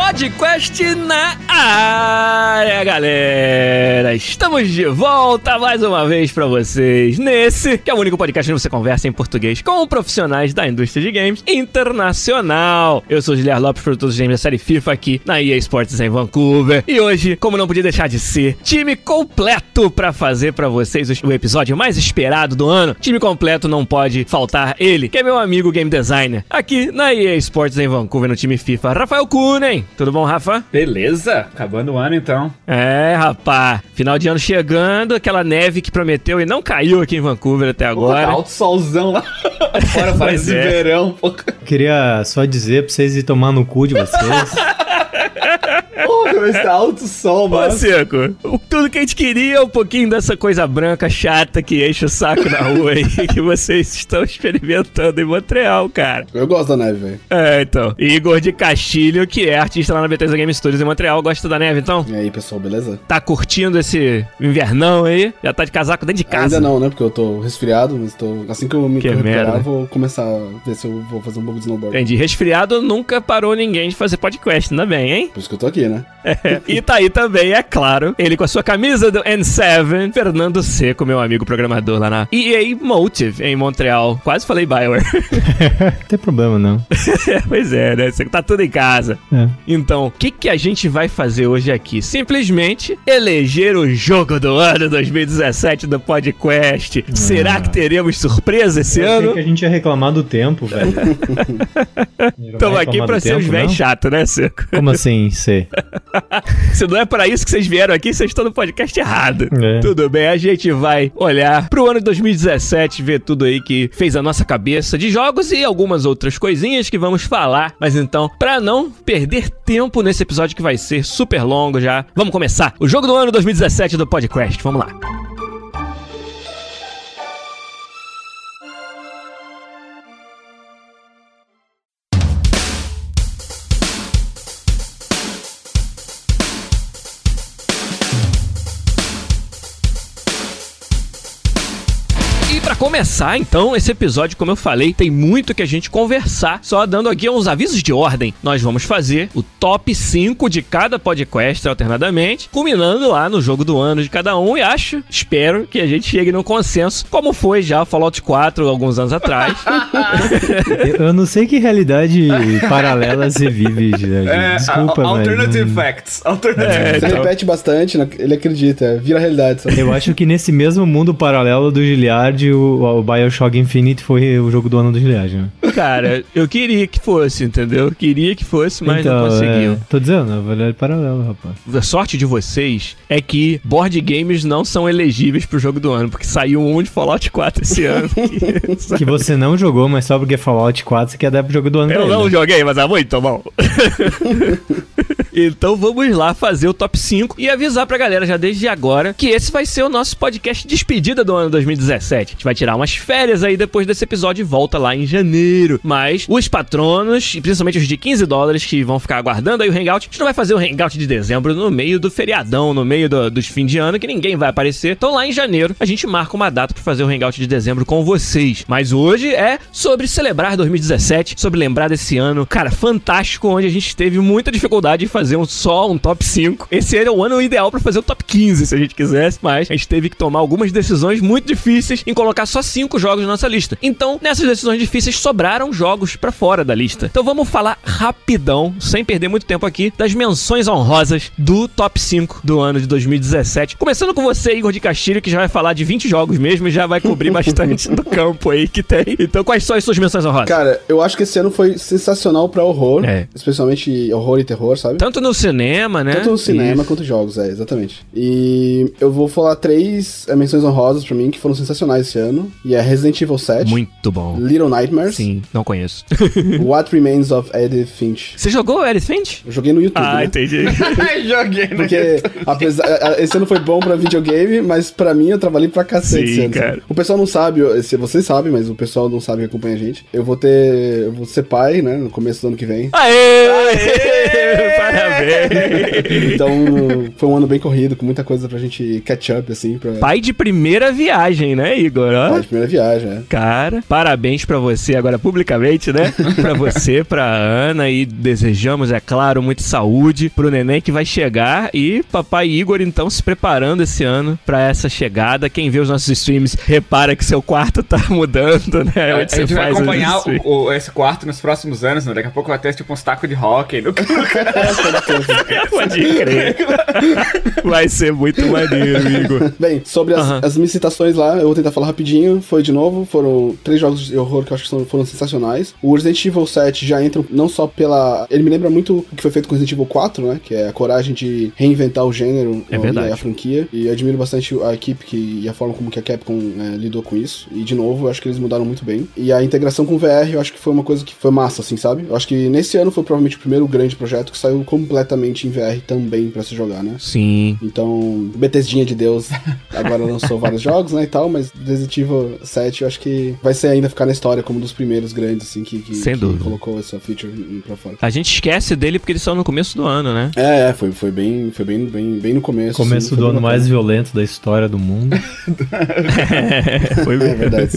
Podcast na área, galera! Estamos de volta mais uma vez pra vocês nesse, que é o único podcast onde você conversa em português com profissionais da indústria de games internacional. Eu sou o Guilherme Lopes, produtor dos games da série FIFA aqui na EA Sports em Vancouver. E hoje, como não podia deixar de ser, time completo pra fazer pra vocês o episódio mais esperado do ano. Time completo não pode faltar ele, que é meu amigo game designer, aqui na EA Sports em Vancouver, no time FIFA, Rafael Kunen. Tudo bom, Rafa? Beleza, acabando o ano então. É, rapá. Final de ano chegando, aquela neve que prometeu e não caiu aqui em Vancouver até agora. Pô, alto solzão lá fora, parece é. verão. Pô. Queria só dizer pra vocês ir tomar no cu de vocês. Mas tá alto sol, Ô, mano. Seco, o- tudo que a gente queria é um pouquinho dessa coisa branca chata que enche o saco na rua aí, que vocês estão experimentando em Montreal, cara. Eu gosto da neve, velho. É, então. Igor de Castilho, que é artista lá na Bethesda Game Studios em Montreal, gosta da neve, então? E aí, pessoal, beleza? Tá curtindo esse invernão aí? Já tá de casaco dentro de casa? Ainda não, né? Porque eu tô resfriado, mas tô... assim que eu me Que recuperar, merda. vou começar a ver se eu vou fazer um pouco de snowboard. Entendi. Resfriado nunca parou ninguém de fazer podcast, ainda bem, hein? Por isso que eu tô aqui, né? É, e tá aí também, é claro, ele com a sua camisa do N7, Fernando Seco, meu amigo programador lá na EA Motive, em Montreal. Quase falei Bioware. Não tem problema, não. pois é, né? Você tá tudo em casa. É. Então, o que, que a gente vai fazer hoje aqui? Simplesmente eleger o jogo do ano 2017 do podcast. Será que teremos surpresa esse Eu achei ano? que a gente ia reclamar do tempo, velho. Estamos aqui pra ser os velhos chatos, né, Seco? Como assim, ser? Se não é pra isso que vocês vieram aqui, vocês estão no podcast errado. É. Tudo bem, a gente vai olhar pro ano de 2017, ver tudo aí que fez a nossa cabeça de jogos e algumas outras coisinhas que vamos falar. Mas então, pra não perder tempo nesse episódio que vai ser super longo já, vamos começar o jogo do ano 2017 do podcast. Vamos lá. E pra começar, então, esse episódio, como eu falei, tem muito que a gente conversar. Só dando aqui uns avisos de ordem. Nós vamos fazer o top 5 de cada podcast alternadamente, culminando lá no jogo do ano de cada um. E acho, espero que a gente chegue num consenso, como foi já o Fallout 4 alguns anos atrás. Eu, não sei que realidade paralela você vive, gente. É, Desculpa, a- alternative mas... facts. Alternative É, Você então. repete bastante, né? ele acredita, vira realidade. Sabe? Eu acho que nesse mesmo mundo paralelo do Giliard, o, o Bioshock Infinite foi o jogo do ano do Giliard, né? Cara, eu queria que fosse, entendeu? Queria que fosse, mas não conseguiu. é, tô dizendo, é verdade paralelo, rapaz. A sorte de vocês é que board games não são elegíveis pro jogo do ano, porque saiu um de Fallout 4 esse ano. que- Que você não jogou, mas só porque é Fallout 4 você quer dar pro jogo do ano Eu não ele. joguei, mas é muito bom. então vamos lá fazer o top 5 e avisar pra galera já desde agora que esse vai ser o nosso podcast de despedida do ano 2017. A gente vai tirar umas férias aí depois desse episódio e volta lá em janeiro. Mas os patronos, e principalmente os de 15 dólares que vão ficar aguardando aí o Hangout, a gente não vai fazer o Hangout de dezembro no meio do feriadão, no meio do- dos fim de ano, que ninguém vai aparecer. Então lá em janeiro a gente marca uma data pra fazer o Hangout de dezembro com vocês. Mas hoje é sobre celebrar 2017, sobre lembrar desse ano, cara, fantástico, onde a gente teve muita dificuldade em fazer um, só um top 5. Esse era o ano ideal pra fazer o top 15, se a gente quisesse, mas a gente teve que tomar algumas decisões muito difíceis em colocar só cinco jogos na nossa lista. Então, nessas decisões difíceis, sobraram jogos pra fora da lista. Então vamos falar rapidão, sem perder muito tempo aqui, das menções honrosas do top 5 do ano de 2017. Começando com você, Igor de Castilho, que já vai falar de 20 jogos mesmo e já vai cobrir bastante do campo aí que tem. Então, quais são as suas menções honrosas? Cara, eu acho que esse ano foi sensacional pra horror. É. Especialmente horror e terror, sabe? Tanto no cinema, né? Tanto no cinema Isso. quanto jogos, é, exatamente. E eu vou falar três é, menções honrosas pra mim que foram sensacionais esse ano. E é Resident Evil 7, Muito bom. Little Nightmares, Sim, não conheço. What Remains of Edith Finch. Você jogou Alice Finch? Eu joguei no YouTube, Ah, né? entendi. Joguei, né? Porque apesar, a- a- esse ano foi bom pra videogame, mas pra mim eu trabalhei pra cacete Sim, esse ano, sabe? cara. O pessoal não sabe, se vocês sabem, mas o pessoal não sabe que acompanha a gente. Eu vou ter. Eu vou ser pai, né? No começo do ano que vem. Aê! Parabéns! Então, foi um ano bem corrido, com muita coisa pra gente catch up, assim, pra. Pai de primeira viagem, né, Igor? Ó. Ah, de primeira viagem, é. Cara, parabéns pra você agora publicamente, né? Pra você, pra Ana e desejamos, é claro, muita saúde pro neném que vai chegar e papai Igor então se preparando esse ano pra essa chegada. Quem vê os nossos streams repara que seu quarto tá mudando, né? A, Onde a você gente vai acompanhar o- o- esse quarto nos próximos anos, né? Daqui a pouco vai ter tipo uns tacos de hockey. No... Pode crer. Vai ser muito maneiro, Igor. Bem, sobre as, Aham. as minhas citações lá, eu vou tentar falar rapidinho. Foi de novo, foram três jogos de horror que eu acho que são- foram sensacionais. O Resident Evil 7 já entra não só pela. Ele me lembra muito o que foi feito com Resident Evil 4, né? Que é a coragem de reinventar o gênero É e a franquia. E eu admiro bastante a equipe que, e a forma como que a Capcom é, lidou com isso. E de novo, eu acho que eles mudaram muito bem. E a integração com o VR, eu acho que foi uma coisa que foi massa, assim, sabe? Eu acho que nesse ano foi provavelmente o primeiro grande projeto que saiu completamente em VR também pra se jogar, né? Sim. Então, Bethesdinha de Deus agora lançou vários jogos, né, e tal, mas Resident Evil 7 eu acho que vai ser ainda ficar na história como um dos primeiros grandes, assim, que, que, Sem que dúvida. colocou essa feature pra fora. A gente esquece dele porque eles são no começo do ano, né? É, é, foi, foi, bem, foi bem, bem, bem no começo. Começo assim, do foi ano mais violento da história do mundo. Foi É bem. verdade.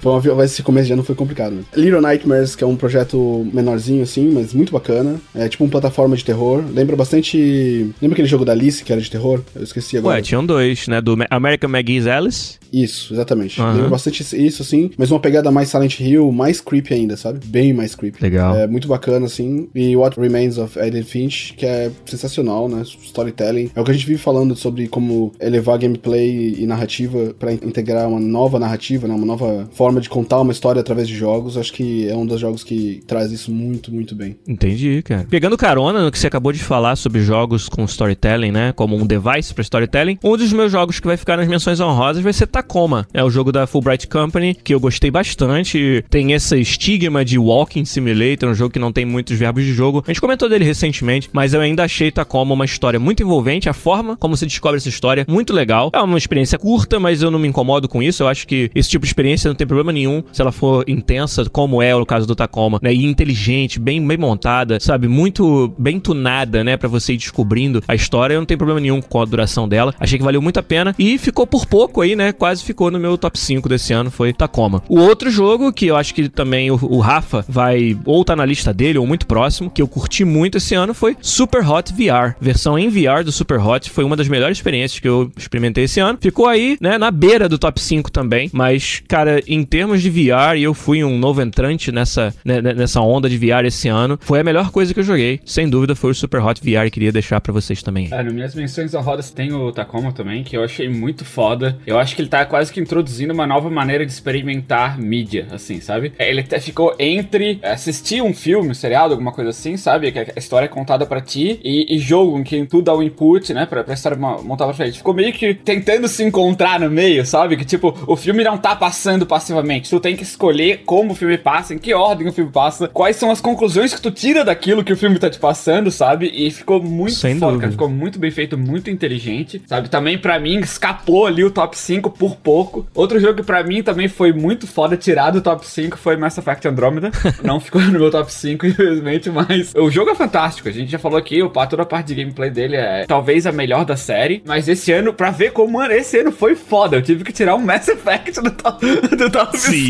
Foi uma, vi- esse começo de ano foi complicado. Né? Little Nightmares, que é um projeto menorzinho, assim, mas muito bacana. É tipo uma plataforma de terror. Lembra bastante. Lembra aquele jogo da Alice que era de terror? Eu esqueci agora. Ué, tinham dois, né? Do American McGee's Alice. Isso, exatamente. Lembra bastante isso, assim, mas uma pegada mais Silent Hill, mais creepy ainda, sabe? Bem mais creepy. Legal. É muito bacana, assim. E What Remains of Edith Finch, que é sensacional, né? Storytelling. É o que a gente vive falando sobre como elevar gameplay e narrativa pra in- integrar uma nova narrativa, né? Uma nova forma de contar uma história através de jogos. Acho que é um dos jogos que traz isso muito, muito bem. Entendi, cara. Pegando carona no que você acabou de falar sobre jogos com storytelling, né? Como um device pra storytelling, um dos meus jogos que vai ficar nas menções honrosas vai ser Tacoma. É o jogo da Fulbright Company, que eu gostei bastante. Tem esse estigma de Walking Simulator, um jogo que não tem muitos verbos de jogo. A gente comentou dele recentemente, mas eu ainda achei Tacoma uma história muito envolvente. A forma como se descobre essa história, muito legal. É uma experiência curta, mas eu não me incomodo com isso. Eu acho que esse tipo de experiência não tem problema nenhum se ela for intensa, como é o caso do Tacoma, né? E inteligente, bem, bem montada, sabe? Muito bem tunada, né? Pra você ir descobrindo a história. Eu não tenho problema nenhum com a duração dela. Achei que valeu muito a pena. E ficou por pouco aí, né? Quase ficou no meu top 5 desse ano, foi Tacoma. O outro jogo que eu acho que também o, o Rafa vai ou tá na lista dele ou muito próximo, que eu curti muito esse ano, foi Super Hot VR. Versão em VR do Super Hot foi uma das melhores experiências que eu experimentei esse ano. Ficou aí, né, na beira do top 5 também, mas cara, em termos de VR, eu fui um novo entrante nessa né, nessa onda de VR esse ano, foi a melhor coisa que eu joguei. Sem dúvida foi o Super Hot VR queria deixar pra vocês também. É, nas minhas menções honrosas tem o Tacoma também, que eu achei muito foda. Eu acho que ele tá quase que introduzindo uma nova maneira de experimentar mídia, assim, sabe? Ele até ficou entre assistir um filme, um seriado, alguma coisa assim, sabe? Que a história é contada pra ti, e, e jogo em que tu dá o input, né, pra, pra história mo- montar pra frente. Ficou meio que tentando se encontrar no meio, sabe? Que tipo, o filme não tá passando passivamente. Tu tem que escolher como o filme passa, em que ordem o filme passa, quais são as conclusões que tu tira daquilo que o filme tá te passando, sabe? E ficou muito Sem foda. Ficou muito bem feito, muito inteligente, sabe? Também pra mim escapou ali o top 5 por pouco. Outro jogo que pra mim também foi muito foda tirar do top 5 foi Mass Effect Andromeda. Não ficou no meu top 5, infelizmente, mas o jogo é fantástico. A gente já falou aqui, o toda a parte de gameplay dele é talvez a melhor da série, mas esse ano, pra ver como mano, esse ano foi foda, eu tive que tirar um Mass Effect do top, do top 5.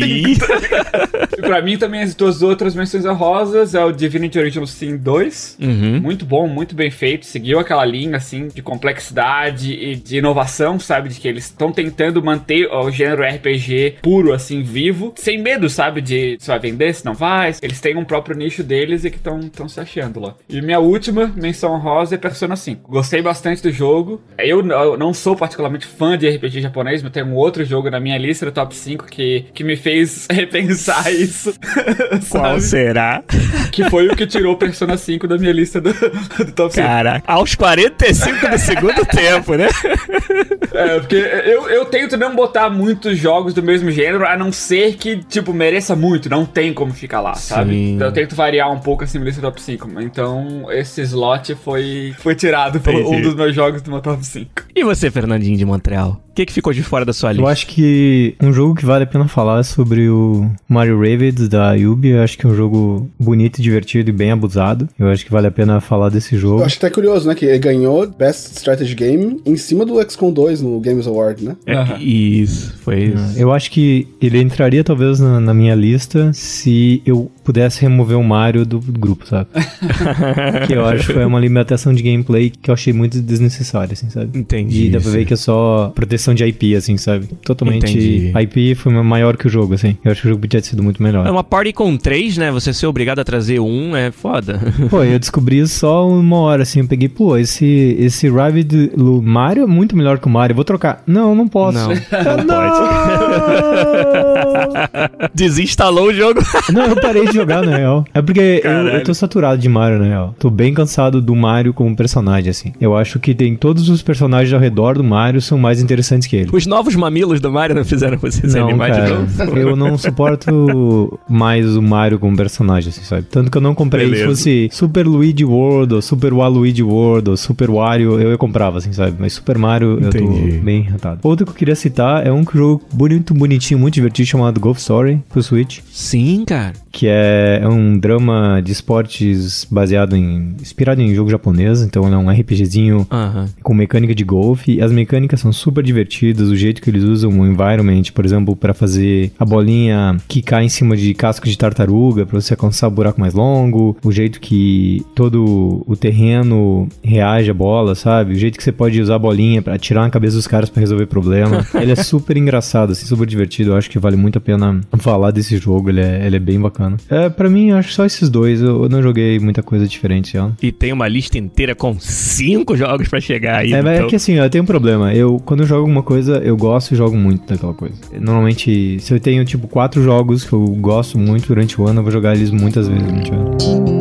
E pra mim também as duas outras menções honrosas é o Divinity Original Sin 2. Uhum. Muito bom, muito bem feito. Seguiu aquela linha, assim, de complexidade e de inovação, sabe? De que eles estão tentando manter o gênero RPG puro, assim, vivo, sem medo, sabe, de se vai vender, se não vai. Eles têm um próprio nicho deles e que estão se achando lá. E minha última menção rosa é Persona 5. Gostei bastante do jogo. Eu, eu não sou particularmente fã de RPG japonês, mas tem um outro jogo na minha lista do top 5 que, que me fez repensar isso. Qual será? Que foi o que tirou Persona 5 da minha lista do, do top 5. Caraca, aos 45 do segundo tempo, né? É, porque eu, eu tento não botar muitos jogos do mesmo gênero, a não ser que, tipo, mereça muito. Não tem como ficar lá, sabe? Sim. Então eu tento variar um pouco assim na lista do top 5. Então esse slot foi, foi tirado por um dos meus jogos do meu top 5. E você, Fernandinho de Montreal? O que, que ficou de fora da sua Eu lista? acho que um jogo que vale a pena falar é sobre o Mario Rabbids da Yubi. Eu acho que é um jogo bonito, divertido e bem abusado. Eu acho que vale a pena falar desse jogo. Eu acho até curioso, né? Que ele ganhou Best Strategy Game em cima do XCOM 2 no Games Award, né? É, Aham. Isso, foi isso. Eu acho que ele entraria talvez na, na minha lista se eu pudesse remover o Mario do grupo, sabe? que eu acho que foi uma limitação de gameplay que eu achei muito desnecessária, assim, sabe? Entendi. E dá pra ver que é só proteção de IP, assim, sabe? Totalmente. Entendi. A IP foi maior que o jogo, assim. Eu acho que o jogo podia ter sido muito melhor. É uma party com três, né? Você ser obrigado a trazer um é foda. Pô, eu descobri só uma hora, assim. Eu peguei, pô, esse, esse Rabbit do Mario é muito melhor que o Mario. Eu vou trocar. Não, não posso. Não, Ah, não Desinstalou o jogo. Não, eu parei de jogar, na real. É porque eu, eu tô saturado de Mario, na real. Tô bem cansado do Mario como personagem, assim. Eu acho que tem todos os personagens ao redor do Mario são mais interessantes que ele. Os novos mamilos do Mario não fizeram você se Não, animar de cara, novo? eu não suporto mais o Mario como personagem, assim, sabe? Tanto que eu não comprei. Beleza. Se fosse Super Luigi World, ou Super Waluigi World, ou Super Wario, eu, eu comprava, assim, sabe? Mas Super Mario, eu Entendi. tô bem irritado. Outro que eu queria citar é um jogo bonito, bonitinho, muito divertido, chamado Golf Story, pro Switch. Sim, cara. que é, é um drama de esportes baseado em. inspirado em jogo japonês, então ele é um RPGzinho Aham. com mecânica de golfe. E as mecânicas são super divertidas, o jeito que eles usam o environment, por exemplo, para fazer a bolinha quicar em cima de casco de tartaruga, para você alcançar o buraco mais longo, o jeito que todo o terreno reage à bola, sabe? O jeito que você pode usar a bolinha para atirar na cabeça dos caras para resolver problema. ele é super engraçado, assim, super divertido. Eu acho que vale muito a pena falar desse jogo, ele é, ele é bem bacana. É, para mim, eu acho só esses dois. Eu, eu não joguei muita coisa diferente, ó. E tem uma lista inteira com cinco jogos pra chegar aí. É, mas então- é que assim, ó, eu tenho um problema. Eu, quando eu jogo alguma coisa, eu gosto e jogo muito daquela coisa. Normalmente, se eu tenho, tipo, quatro jogos que eu gosto muito durante o ano, eu vou jogar eles muitas vezes durante o ano.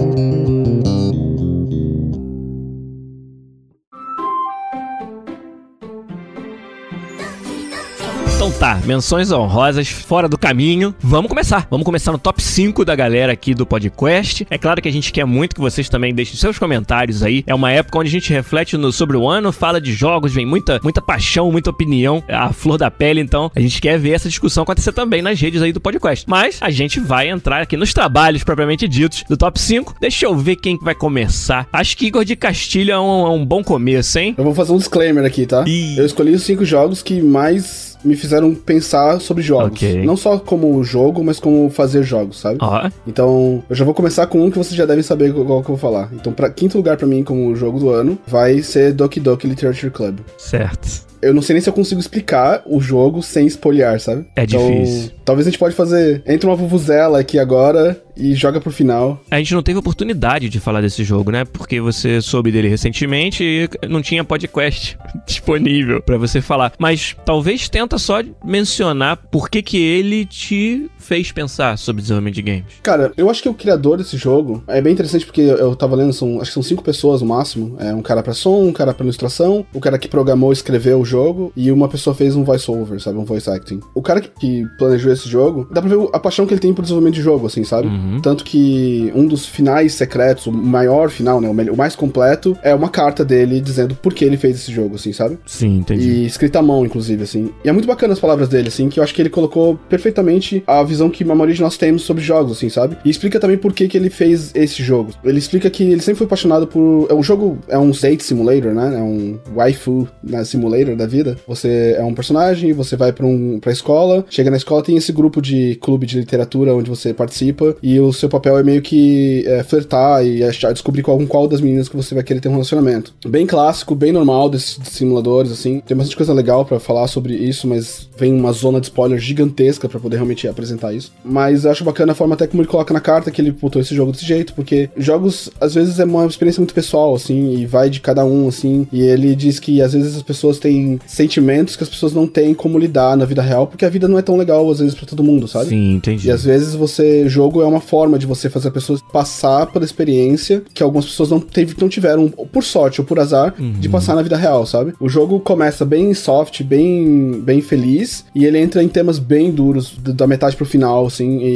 Então tá, menções honrosas fora do caminho. Vamos começar. Vamos começar no top 5 da galera aqui do podcast. É claro que a gente quer muito que vocês também deixem seus comentários aí. É uma época onde a gente reflete no- sobre o ano, fala de jogos, vem muita, muita paixão, muita opinião, a flor da pele. Então a gente quer ver essa discussão acontecer também nas redes aí do podcast. Mas a gente vai entrar aqui nos trabalhos propriamente ditos do top 5. Deixa eu ver quem que vai começar. Acho que Igor de Castilho é um, é um bom começo, hein? Eu vou fazer um disclaimer aqui, tá? Ih. Eu escolhi os cinco jogos que mais me fizeram pensar sobre jogos. Ok. Não só como jogo, mas como fazer jogos, sabe? Então, eu já vou começar com um que vocês já devem saber qual que eu vou falar. Então, pra quinto lugar pra mim como jogo do ano, vai ser Doki Doki Literature Club. certo. Eu não sei nem se eu consigo explicar o jogo sem spoilear, sabe? É Então, difícil. Talvez a gente pode fazer. Entra uma vuvuzela aqui agora e joga pro final. A gente não teve oportunidade de falar desse jogo, né? Porque você soube dele recentemente e não tinha podcast disponível pra você falar. Mas talvez tenta só mencionar por que que ele te fez pensar sobre desenvolvimento de games. Cara, eu acho que o criador desse jogo é bem interessante porque eu tava lendo, são, acho que são cinco pessoas no máximo. É um cara pra som, um cara pra ilustração, o cara que programou e escreveu o jogo e uma pessoa fez um voice-over, sabe? Um voice acting. O cara que, que planejou esse jogo, dá pra ver a paixão que ele tem pro desenvolvimento de jogo, assim, sabe? Uhum. Tanto que um dos finais secretos, o maior final, né? O mais completo, é uma carta dele dizendo por que ele fez esse jogo, assim, sabe? Sim, entendi. E escrita à mão, inclusive, assim. E é muito bacana as palavras dele, assim, que eu acho que ele colocou perfeitamente a visão visão que a maioria de nós temos sobre jogos, assim, sabe? E explica também por que, que ele fez esse jogo. Ele explica que ele sempre foi apaixonado por. É um jogo, é um date simulator, né? É um waifu né, simulator da vida. Você é um personagem, você vai pra, um, pra escola, chega na escola, tem esse grupo de clube de literatura onde você participa, e o seu papel é meio que é, flertar e achar, descobrir com qual das meninas que você vai querer ter um relacionamento. Bem clássico, bem normal desses simuladores, assim. Tem bastante coisa legal para falar sobre isso, mas vem uma zona de spoiler gigantesca para poder realmente apresentar isso. Mas eu acho bacana a forma até como ele coloca na carta que ele botou esse jogo desse jeito, porque jogos às vezes é uma experiência muito pessoal, assim, e vai de cada um, assim. E ele diz que às vezes as pessoas têm sentimentos que as pessoas não têm como lidar na vida real, porque a vida não é tão legal às vezes para todo mundo, sabe? Sim, entendi. E às vezes você, jogo é uma forma de você fazer a pessoa passar pela experiência que algumas pessoas não, teve, não tiveram, por sorte ou por azar, uhum. de passar na vida real, sabe? O jogo começa bem soft, bem, bem feliz, e ele entra em temas bem duros, da metade pro final, assim, e,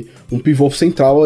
e um pivô central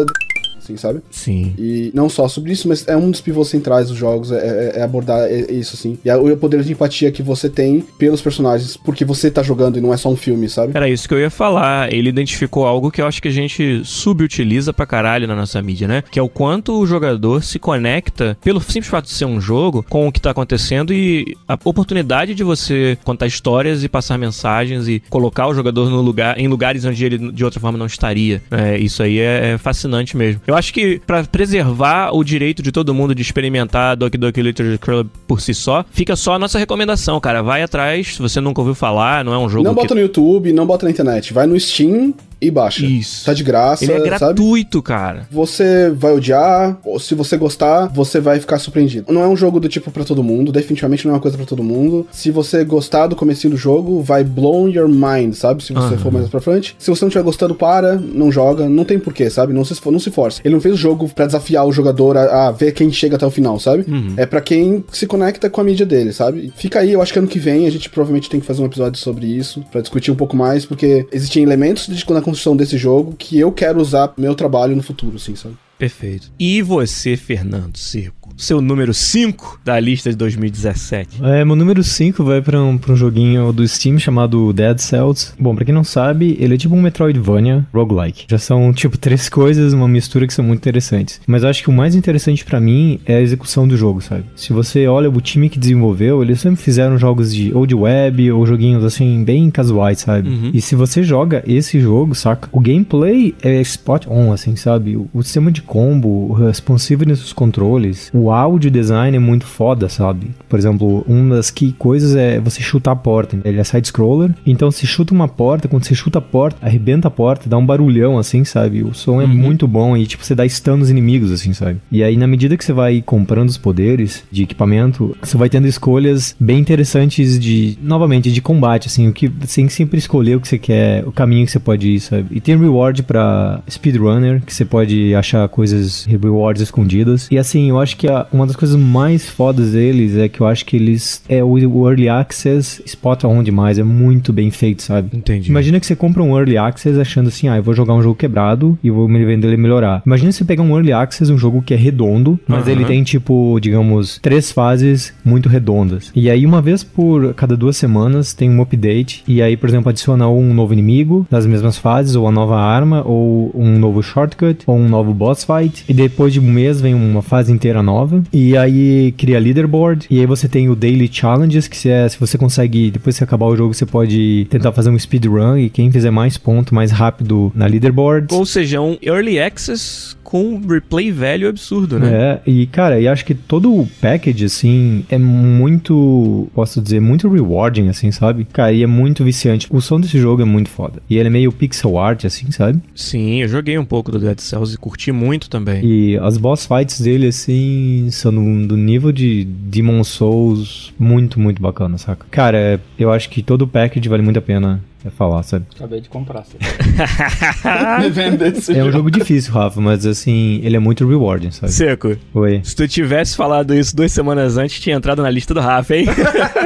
assim, sabe? Sim. E não só sobre isso, mas é um dos pivôs centrais dos jogos, é, é, é abordar isso, assim. E é o poder de empatia que você tem pelos personagens, porque você tá jogando e não é só um filme, sabe? Era isso que eu ia falar. Ele identificou algo que eu acho que a gente subutiliza pra caralho na nossa mídia, né? Que é o quanto o jogador se conecta, pelo simples fato de ser um jogo, com o que tá acontecendo e a oportunidade de você contar histórias e passar mensagens e colocar o jogador no lugar, em lugares onde ele de outra forma não estaria. É, isso aí é, é fascinante mesmo. Eu eu acho que para preservar o direito de todo mundo de experimentar Doki Doki Literature Club por si só, fica só a nossa recomendação, cara. Vai atrás, se você nunca ouviu falar, não é um jogo Não bota que... no YouTube, não bota na internet. Vai no Steam e baixa. Isso. Tá de graça. Ele é gratuito, sabe? cara. Você vai odiar, ou se você gostar, você vai ficar surpreendido. Não é um jogo do tipo para todo mundo, definitivamente não é uma coisa para todo mundo. Se você gostar do começo do jogo, vai blow your mind, sabe? Se você uhum. for mais pra frente. Se você não estiver gostando, para, não joga, não tem porquê, sabe? Não se, não se force. Ele não fez o jogo para desafiar o jogador a, a, ver quem chega até o final, sabe? Uhum. É para quem se conecta com a mídia dele, sabe? Fica aí, eu acho que ano que vem a gente provavelmente tem que fazer um episódio sobre isso, para discutir um pouco mais, porque existem elementos de, na construção desse jogo que eu quero usar meu trabalho no futuro, assim, sabe? Perfeito. E você, Fernando Circo? Seu número 5 da lista de 2017? É, meu número 5 vai pra um, pra um joguinho do Steam chamado Dead Cells. Bom, pra quem não sabe, ele é tipo um Metroidvania roguelike. Já são, tipo, três coisas, uma mistura que são muito interessantes. Mas eu acho que o mais interessante para mim é a execução do jogo, sabe? Se você olha o time que desenvolveu, eles sempre fizeram jogos de ou de web ou joguinhos assim, bem casuais, sabe? Uhum. E se você joga esse jogo, saca? O gameplay é spot on, assim, sabe? O, o sistema de combo, o responsiveness dos controles, o áudio design é muito foda, sabe? Por exemplo, uma das que coisas é você chutar a porta. Ele é side-scroller, então se chuta uma porta, quando você chuta a porta, arrebenta a porta, dá um barulhão assim, sabe? O som é uhum. muito bom e tipo, você dá stun nos inimigos, assim, sabe? E aí, na medida que você vai comprando os poderes de equipamento, você vai tendo escolhas bem interessantes de, novamente, de combate, assim, o que você tem que sempre escolher o que você quer, o caminho que você pode ir, sabe? E tem reward para speedrunner, que você pode achar coisas, rewards escondidas. E assim, eu acho que a, uma das coisas mais fodas deles é que eu acho que eles. É o, o Early Access spot on demais, é muito bem feito, sabe? Entendi. Imagina que você compra um Early Access achando assim, ah, eu vou jogar um jogo quebrado e vou me vender ele melhorar. Imagina você pegar um Early Access, um jogo que é redondo, mas uhum. ele tem tipo, digamos, três fases muito redondas. E aí, uma vez por cada duas semanas, tem um update. E aí, por exemplo, adiciona um novo inimigo das mesmas fases, ou a nova arma, ou um novo shortcut, ou um novo boss fight. E depois de um mês vem uma fase inteira nova nova. E aí cria leaderboard. E aí você tem o Daily Challenges, que se, é, se você consegue, depois que acabar o jogo, você pode tentar fazer um speedrun. E quem fizer mais ponto, mais rápido na leaderboard. Ou seja, um Early Access com replay velho absurdo, né? É, e cara, e acho que todo o package, assim, é muito, posso dizer, muito rewarding, assim, sabe? Cara, e é muito viciante. O som desse jogo é muito foda. E ele é meio pixel art, assim, sabe? Sim, eu joguei um pouco do Dead Cells e curti muito também. E as boss fights dele, assim, são do nível de Demon Souls muito, muito bacana, saca? Cara, eu acho que todo o package vale muito a pena é falar, sabe? Acabei de comprar, sabe? Me vender esse É jogo. um jogo difícil, Rafa, mas assim, ele é muito rewarding, sabe? Seco. Oi. Se tu tivesse falado isso duas semanas antes, tinha entrado na lista do Rafa, hein?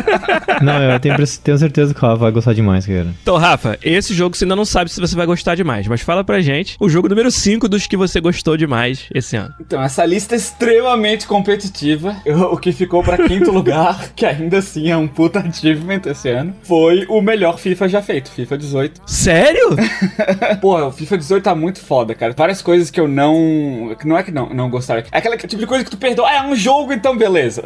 não, eu tenho, tenho certeza que o Rafa vai gostar demais, cara. Então, Rafa, esse jogo você ainda não sabe se você vai gostar demais, mas fala pra gente o jogo número 5 dos que você gostou demais esse ano. Então, essa lista é extremamente competitiva. Eu, o que ficou pra quinto lugar, que ainda assim é um puta achievement esse ano, foi o melhor FIFA já feito. 18, FIFA 18. Sério? Pô, o FIFA 18 tá muito foda, cara. Várias coisas que eu não. Não é que não, não gostava. É aquela tipo de coisa que tu perdoa. Ah, é um jogo, então beleza.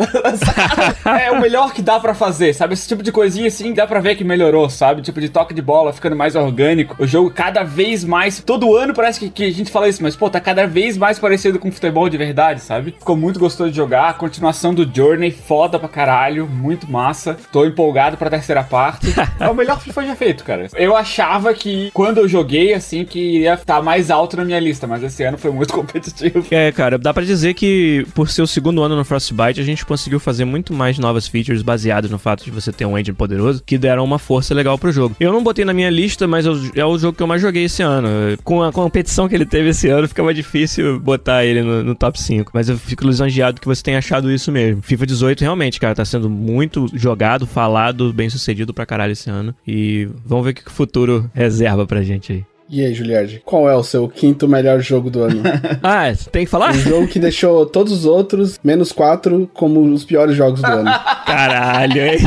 é o melhor que dá pra fazer, sabe? Esse tipo de coisinha assim, dá pra ver que melhorou, sabe? Tipo de toque de bola ficando mais orgânico. O jogo cada vez mais. Todo ano parece que, que a gente fala isso, mas pô, tá cada vez mais parecido com futebol de verdade, sabe? Ficou muito gostoso de jogar. A continuação do Journey, foda pra caralho. Muito massa. Tô empolgado pra terceira parte. é o melhor FIFA já feito, cara. Eu achava que quando eu joguei, assim, que iria estar mais alto na minha lista, mas esse ano foi muito competitivo. É, cara, dá pra dizer que por ser o segundo ano no Frostbite, a gente conseguiu fazer muito mais novas features baseadas no fato de você ter um engine poderoso que deram uma força legal pro jogo. Eu não botei na minha lista, mas é o jogo que eu mais joguei esse ano. Com a competição que ele teve esse ano, ficava difícil botar ele no, no top 5. Mas eu fico lisonjeado que você tenha achado isso mesmo. FIFA 18 realmente, cara, tá sendo muito jogado, falado, bem sucedido pra caralho esse ano. E vamos ver o que o futuro reserva pra gente aí. E aí, Juliard, qual é o seu quinto melhor jogo do ano? Ah, tem que falar? um jogo que deixou todos os outros, menos quatro, como os piores jogos do ano. Caralho, hein?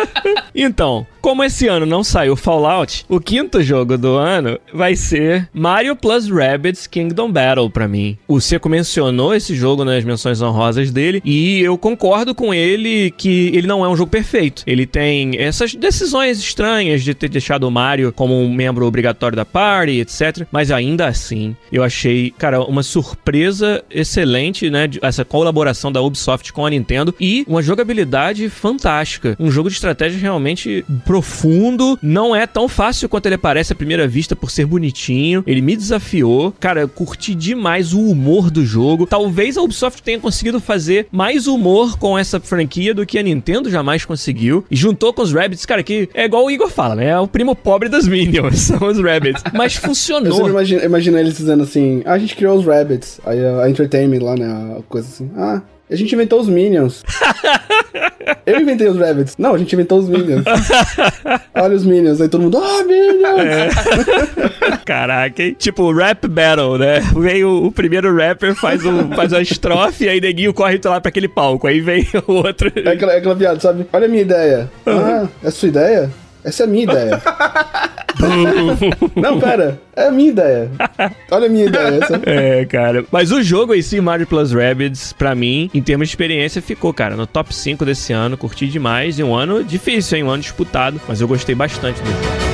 então, como esse ano não saiu Fallout, o quinto jogo do ano vai ser Mario Plus Rabbids Kingdom Battle pra mim. O Seco mencionou esse jogo nas menções honrosas dele e eu concordo com ele que ele não é um jogo perfeito. Ele tem essas decisões estranhas de ter deixado o Mario como um membro obrigatório da party, etc. Mas ainda assim, eu achei, cara, uma surpresa excelente, né? Essa colaboração da Ubisoft com a Nintendo e uma jogabilidade fantástica. Um jogo de estratégia realmente profundo. Não é tão fácil quanto ele parece à primeira vista por ser bonitinho. Ele me desafiou. Cara, eu curti demais o humor do jogo. Talvez a Ubisoft tenha conseguido fazer mais humor com essa franquia do que a Nintendo jamais conseguiu. E juntou com os Rabbids, cara, que é igual o Igor fala, né? É o primo pobre das Minions, são os Rabbids. Mas Eu funcionou. imagino eles dizendo assim: ah, a gente criou os Rabbits. Aí a, a Entertainment lá, né? A coisa assim: ah, a gente inventou os Minions. Eu inventei os Rabbits. Não, a gente inventou os Minions. Olha os Minions. Aí todo mundo, ah, Minions! Caraca, hein? Tipo, rap battle, né? Vem o, o primeiro rapper, faz, um, faz uma estrofe, aí neguinho corre lá pra aquele palco. Aí vem o outro. É aquela, é aquela piada, sabe? Olha a minha ideia. Ah, é a sua ideia? Essa é a minha ideia. Não, pera. É a minha ideia. Olha a minha ideia. Essa. É, cara. Mas o jogo em si, Mario Plus Rabbids, pra mim, em termos de experiência, ficou, cara, no top 5 desse ano. Curti demais. E um ano difícil, hein? Um ano disputado. Mas eu gostei bastante do jogo.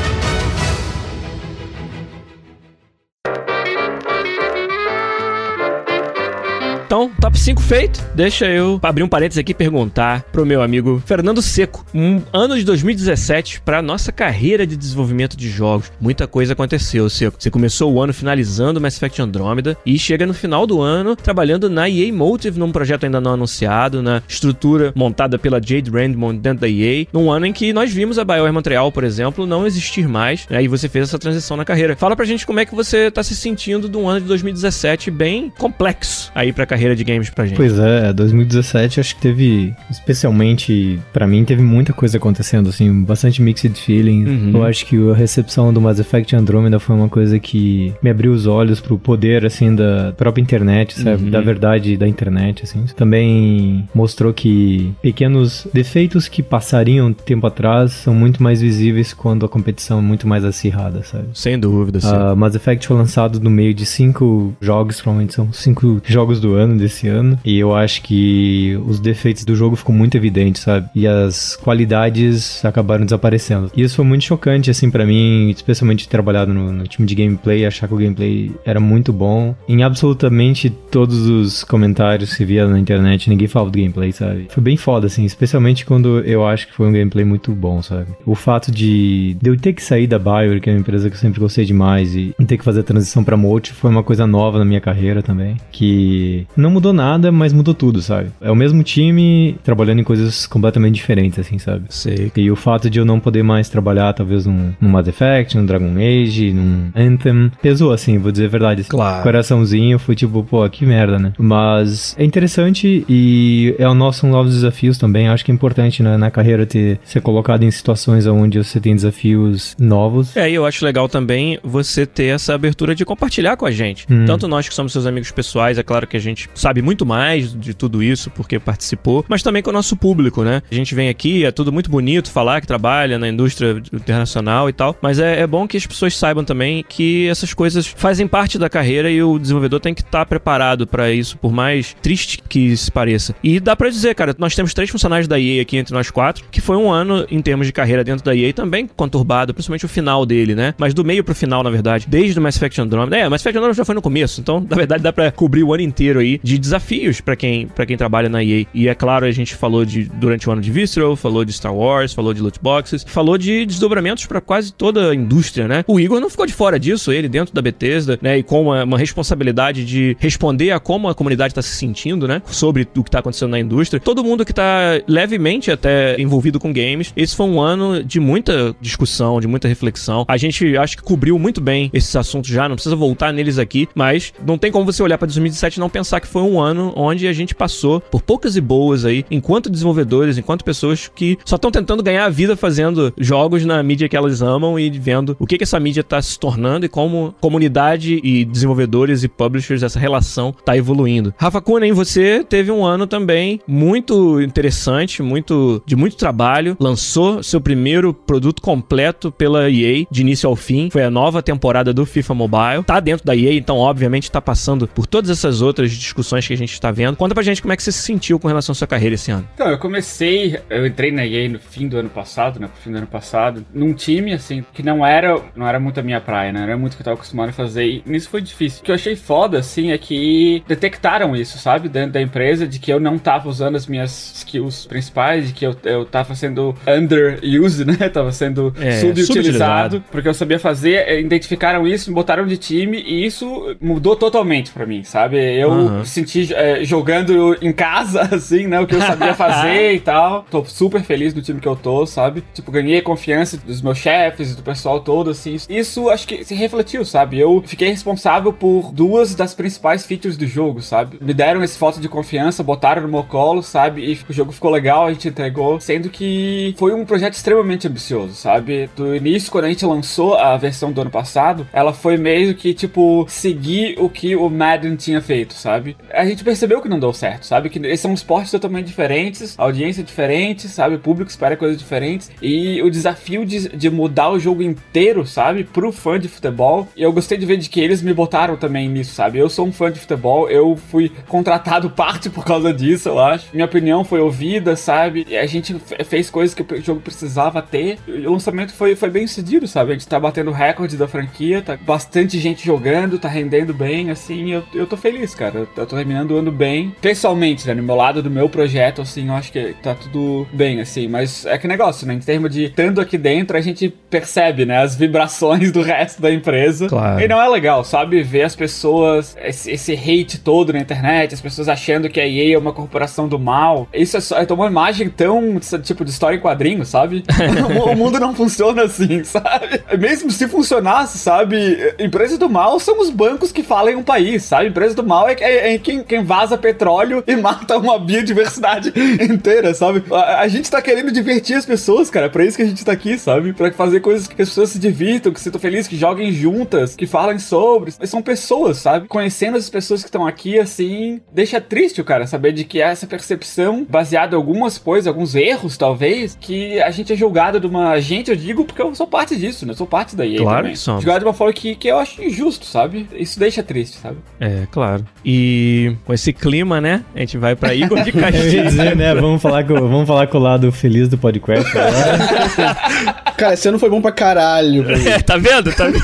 Top 5 feito. Deixa eu abrir um parênteses aqui e perguntar pro meu amigo Fernando Seco. Um ano de 2017 pra nossa carreira de desenvolvimento de jogos. Muita coisa aconteceu, Seco. Você começou o ano finalizando Mass Effect Andromeda e chega no final do ano trabalhando na EA Motive, num projeto ainda não anunciado, na estrutura montada pela Jade Raymond dentro da EA, num ano em que nós vimos a BioWare Montreal, por exemplo, não existir mais, né, e você fez essa transição na carreira. Fala pra gente como é que você tá se sentindo de um ano de 2017 bem complexo aí pra carreira de pra gente. Pois é, 2017 acho que teve, especialmente pra mim, teve muita coisa acontecendo, assim, bastante mixed feelings. Uhum. Eu acho que a recepção do Mass Effect Andromeda foi uma coisa que me abriu os olhos pro poder, assim, da própria internet, sabe? Uhum. Da verdade da internet, assim. Também mostrou que pequenos defeitos que passariam tempo atrás são muito mais visíveis quando a competição é muito mais acirrada, sabe? Sem dúvida, Seco. Uh, Mass Effect foi lançado no meio de cinco jogos, provavelmente são cinco jogos do ano desse ano. E eu acho que os defeitos do jogo ficam muito evidentes, sabe? E as qualidades acabaram desaparecendo. E isso foi muito chocante, assim, pra mim, especialmente trabalhado no, no time de gameplay, achar que o gameplay era muito bom. Em absolutamente todos os comentários que via na internet, ninguém falava do gameplay, sabe? Foi bem foda, assim, especialmente quando eu acho que foi um gameplay muito bom, sabe? O fato de, de eu ter que sair da Bioware, que é uma empresa que eu sempre gostei demais, e ter que fazer a transição pra Mote foi uma coisa nova na minha carreira também. Que não mudou nada, mas mudou tudo, sabe? É o mesmo time trabalhando em coisas completamente diferentes, assim, sabe? Sei. E o fato de eu não poder mais trabalhar, talvez, num, num Mass Effect, num Dragon Age, num Anthem, pesou, assim, vou dizer a verdade. Claro. Coraçãozinho, foi tipo, pô, que merda, né? Mas é interessante e é o nosso um novos desafios também. Acho que é importante né, na carreira ter ser colocado em situações onde você tem desafios novos. É, e eu acho legal também você ter essa abertura de compartilhar com a gente. Hum. Tanto nós que somos seus amigos pessoais, é claro que a gente gente sabe muito mais de tudo isso porque participou, mas também com o nosso público, né? A gente vem aqui, é tudo muito bonito falar que trabalha na indústria internacional e tal, mas é, é bom que as pessoas saibam também que essas coisas fazem parte da carreira e o desenvolvedor tem que estar tá preparado para isso, por mais triste que se pareça. E dá para dizer, cara, nós temos três funcionários da EA aqui entre nós quatro, que foi um ano em termos de carreira dentro da EA também conturbado, principalmente o final dele, né? Mas do meio pro final, na verdade, desde o Mass Effect Andromeda. É, o Mass Effect Andromeda já foi no começo, então, na verdade, dá para cobrir o ano inteiro aí de desafios para quem, quem trabalha na EA. E é claro, a gente falou de durante o ano de Visceral, falou de Star Wars, falou de loot boxes, falou de desdobramentos para quase toda a indústria, né? O Igor não ficou de fora disso, ele dentro da Bethesda, né? E com uma, uma responsabilidade de responder a como a comunidade tá se sentindo, né? Sobre o que tá acontecendo na indústria. Todo mundo que tá levemente até envolvido com games, esse foi um ano de muita discussão, de muita reflexão. A gente acho que cobriu muito bem esses assuntos já, não precisa voltar neles aqui, mas não tem como você olhar para 2017 e não pensar que foi um ano onde a gente passou por poucas e boas aí, enquanto desenvolvedores, enquanto pessoas que só estão tentando ganhar a vida fazendo jogos na mídia que elas amam e vendo o que, que essa mídia está se tornando e como comunidade e desenvolvedores e publishers, essa relação está evoluindo. Rafa Kunen, você teve um ano também muito interessante, muito de muito trabalho, lançou seu primeiro produto completo pela EA, de início ao fim, foi a nova temporada do FIFA Mobile, tá dentro da EA, então obviamente tá passando por todas essas outras discussões que a gente está vendo. Conta pra gente como é que você se sentiu com relação à sua carreira esse ano. Então, eu comecei, eu entrei na EA no fim do ano passado, né, pro fim do ano passado, num time, assim, que não era, não era muito a minha praia, né, não era muito o que eu tava acostumado a fazer, e nisso foi difícil. O que eu achei foda, assim, é que detectaram isso, sabe, dentro da empresa, de que eu não tava usando as minhas skills principais, de que eu, eu tava sendo underused, né, tava sendo é, subutilizado, porque eu sabia fazer, é, identificaram isso, me botaram de time, e isso mudou totalmente para mim, sabe, eu uhum. senti é, jogando em casa, assim, né, o que eu sabia fazer e tal, tô super feliz no time que eu tô, sabe, tipo, ganhei confiança dos meus chefes, do pessoal todo, assim, isso acho que se refletiu, sabe, eu fiquei responsável por duas das principais features do jogo, sabe, me deram esse voto de confiança, botaram no meu colo, sabe, e o jogo ficou legal, a gente entregou, sendo que foi um projeto extremamente ambicioso, sabe, do início, quando a gente lançou a versão do ano passado, ela foi meio que, tipo, seguir o que o Madden tinha feito, sabe, a gente percebeu que não deu certo, sabe, que esses são esportes totalmente diferentes, audiência diferente, sabe, o público espera coisas diferentes, e o desafio de, de mudar o jogo inteiro, sabe, pro fã de futebol. E eu gostei de ver de que eles me botaram também nisso, sabe? Eu sou um fã de futebol, eu fui contratado parte por causa disso, eu acho. Minha opinião foi ouvida, sabe? E a gente fez coisas que o jogo precisava ter. E o lançamento foi, foi bem sucedido, sabe? A gente tá batendo recorde da franquia, tá bastante gente jogando, tá rendendo bem, assim. Eu, eu tô feliz, cara. Eu tô terminando o ano bem. Pessoalmente, né? No meu lado do meu projeto, assim, eu acho que tá tudo bem, assim. Mas é que negócio, né? Em termos de estando aqui dentro, a gente percebe, né? As vibrações do resto da empresa. Claro. E não é legal, sabe? Ver as pessoas, esse, esse, hate todo na internet, as pessoas achando que a EA é uma corporação do mal. Isso é, só, é uma imagem tão, tipo, de história em quadrinho, sabe? o mundo não funciona assim, sabe? Mesmo se funcionasse, sabe? Empresas do mal são os bancos que falam em um país, sabe? Empresas do mal é, é, é quem, quem vaza petróleo e mata uma biodiversidade inteira, sabe? A, a gente tá querendo divertir as pessoas, cara. É pra isso que a gente tá aqui, sabe? Pra fazer coisas que as pessoas se divirtam, que se sintam felizes, que joguem juntas, que falem sobre. São pessoas, sabe? Conhecendo as pessoas que estão aqui, assim, deixa triste o cara saber de que essa percepção, baseada em algumas coisas, alguns erros, talvez, que a gente é julgado de uma. Gente, eu digo porque eu sou parte disso, né? Eu sou parte da EA claro também. Que somos. Julgado de uma forma que, que eu acho injusto, sabe? Isso deixa triste, sabe? É, claro. E com esse clima, né? A gente vai pra Igor de Castilho. dizer, né? Vamos falar, com, vamos falar com o lado feliz do podcast agora. Cara, esse ano foi bom pra caralho. Pra é, tá vendo? Tá vendo?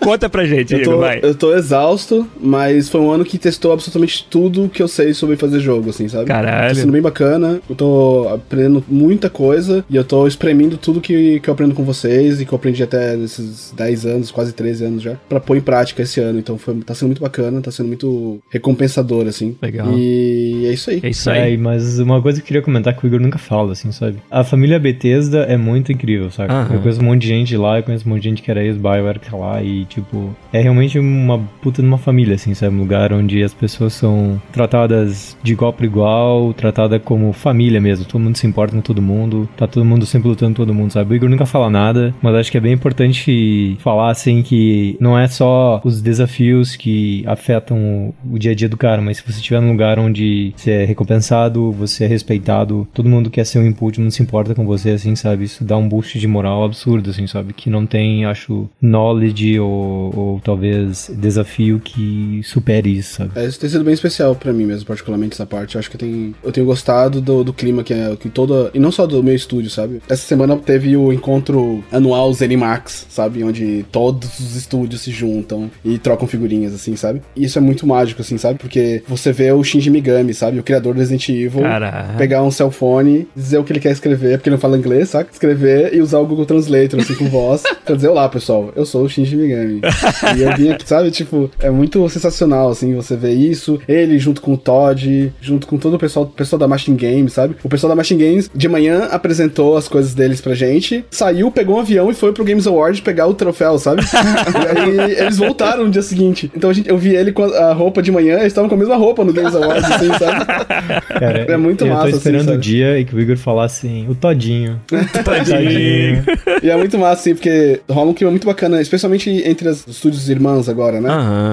Conta pra gente, eu tô, vai. Eu tô exausto, mas foi um ano que testou absolutamente tudo que eu sei sobre fazer jogo, assim, sabe? Caralho. Tá sendo bem bacana. Eu tô aprendendo muita coisa e eu tô espremendo tudo que, que eu aprendo com vocês e que eu aprendi até nesses 10 anos, quase 13 anos já, pra pôr em prática esse ano. Então foi, tá sendo muito bacana, tá sendo muito recompensador, assim. Legal. E é isso aí. É isso aí. É, mas uma coisa que eu queria comentar que o Igor nunca fala, assim, sabe? A família Bethesda é muito incrível, sabe? Eu conheço um monte de gente lá, eu conheço um monte de gente que era ex-Bioware que tá lá e, tipo, é realmente uma puta de uma família, assim, sabe? Um lugar onde as pessoas são tratadas de igual para igual, tratada como família mesmo. Todo mundo se importa com todo mundo, tá todo mundo sempre lutando com todo mundo, sabe? O Igor nunca fala nada, mas acho que é bem importante falar, assim, que não é só os desafios que afetam o dia a dia dia do cara, mas se você estiver num lugar onde você é recompensado, você é respeitado, todo mundo quer ser um input, não se importa com você, assim, sabe? Isso dá um boost de moral absurdo, assim, sabe? Que não tem, acho, knowledge ou, ou talvez desafio que supere isso, sabe? É, isso tem sido bem especial pra mim mesmo, particularmente essa parte. Eu acho que eu tenho, eu tenho gostado do, do clima que é que toda. E não só do meu estúdio, sabe? Essa semana teve o encontro anual Zenimax, sabe? Onde todos os estúdios se juntam e trocam figurinhas, assim, sabe? E isso é muito mágico, assim, sabe? Porque você vê o Shinji Megami, sabe? O criador do Resident Evil, Caraca. pegar um cell phone, dizer o que ele quer escrever, porque ele não fala inglês, sabe? Escrever e usar o Google Translator, assim, com voz, pra dizer: Olá, pessoal, eu sou o Shinji Megami. e eu vim aqui, sabe? Tipo, é muito sensacional, assim, você vê isso. Ele junto com o Todd, junto com todo o pessoal, pessoal da Machine Games, sabe? O pessoal da Machine Games, de manhã, apresentou as coisas deles pra gente, saiu, pegou um avião e foi pro Games Award pegar o troféu, sabe? e aí eles voltaram no dia seguinte. Então a gente, eu vi ele com a, a roupa de manhã, eles estavam com a mesma roupa no Games Award, assim, sabe? Cara, É muito eu massa, tô assim, esperando sabe? o dia em que o Igor falasse assim, o Todinho. Tadinho. E é muito massa, assim, porque rola um clima muito bacana, especialmente entre as- os estúdios irmãs agora, né?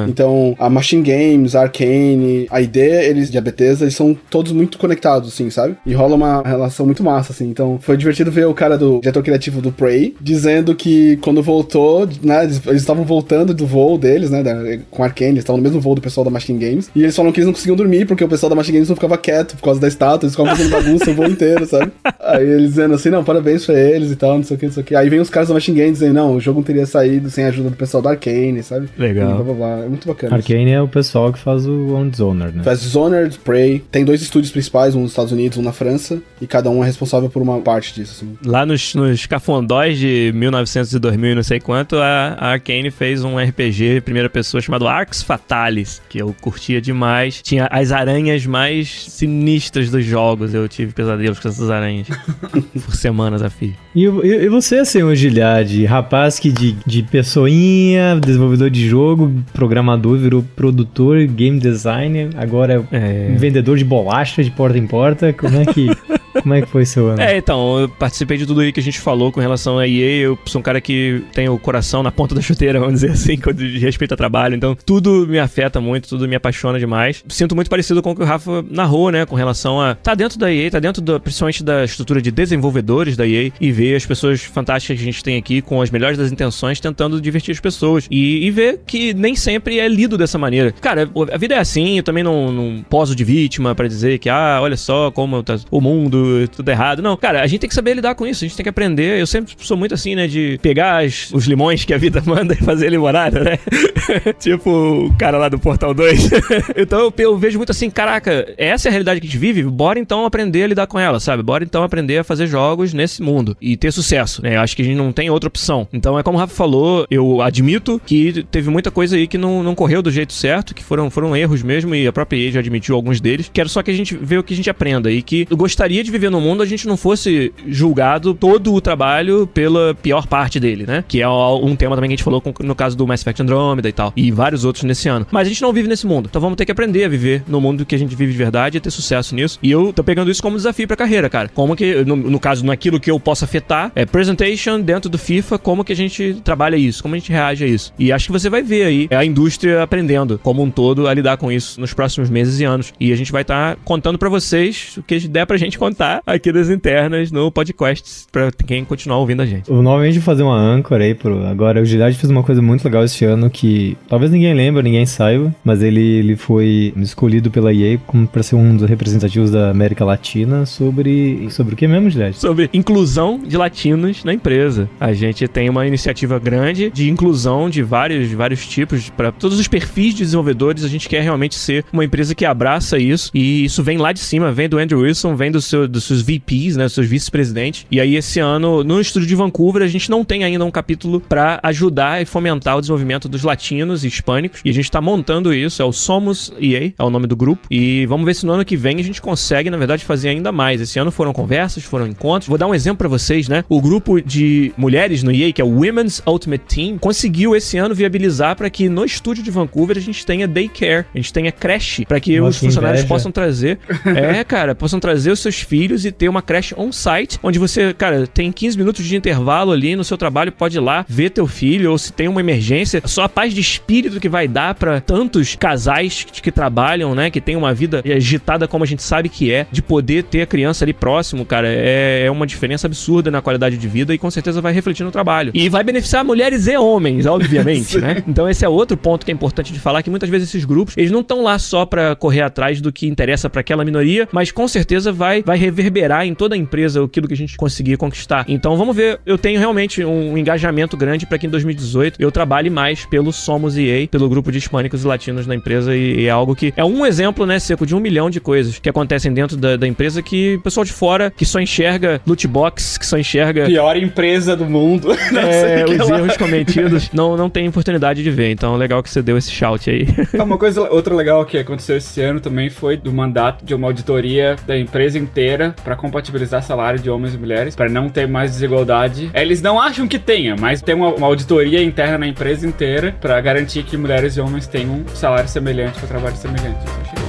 Então, a Machine Games, a Arcane, a ideia, eles de a Bethesda, eles são todos muito conectados, assim, sabe? E rola uma relação muito massa, assim. Então, foi divertido ver o cara do diretor criativo do Prey dizendo que quando voltou, né, eles eles estavam voltando do voo deles, né, da- com a Arcane, eles estavam no mesmo voo do pessoal da Machine Games, e eles falaram que eles não conseguiam dormir porque o pessoal da Machine Games não ficava quieto por causa da estátua, eles ficavam fazendo bagunça o voo inteiro, sabe? Aí eles dizendo assim, não, parabéns pra eles e tal, não sei o que, não sei o que. Aí vem os caras da Machine Games dizendo, não, o jogo não teria saído sem a ajuda do pessoal da Arcane, sabe? Legal. E blá, blá, blá. É muito bacana. Arcane é o pessoal que faz o On Dishonored, né? Faz Dishonored, Prey. Tem dois estúdios principais, um nos Estados Unidos, um na França, e cada um é responsável por uma parte disso, assim. Lá nos, nos cafundós de 1900 e 2000 e não sei quanto, a, a Arcane fez um RPG em primeira pessoa chamado Arx Fatalis, que eu curtia demais. Tinha as aranhas mais sinistras dos jogos. Eu tive pesadelos com essas aranhas por semanas a fio. E, e, e você, assim, o Giliard, rapaz que de, de pessoinha, desenvolvedor de jogo, programador, virou produtor, game designer, agora é É. vendedor de bolacha de porta em porta, como é que, como é que foi seu ano? É, então, eu participei de tudo aí que a gente falou com relação a EA. Eu sou um cara que tem o coração na ponta da chuteira, vamos dizer assim, quando de respeito a trabalho. Então, tudo me afeta muito, tudo me apaixona demais. Sinto muito parecido com o que o Rafa narrou, né, com relação a tá dentro da EA, tá dentro da, principalmente da estrutura de desenvolvedores da EA e ver as pessoas fantásticas que a gente tem aqui com as melhores das intenções tentando divertir as pessoas e, e ver que nem sempre é lido dessa maneira. Cara, a vida é assim, eu também não, não poso de vítima pra dizer que, ah, olha só como tá o mundo, tudo errado. Não, cara, a gente tem que saber lidar com isso, a gente tem que aprender. Eu sempre sou muito assim, né, de pegar as- os limões que a vida manda e fazer limonada, né? tipo o cara lá do Portal 2. então eu, eu vejo muito assim, caraca, essa é a realidade que a gente vive, bora então aprender a lidar com ela, sabe? Bora então aprender a fazer jogos nesse mundo e ter sucesso, né? Eu acho que a gente não tem outra opção. Então é como o Rafa falou, eu admito que teve muita coisa aí que não, não correu do jeito certo, que foram, foram erros mesmo, e a própria EA já admitiu alguns deles. Quero só que a gente veja o que a gente aprenda e que eu gostaria de viver num mundo a gente não fosse julgado todo o trabalho pela pior parte dele, né? Que é um tema também que a gente falou no caso do Mass Effect Andromeda e tal, e vários outros nesse ano. Mas a gente não vive nesse mundo, então vamos ter que aprender a viver no mundo que a gente vive de verdade e ter sucesso nisso. E eu tô pegando isso como desafio pra carreira, cara. Como que, no, no caso, naquilo que eu posso afetar, é presentation dentro do FIFA, como que a gente trabalha isso, como a gente reage a isso. E acho que você vai ver aí a indústria aprendendo como um todo a lidar com isso nos próximos meses e anos. E a gente vai estar contando pra vocês o que der pra gente contar aqui das internas no podcast, pra quem continuar ouvindo a gente. Novamente vou fazer uma âncora aí pro. Agora, o Giliard fez uma coisa muito legal esse ano que talvez ninguém lembre, ninguém saiba, mas ele, ele foi escolhido pela EA como para ser um dos representativos da América Latina sobre. Sobre o que mesmo, Giliard? sobre inclusão de latinos na empresa. A gente tem uma iniciativa grande de inclusão de vários, de vários tipos, para todos os perfis de desenvolvedores. A gente quer realmente ser uma empresa que abraça isso, e isso vem lá de cima, vem do Andrew Wilson, vem do seu, dos seus VPs, né, dos seus vice-presidentes. E aí, esse ano, no estúdio de Vancouver, a gente não tem ainda um capítulo para ajudar e fomentar o desenvolvimento dos latinos e hispânicos. E a gente tá montando isso, é o Somos EA, é o nome do grupo. E vamos ver se no ano que vem a gente consegue, na verdade, fazer ainda mais. Esse ano foram conversas, foram encontros. Vou dar um exemplo pra vocês, né? O grupo de mulheres no EA, que é o Women's Ultimate Team, conseguiu esse ano viabilizar para que no estúdio de Vancouver a gente tenha daycare, a gente tenha creche, para que Nossa, os funcionários inveja. possam trazer. é, cara, possam trazer os seus filhos filhos e ter uma creche on-site, onde você, cara, tem 15 minutos de intervalo ali no seu trabalho, pode ir lá ver teu filho, ou se tem uma emergência, só a paz de espírito que vai dar para tantos casais que, que trabalham, né, que tem uma vida agitada como a gente sabe que é, de poder ter a criança ali próximo, cara, é, é uma diferença absurda na qualidade de vida e com certeza vai refletir no trabalho. E vai beneficiar mulheres e homens, obviamente, né? Então esse é outro ponto que é importante de falar, que muitas vezes esses grupos, eles não estão lá só para correr atrás do que interessa para aquela minoria, mas com certeza vai, vai reverberar em toda a empresa aquilo que a gente conseguir conquistar. Então vamos ver, eu tenho realmente um engajamento grande para que em 2018 eu trabalhe mais pelo Somos EA, pelo grupo de hispânicos e latinos na empresa e, é algo que é um exemplo, né, seco de um milhão de coisas que acontecem dentro da, da empresa que o pessoal de fora que só enxerga loot box, que só enxerga pior empresa do mundo. é, os erros cometidos não, não tem oportunidade de ver. Então, legal que você deu esse shout aí. Uma coisa, outra legal que aconteceu esse ano também foi do mandato de uma auditoria da empresa inteira para compatibilizar salário de homens e mulheres, para não ter mais desigualdade. Eles não acham que tenha, mas tem uma, uma auditoria interna na empresa inteira para garantir que mulheres e homens tenham um salário semelhante para trabalho semelhante. Isso achei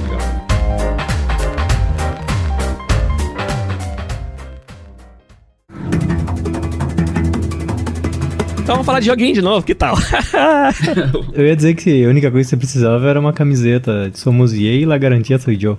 Então vamos falar de joguinho de novo, que tal? eu ia dizer que a única coisa que você precisava era uma camiseta de Somos EA e La Garantia Sou Joe.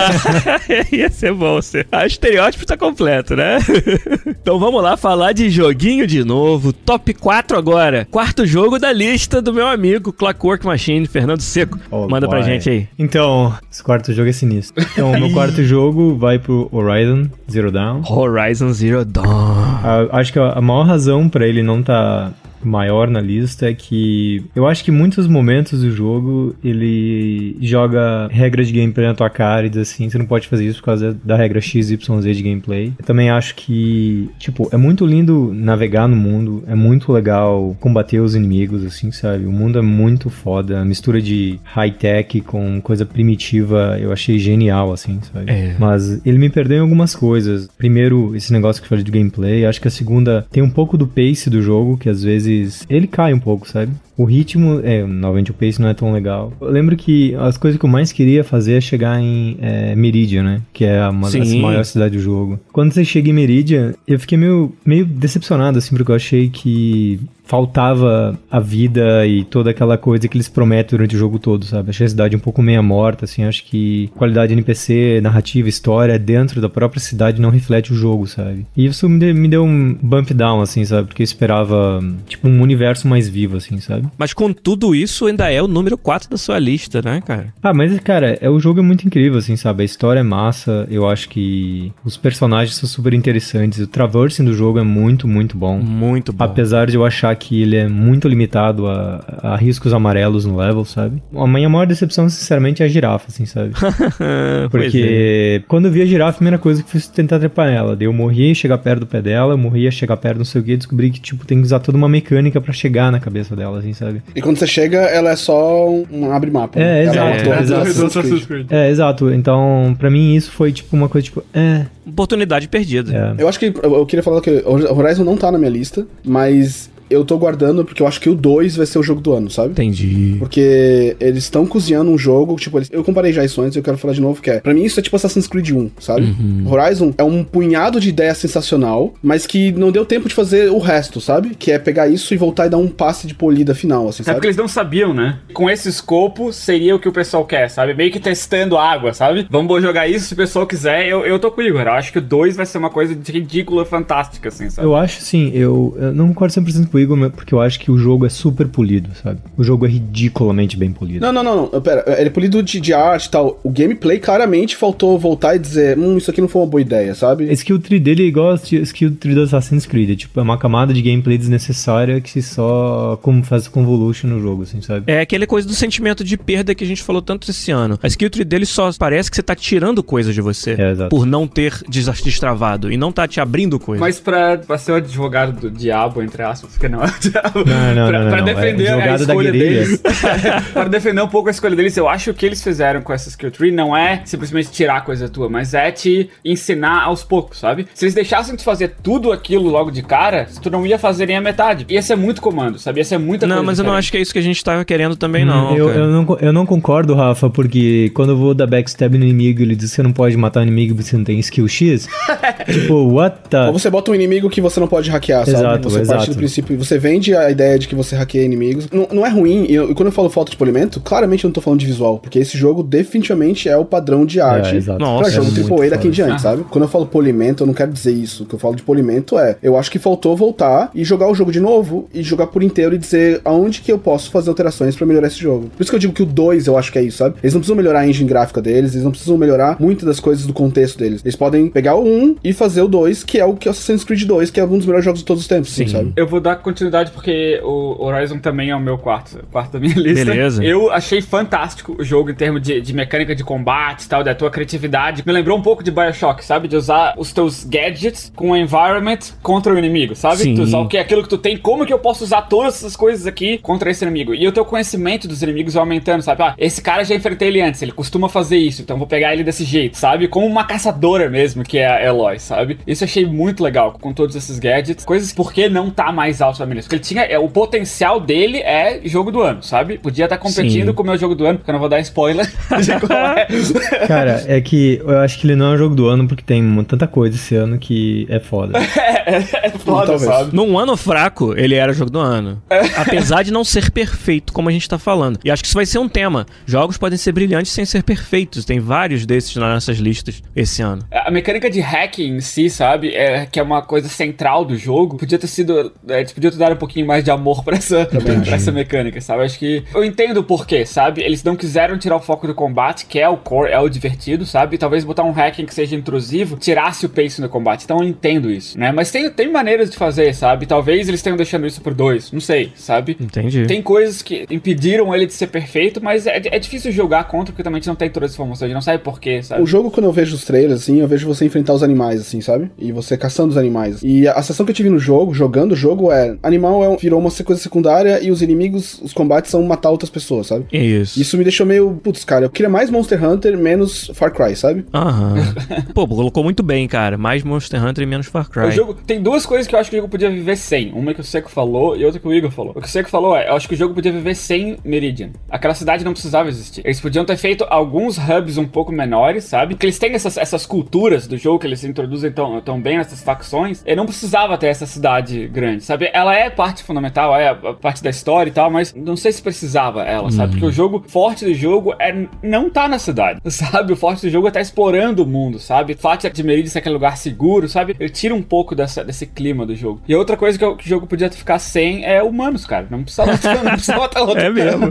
ia ser bom, você. O estereótipo tá completo, né? então vamos lá falar de joguinho de novo. Top 4 agora. Quarto jogo da lista do meu amigo Clockwork Machine, Fernando Seco. Oh, Manda boy. pra gente aí. Então, esse quarto jogo é sinistro. Então, meu quarto jogo vai pro Horizon Zero Dawn. Horizon Zero Dawn. Ah, acho que a maior razão para ele não tá uh, maior na lista é que eu acho que muitos momentos do jogo ele joga regras de gameplay na tua cara e diz assim, você não pode fazer isso por causa da regra XYZ de gameplay. Eu também acho que, tipo, é muito lindo navegar no mundo, é muito legal combater os inimigos, assim, sabe? O mundo é muito foda, a mistura de high-tech com coisa primitiva eu achei genial, assim, sabe? É. Mas ele me perdeu em algumas coisas. Primeiro, esse negócio que eu falei de gameplay, acho que a segunda tem um pouco do pace do jogo, que às vezes vezes ele cai um pouco, sabe? O ritmo, é, novamente o pace não é tão legal. Eu lembro que as coisas que eu mais queria fazer é chegar em é, Meridian, né? Que é uma Sim. das maiores cidades do jogo. Quando você chega em Meridian, eu fiquei meio, meio decepcionado, assim, porque eu achei que faltava a vida e toda aquela coisa que eles prometem durante o jogo todo, sabe? Achei a cidade um pouco meia morta, assim, acho que qualidade NPC, narrativa, história dentro da própria cidade não reflete o jogo, sabe? E isso me deu um bump down, assim, sabe? Porque eu esperava, tipo, um universo mais vivo, assim, sabe? Mas com tudo isso, ainda é o número 4 da sua lista, né, cara? Ah, mas, cara, é, o jogo é muito incrível, assim, sabe? A história é massa, eu acho que os personagens são super interessantes, o traversing do jogo é muito, muito bom. Muito bom. Apesar de eu achar que ele é muito limitado a, a riscos amarelos no level, sabe? A minha maior decepção, sinceramente, é a girafa, assim, sabe? Porque é. quando eu vi a girafa, a primeira coisa que fiz tentar trepar nela. Daí eu morria chegar perto do pé dela, eu morria chegar perto não sei o que, descobri que, tipo, tem que usar toda uma mecânica para chegar na cabeça dela, assim, sabe? E quando você chega, ela é só um abre-mapa. É, né? exato. É, exato. é, exato. Então, pra mim, isso foi, tipo, uma coisa, tipo, é... Oportunidade perdida. É. Eu acho que, eu queria falar que Horizon não tá na minha lista, mas eu tô guardando porque eu acho que o 2 vai ser o jogo do ano, sabe? Entendi. Porque eles estão cozinhando um jogo, tipo, eles, eu comparei já isso antes, eu quero falar de novo, que é, pra mim isso é tipo Assassin's Creed 1, sabe? Uhum. Horizon é um punhado de ideia sensacional, mas que não deu tempo de fazer o resto, sabe? Que é pegar isso e voltar e dar um passe de polida final, assim, é sabe? É porque eles não sabiam, né? Com esse escopo, seria o que o pessoal quer, sabe? Meio que testando água, sabe? Vamos jogar isso se o pessoal quiser, eu, eu tô com o Igor. Eu acho que o 2 vai ser uma coisa ridícula, fantástica, assim, sabe? Eu acho, sim, eu, eu não concordo 100% com o Igor, porque eu acho que o jogo é super polido, sabe? O jogo é ridiculamente bem polido. Não, não, não, não. Pera, ele é polido de, de arte e tal. O gameplay claramente faltou voltar e dizer, hum, isso aqui não foi uma boa ideia, sabe? A skill tree dele é igual a skill tree do Assassin's Creed. É, tipo, é uma camada de gameplay desnecessária que só como faz convolution no jogo, assim, sabe? É aquela coisa do sentimento de perda que a gente falou tanto esse ano. A skill tree dele só parece que você tá tirando coisas de você. É, por não ter destravado e não tá te abrindo coisas. Mas pra, pra ser o advogado do diabo, entre aspas, tática, não. Não, não, pra, não, pra não, defender é a escolha deles. pra defender um pouco a escolha deles, eu acho que o que eles fizeram com essa skill tree não é simplesmente tirar coisa tua, mas é te ensinar aos poucos, sabe? Se eles deixassem de fazer tudo aquilo logo de cara, tu não ia fazer nem a metade. Ia ser muito comando, sabe? Ia ser muita Não, coisa mas eu não diferente. acho que é isso que a gente tava querendo também, não. Hum, eu, cara. eu, não, eu não concordo, Rafa, porque quando eu vou dar backstab no inimigo, ele diz que você não pode matar o inimigo porque você não tem skill X. tipo, what the... Ou você bota um inimigo que você não pode hackear, sabe? Exato, você parte exato. do princípio, você vende a ideia de que você hackeia inimigos. Não, não é ruim, e eu- e quando eu falo falta de polimento, claramente eu não tô falando de visual, porque esse jogo definitivamente é o padrão de arte É, exato. Nossa, pra é jogo AAA daqui em diante, sabe? Quando eu falo polimento, eu não quero dizer isso. O que eu falo de polimento é, eu acho que faltou voltar e jogar o jogo de novo, e jogar por inteiro e dizer aonde que eu posso fazer alterações pra melhorar esse jogo. Por isso que eu digo que o 2 eu acho que é isso, sabe? Eles não precisam melhorar a engine gráfica deles, eles não precisam melhorar muitas das coisas do contexto deles. Eles podem pegar o 1 e fazer o 2, que é o que é o Assassin's Creed 2, que é um dos melhores jogos de todos os tempos, Sim. sabe? Eu vou dar continuidade porque o Horizon também é o meu quarto, quarto da minha lista. Beleza. Eu achei fantástico o jogo em termos de, de mecânica de combate e tal, da tua criatividade. Me lembrou um pouco de Bioshock, sabe? De usar os teus gadgets com o environment contra o inimigo, sabe? Sim. Tu usar o que é aquilo que tu tem, como que eu posso usar todas essas coisas aqui contra esse inimigo? E o teu conhecimento dos inimigos vai aumentando, sabe? Ah, esse cara já enfrentei ele antes, ele costuma fazer isso, então vou pegar ele desse jeito, sabe? Como uma caçadora mesmo, que é a Eloy, sabe? Isso eu achei muito legal com todos esses gadgets. Coisas porque não tá mais alto lista. Porque ele tinha. É, o potencial dele é jogo do ano, sabe? Podia estar competindo Sim. com o meu jogo do ano, que eu não vou dar spoiler de qual é. Cara, é que eu acho que ele não é o jogo do ano porque tem tanta coisa esse ano que é foda. é foda, Talvez. sabe? Num ano fraco, ele era jogo do ano. Apesar de não ser perfeito, como a gente tá falando. E acho que isso vai ser um tema. Jogos podem ser brilhantes sem ser perfeitos. Tem vários desses nas nossas listas esse ano. A mecânica de hacking em si, sabe? É, que é uma coisa central do jogo. Podia ter sido. É, eles podiam ter dado um pouquinho mais de amor pra essa, pra essa mecânica, sabe? Acho que. Eu entendo o porquê, sabe? Eles não quiseram tirar o foco do combate, que é o core, é o divertido, sabe? Talvez botar um hacking que seja intrusivo tirasse o pace no combate. Então eu entendo isso, né? Mas tem, tem maneiras de fazer, sabe? Talvez eles tenham deixando isso por dois. Não sei, sabe? Entendi. Tem coisas que impediram ele de ser perfeito, mas é, é difícil jogar contra porque também a gente não tem todas as informações, a gente não sabe porquê, sabe? O jogo, quando eu vejo os trailers, assim, eu vejo você enfrentar os animais, assim, sabe? E você caçando os animais. E a, a sensação que eu tive no jogo, jogando o jogo, é... Animal é um- virou uma coisa secundária e os inimigos, os combates são matar outras pessoas, sabe? Isso. Isso me deixou meio... Putz, cara, eu queria mais Monster Hunter, menos Far Cry, sabe? Aham. Pô, colocou muito bem, cara. Mais Monster Hunter e menos Far Cry. O jogo tem duas coisas que eu acho que o jogo podia viver sem. Uma que o Seco falou e outra que o Igor falou. O que o Seco falou é, eu acho que o jogo podia viver sem Meridian. Aquela cidade não precisava existir. Eles podiam ter feito alguns hubs um pouco menores, sabe? Porque eles têm essas, essas culturas do jogo que eles introduzem tão, tão bem nessas facções. E não precisava ter essa cidade grande, sabe? Ela é parte fundamental, é a parte da história e tal, mas não sei se precisava ela, sabe? Porque o jogo forte do jogo é não tá na cidade, sabe? O forte do jogo é tá explorando o mundo, sabe? O fato de Meridian ser aquele lugar seguro, sabe? Ele tira um pouco dessa, desse clima do jogo. E outra coisa que, o- jogo podia ficar sem é humanos, cara. Não precisa não precisa matar outro É mesmo.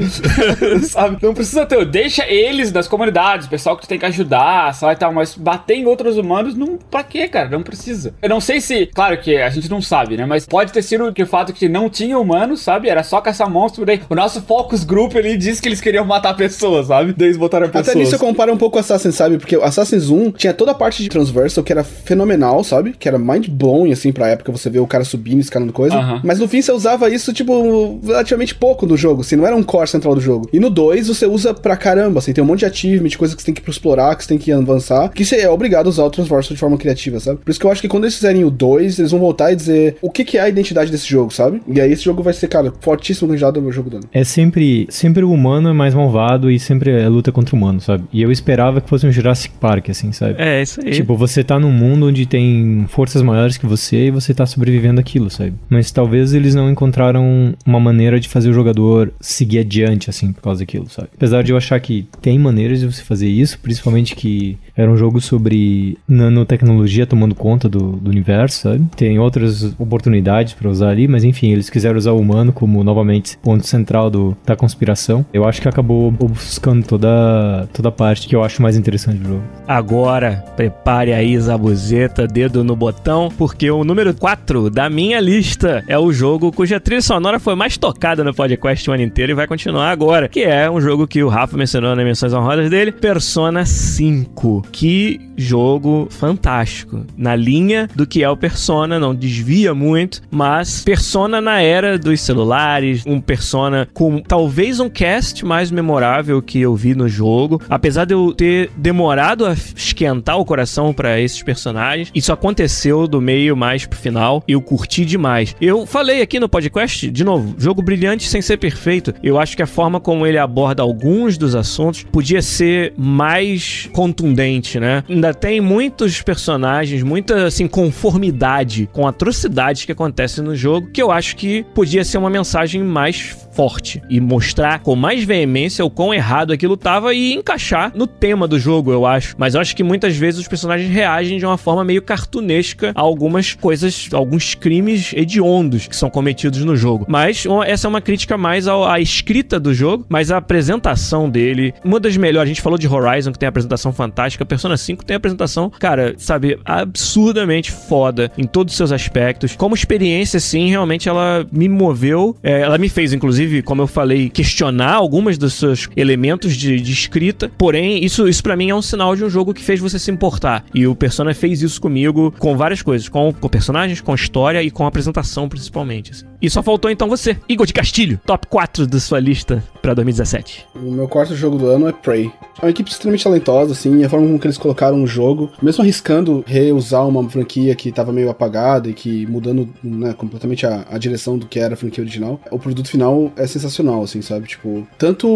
sabe? Não precisa ter. Deixa eles das comunidades, o pessoal que tu tem que ajudar, sabe? e Tal, mas bater em outros humanos, não. Pra quê, cara? Não precisa. Eu não sei se. Claro que a gente não sabe, né? Mas pode ter sido que o fato que não tinha humanos, sabe? Era só caçar monstro. Daí o nosso focus group ali disse que eles queriam matar pessoas, sabe? Daí eles botaram pessoas. Até nisso eu comparo um pouco com Assassin's, sabe? Porque o Assassin's 1 tinha toda a parte de Transversal que era fenomenal, sabe? Que era mind blowing, assim, pra época, você vê o cara subindo, escalando coisa. Aham. Mas no fim você usava isso, tipo, relativamente pouco no jogo, assim, não era um core central do jogo. E no 2 você usa pra caramba, assim, tem um monte de achievement, coisa que você tem que explorar, que você tem que avançar, que você é obrigado a usar o Transversal de forma criativa, sabe? Por isso que eu acho que quando eles fizerem o 2, eles vão voltar e dizer o que, que é a identidade desse jogo, sabe? E aí esse jogo vai ser, cara, fortíssimo candidato ao meu jogo do ano. É sempre, sempre o humano é mais malvado e sempre é luta contra o humano, sabe? E eu esperava que fosse um Jurassic Park, assim, sabe? É, isso aí. Tipo, você tá num mundo onde tem forças maiores que você e você tá sobrevivendo aquilo, sabe? Mas talvez eles não encontraram uma maneira de fazer o jogador seguir adiante, assim, por causa daquilo, sabe? Apesar de eu achar que tem maneiras de você fazer isso, principalmente que era um jogo sobre nanotecnologia tomando conta do, do universo, sabe? Tem outras oportunidades pra usar ali, mas enfim, eles quiseram usar o humano como, novamente, ponto central do, da conspiração. Eu acho que acabou ofuscando toda, toda a parte que eu acho mais interessante do jogo. Agora, prepare aí, Zabuzeta, dedo no botão, porque o número 4 da minha lista é o jogo cuja trilha sonora foi mais tocada no podcast o ano inteiro e vai continuar agora, que é um jogo que o Rafa mencionou nas menções honrosas dele, Persona 5. Que jogo fantástico. Na linha do que é o Persona, não desvia muito, mas Persona na era dos celulares, um Persona com talvez um cast mais memorável que eu vi no jogo. Apesar de eu ter demorado a esquentar o coração para esses personagens, isso aconteceu do meio mais pro final. Eu curti demais. Eu falei aqui no podcast, de novo, jogo brilhante sem ser perfeito. Eu acho que a forma como ele aborda alguns dos assuntos podia ser mais contundente, né? Ainda tem muitos personagens, muita assim conformidade com atrocidades que acontecem no jogo, que eu acho que podia ser uma mensagem mais forte e mostrar com mais veemência o quão errado aquilo tava e encaixar no tema do jogo, eu acho. Mas eu acho que muitas vezes os personagens reagem de uma forma meio cartunesca a algumas coisas, alguns crimes hediondos que são cometidos no jogo. Mas essa é uma crítica mais à escrita do jogo, mas a apresentação dele, uma das melhores, a gente falou de Horizon que tem a apresentação fantástica, Persona 5 tem a apresentação, cara, sabe, absurdamente foda em todos os seus aspectos. Como experiência, sim, realmente ela me moveu, é, ela me fez, inclusive, como eu falei, questionar algumas dos seus elementos de, de escrita. Porém, isso, isso para mim é um sinal de um jogo que fez você se importar. E o Persona fez isso comigo com várias coisas, com, com personagens, com história e com apresentação, principalmente. Assim. E só faltou então você, Igor de Castilho, top 4 da sua lista para 2017. O meu quarto jogo do ano é Prey. É uma equipe extremamente talentosa, assim, a forma como eles colocaram o jogo, mesmo arriscando reusar uma franquia que tava meio apagada e que mudando né, completamente a, a direção do que era a franquia original, o produto final é sensacional, assim, sabe? Tipo, tanto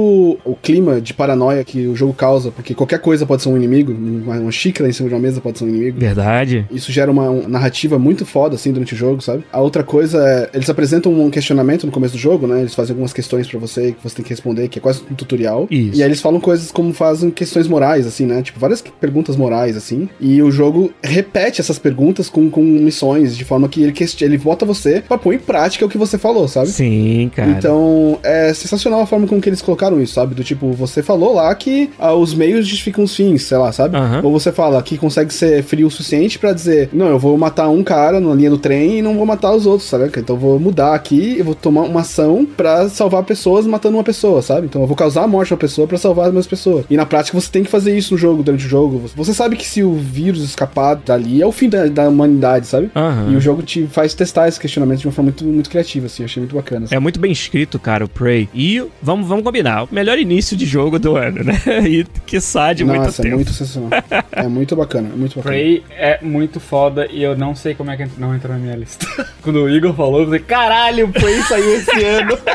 o clima de paranoia que o jogo causa, porque qualquer coisa pode ser um inimigo, uma, uma xícara em cima de uma mesa pode ser um inimigo. Verdade. Isso gera uma, uma narrativa muito foda, assim, durante o jogo, sabe? A outra coisa é, eles apresentam um questionamento no começo do jogo, né? Eles fazem algumas questões para você que você tem que responder, que é quase um tutorial. Isso. E aí eles falam coisas como fazem questões morais, assim, né? Tipo, várias perguntas morais, assim. E o jogo repete essas perguntas com, com missões, de forma que ele, ele bota você pra pôr em prática o que você falou, sabe? Sim, cara. Então, é sensacional a forma com que eles colocaram isso, sabe? Do tipo, você falou lá que ah, os meios justificam os fins, sei lá, sabe? Uhum. Ou você fala que consegue ser frio o suficiente para dizer, não, eu vou matar um cara na linha do trem e não vou matar os outros, sabe? Então eu vou mudar aqui, eu vou tomar uma ação para salvar pessoas matando uma pessoa, sabe? Então eu vou causar a morte de uma pessoa para salvar as minhas pessoas. E na prática você tem que fazer isso no jogo, durante o jogo. Você sabe que se o vírus escapar dali é o fim da, da humanidade, sabe? Uhum. E o jogo te faz testar esse questionamento de uma forma muito, muito criativa, assim. Achei muito bacana. Assim. É muito bem escrito, cara, o Prey. E vamos, vamos combinar, o melhor início de jogo do ano, né? E que sai de Nossa, muito é tempo. muito sensacional. é muito bacana, é muito bacana. Prey é muito foda e eu não sei como é que não entrou na minha lista. Quando o Igor falou, eu falei, caralho, o Prey saiu esse ano.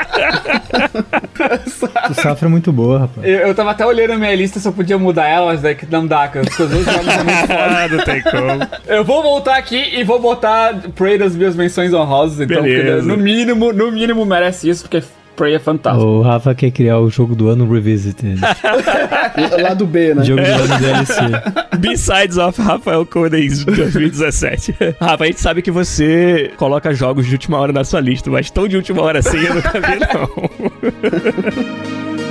Tu safra muito boa, rapaz. Eu, eu tava até olhando a minha lista se eu podia mudar ela, mas daí que não dá, cara. Porque os outros jogos são muito foda. Ah, não tem como. Eu vou voltar aqui e vou botar Prey das minhas menções honrosas, então, porque Beleza. no mínimo, no mínimo merece isso, porque Prey é fantástico. O Rafa quer criar o jogo do ano Revisited. Lá do B, né? jogo do ano DLC. B-Sides of Rafael Codex 2017. Rafa, a gente sabe que você coloca jogos de última hora na sua lista, mas tão de última hora assim eu nunca vi, não.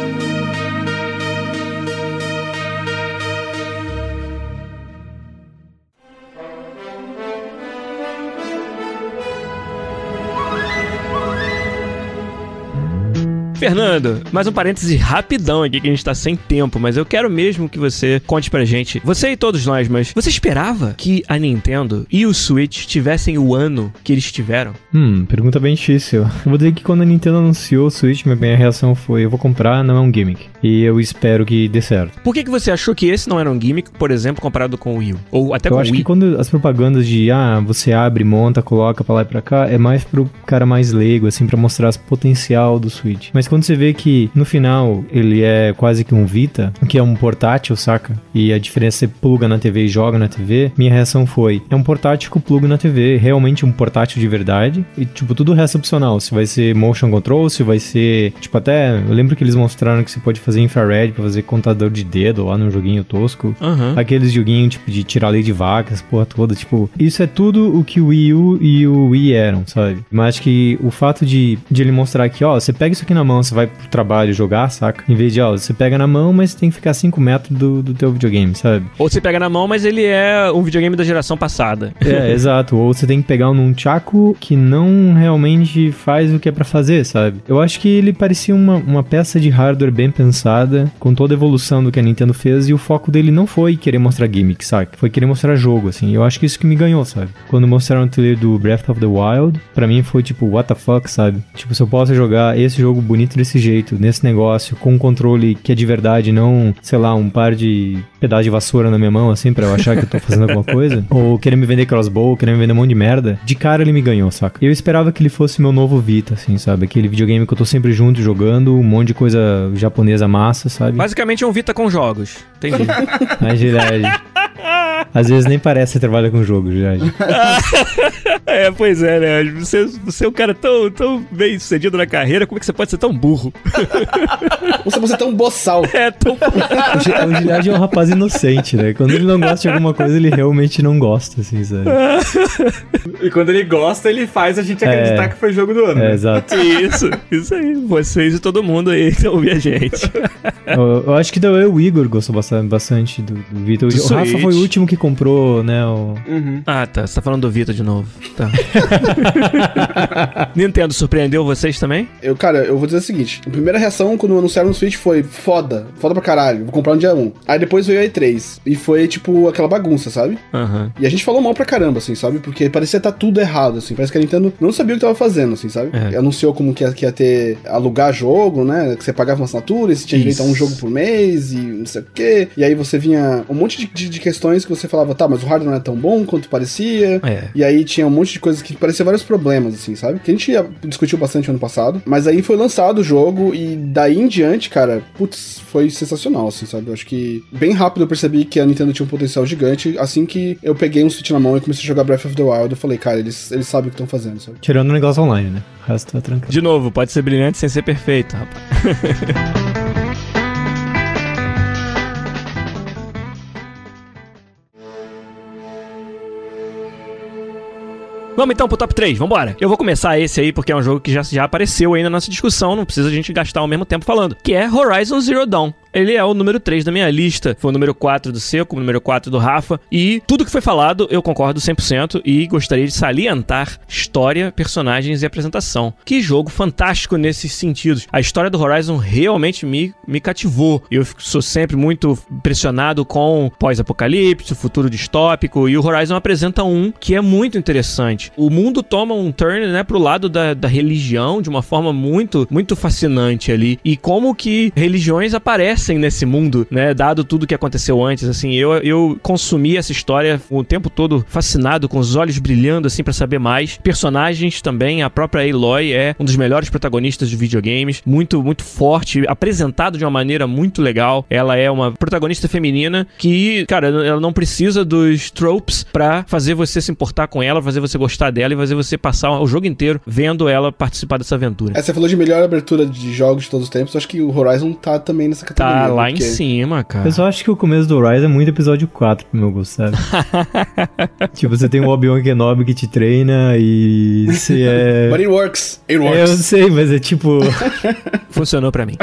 Fernando, mais um parêntese rapidão aqui que a gente tá sem tempo, mas eu quero mesmo que você conte pra gente, você e todos nós, mas você esperava que a Nintendo e o Switch tivessem o ano que eles tiveram? Hum, pergunta bem difícil. Eu vou dizer que quando a Nintendo anunciou o Switch, minha minha reação foi: eu vou comprar, não é um gimmick. E eu espero que dê certo. Por que, que você achou que esse não era um gimmick, por exemplo, comparado com o Wii? Ou até eu com o acho Wii? que quando as propagandas de ah, você abre, monta, coloca pra lá e pra cá, é mais pro cara mais leigo, assim, pra mostrar o potencial do Switch. Mas quando você vê que no final ele é quase que um Vita, que é um portátil, saca? E a diferença é você pluga na TV e joga na TV, minha reação foi: é um portátil que eu plugo na TV, realmente um portátil de verdade. E, tipo, tudo o resto é opcional. Se vai ser motion control, se vai ser. Tipo, até. Eu lembro que eles mostraram que você pode fazer infrared pra fazer contador de dedo lá no joguinho tosco. Aham. Aqueles joguinhos, tipo, de tirar lei de vacas, porra toda, tipo, isso é tudo o que o Wii U e o Wii eram, sabe? Mas acho que o fato de, de ele mostrar aqui, ó, você pega isso aqui na mão, você vai pro trabalho jogar, saca? Em vez de, ó, você pega na mão, mas tem que ficar 5 metros do, do teu videogame, sabe? Ou você pega na mão, mas ele é um videogame da geração passada. É, exato. Ou você tem que pegar um nunchaku que não realmente faz o que é pra fazer, sabe? Eu acho que ele parecia uma, uma peça de hardware bem pensada, com toda a evolução do que a Nintendo fez, e o foco dele não foi querer mostrar gimmick, saca? Foi querer mostrar jogo, assim. Eu acho que isso que me ganhou, sabe? Quando mostraram o trailer do Breath of the Wild, pra mim foi tipo, what the fuck, sabe? Tipo, se eu posso jogar esse jogo bonito desse jeito, nesse negócio, com um controle que é de verdade, não, sei lá, um par de pedaço de vassoura na minha mão, assim, pra eu achar que eu tô fazendo alguma coisa, ou querer me vender crossbow, querer me vender um monte de merda, de cara ele me ganhou, saca? Eu esperava que ele fosse meu novo Vita, assim, sabe? Aquele videogame que eu tô sempre junto jogando, um monte de coisa japonesa massa, sabe? Basicamente é um Vita com jogos. Entendi. Mas, às vezes nem parece que você trabalha com jogo, Girelli. é, pois é, né? Você, você é um cara tão, tão bem sucedido na carreira, como é que você pode ser tão burro? Você pode ser tão boçal. É, tão O Gi- o Girelli é um rapaz inocente, né? Quando ele não gosta de alguma coisa, ele realmente não gosta, assim, sabe? E quando ele gosta, ele faz a gente acreditar É. que foi jogo do ano. É, né? exato. Isso, isso aí. Vocês e todo mundo aí que ouve a gente. Eu, eu acho que daí o Igor gostou bastante, bastante do, do Vitor. O Rafa foi o último que comprou, né? O... Uhum. Ah, tá. Você tá falando do Vita de novo. Tá. Nintendo surpreendeu vocês também? Eu, cara, eu vou dizer o seguinte: a primeira reação quando anunciaram o Switch foi foda, foda pra caralho, vou comprar no dia 1. Aí depois veio a E3. E foi tipo aquela bagunça, sabe? Aham. E a gente falou mal pra caramba, assim, sabe? Porque parecia estar tudo errado, assim. Parece que a Nintendo não sabia o que tava fazendo, assim, sabe? É. Anunciou como que ia, que ia ter alugar jogo, né? Que você pagava uma assinatura e você tinha direito a um Isso. jogo por mês e não sei o quê. E aí você vinha um monte de, de- de questões que você falava, tá, mas o hardware não é tão bom quanto parecia. É. E aí tinha um monte de coisas que parecia vários problemas, assim, sabe? Que a gente discutiu bastante ano passado. Mas aí foi lançado o jogo e daí em diante, cara, putz, foi sensacional, assim, sabe? Eu acho que bem rápido eu percebi que a Nintendo tinha um potencial gigante. Assim que eu peguei um Switch na mão e comecei a jogar Breath of the Wild, eu falei, cara, eles, eles sabem o que estão fazendo, sabe? Tirando o negócio online, né? O resto tá tranquilo. De novo, pode ser brilhante sem ser perfeito, rapaz. Vamos então pro top 3, vambora. Eu vou começar esse aí porque é um jogo que já, já apareceu aí na nossa discussão, não precisa a gente gastar o mesmo tempo falando, que é Horizon Zero Dawn. Ele é o número 3 da minha lista, foi o número 4 do Seco, o número 4 do Rafa, e tudo que foi falado eu concordo 100% e gostaria de salientar história, personagens e apresentação. Que jogo fantástico nesses sentidos. A história do Horizon realmente me, me cativou. Eu sou sempre muito impressionado com pós-apocalipse, futuro distópico, e o Horizon apresenta um que é muito interessante. O mundo toma um turn, né, pro lado da, da religião de uma forma muito, muito fascinante ali. E como que religiões aparecem nesse mundo, né, dado tudo que aconteceu antes, assim, eu, eu consumi essa história o tempo todo fascinado, com os olhos brilhando, assim, pra saber mais. Personagens também, a própria Aloy é um dos melhores protagonistas de videogames, muito, muito forte, apresentado de uma maneira muito legal. Ela é uma protagonista feminina que, cara, ela não precisa dos tropes pra fazer você se importar com ela, fazer você gostar dela e fazer você passar o jogo inteiro vendo ela participar dessa aventura. É, você falou de melhor abertura de jogos de todos os tempos, eu acho que o Horizon tá também nessa categoria. Tá né? lá em cima, cara. Eu só acho que o começo do Horizon é muito episódio 4 pro meu gosto, sabe? tipo, você tem o Obi-Wan Kenobi que te treina e você é... But it works. It É, eu works. sei, mas é tipo... Funcionou pra mim.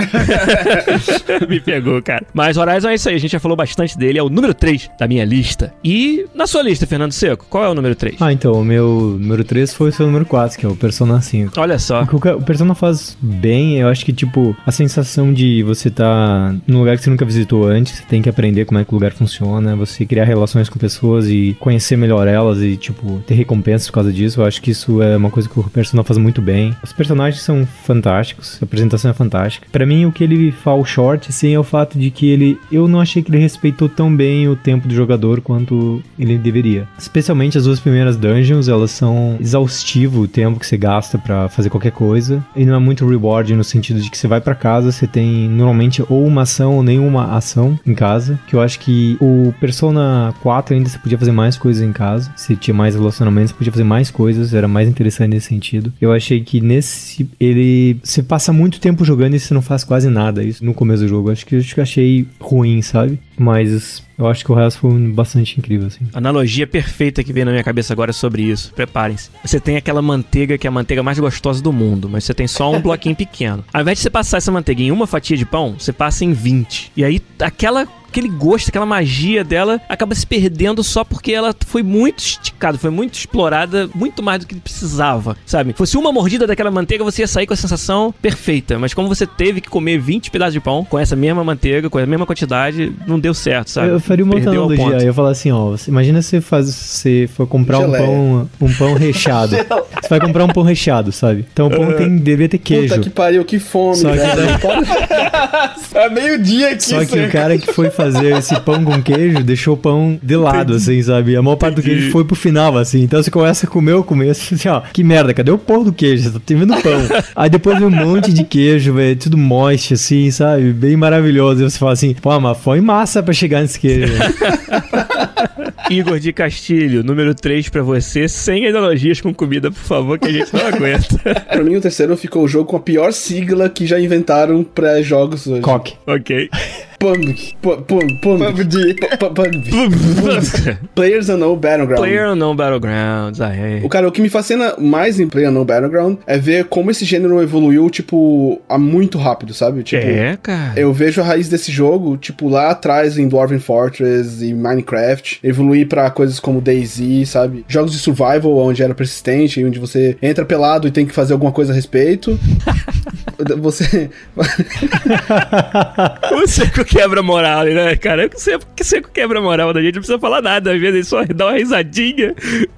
Me pegou, cara. Mas Horizon é isso aí, a gente já falou bastante dele, é o número 3 da minha lista. E na sua lista, Fernando Seco, qual é o número 3? Ah, então, o meu número 3 foi o seu número 4, que é o Persona 5. Olha só. O que o ca- o Persona faz bem, eu acho que, tipo, a sensação de você tá num lugar que você nunca visitou antes, você tem que aprender como é que o lugar funciona, você criar relações com pessoas e conhecer melhor elas e, tipo, ter recompensas por causa disso, eu acho que isso é uma coisa que o Persona faz muito bem. Os personagens são fantásticos, a apresentação é fantástica. Pra mim, o que ele fall short, sim, é o fato de que ele... Eu não achei que ele respeitou tão bem o tempo do jogador quanto ele deveria. Especialmente as duas primeiras dungeons, elas são exaustivo o tempo que você gasta pra fazer qualquer coisa. E não é muito reward no sentido de que você vai pra casa, você tem normalmente ou uma ação nenhuma ação em casa. Que eu acho que o Persona 4 ainda você podia fazer mais coisas em casa. Você tinha mais relacionamentos, podia fazer mais coisas, era mais interessante nesse sentido. Eu achei que nesse. Ele. Você passa muito tempo jogando e você não faz quase nada. Isso no começo do jogo. Acho que eu acho que eu achei ruim, sabe? Mas eu acho que o resto foi bastante incrível, assim. Analogia perfeita que veio na minha cabeça agora sobre isso. Preparem-se. Você tem aquela manteiga que é a manteiga mais gostosa do mundo, mas você tem só um bloquinho pequeno. Ao invés de você passar essa manteiga em uma fatia de pão, você passa em 20. E aí aquela aquele gosto, aquela magia dela acaba se perdendo só porque ela foi muito esticada, foi muito explorada, muito mais do que precisava, sabe? Fosse uma mordida daquela manteiga, você ia sair com a sensação perfeita, mas como você teve que comer 20 pedaços de pão com essa mesma manteiga, com a mesma quantidade, não deu certo, sabe? Eu faria uma outra analogia. Eu ia falar assim, ó, imagina você faz, você for comprar um pão, um pão recheado. você vai comprar um pão recheado, sabe? Então o pão tem, deveria ter queijo. Puta que pariu, que fome, Só que. É meio-dia aqui, Só que o cara que foi fazer esse pão com queijo deixou o pão de lado, assim, sabe? A maior parte do queijo foi pro final, assim. Então você começa a comer o começo, assim, ó, que merda, cadê o pão do queijo? Você tá tendo pão. Aí depois vem um monte de queijo, velho, tudo moist, assim, sabe? Bem maravilhoso. E você fala assim, pô, mas foi massa pra chegar nesse queijo. Igor de Castilho, número 3 pra você, sem analogias com comida, por favor, que a gente não aguenta. Pra mim, o terceiro ficou o jogo com a pior sigla que já inventaram pra jogos hoje. Coque. ok. PUBG. Pu- pu- PUBG. Pu- pu- PUBG. Players Unknown Battleground. Player Unknown Battlegrounds, é. O cara, o que me fascina mais em Player Unknown Battleground é ver como esse gênero evoluiu, tipo, há muito rápido, sabe? Tipo, é, cara. Eu vejo a raiz desse jogo, tipo, lá atrás em Dwarven Fortress e Minecraft, evoluir pra coisas como DayZ, sabe? Jogos de survival, onde era persistente, onde você entra pelado e tem que fazer alguma coisa a respeito. você. O Seco quebra moral, né, cara? O Seco, o Seco quebra moral da gente, não precisa falar nada, às vezes só dá uma risadinha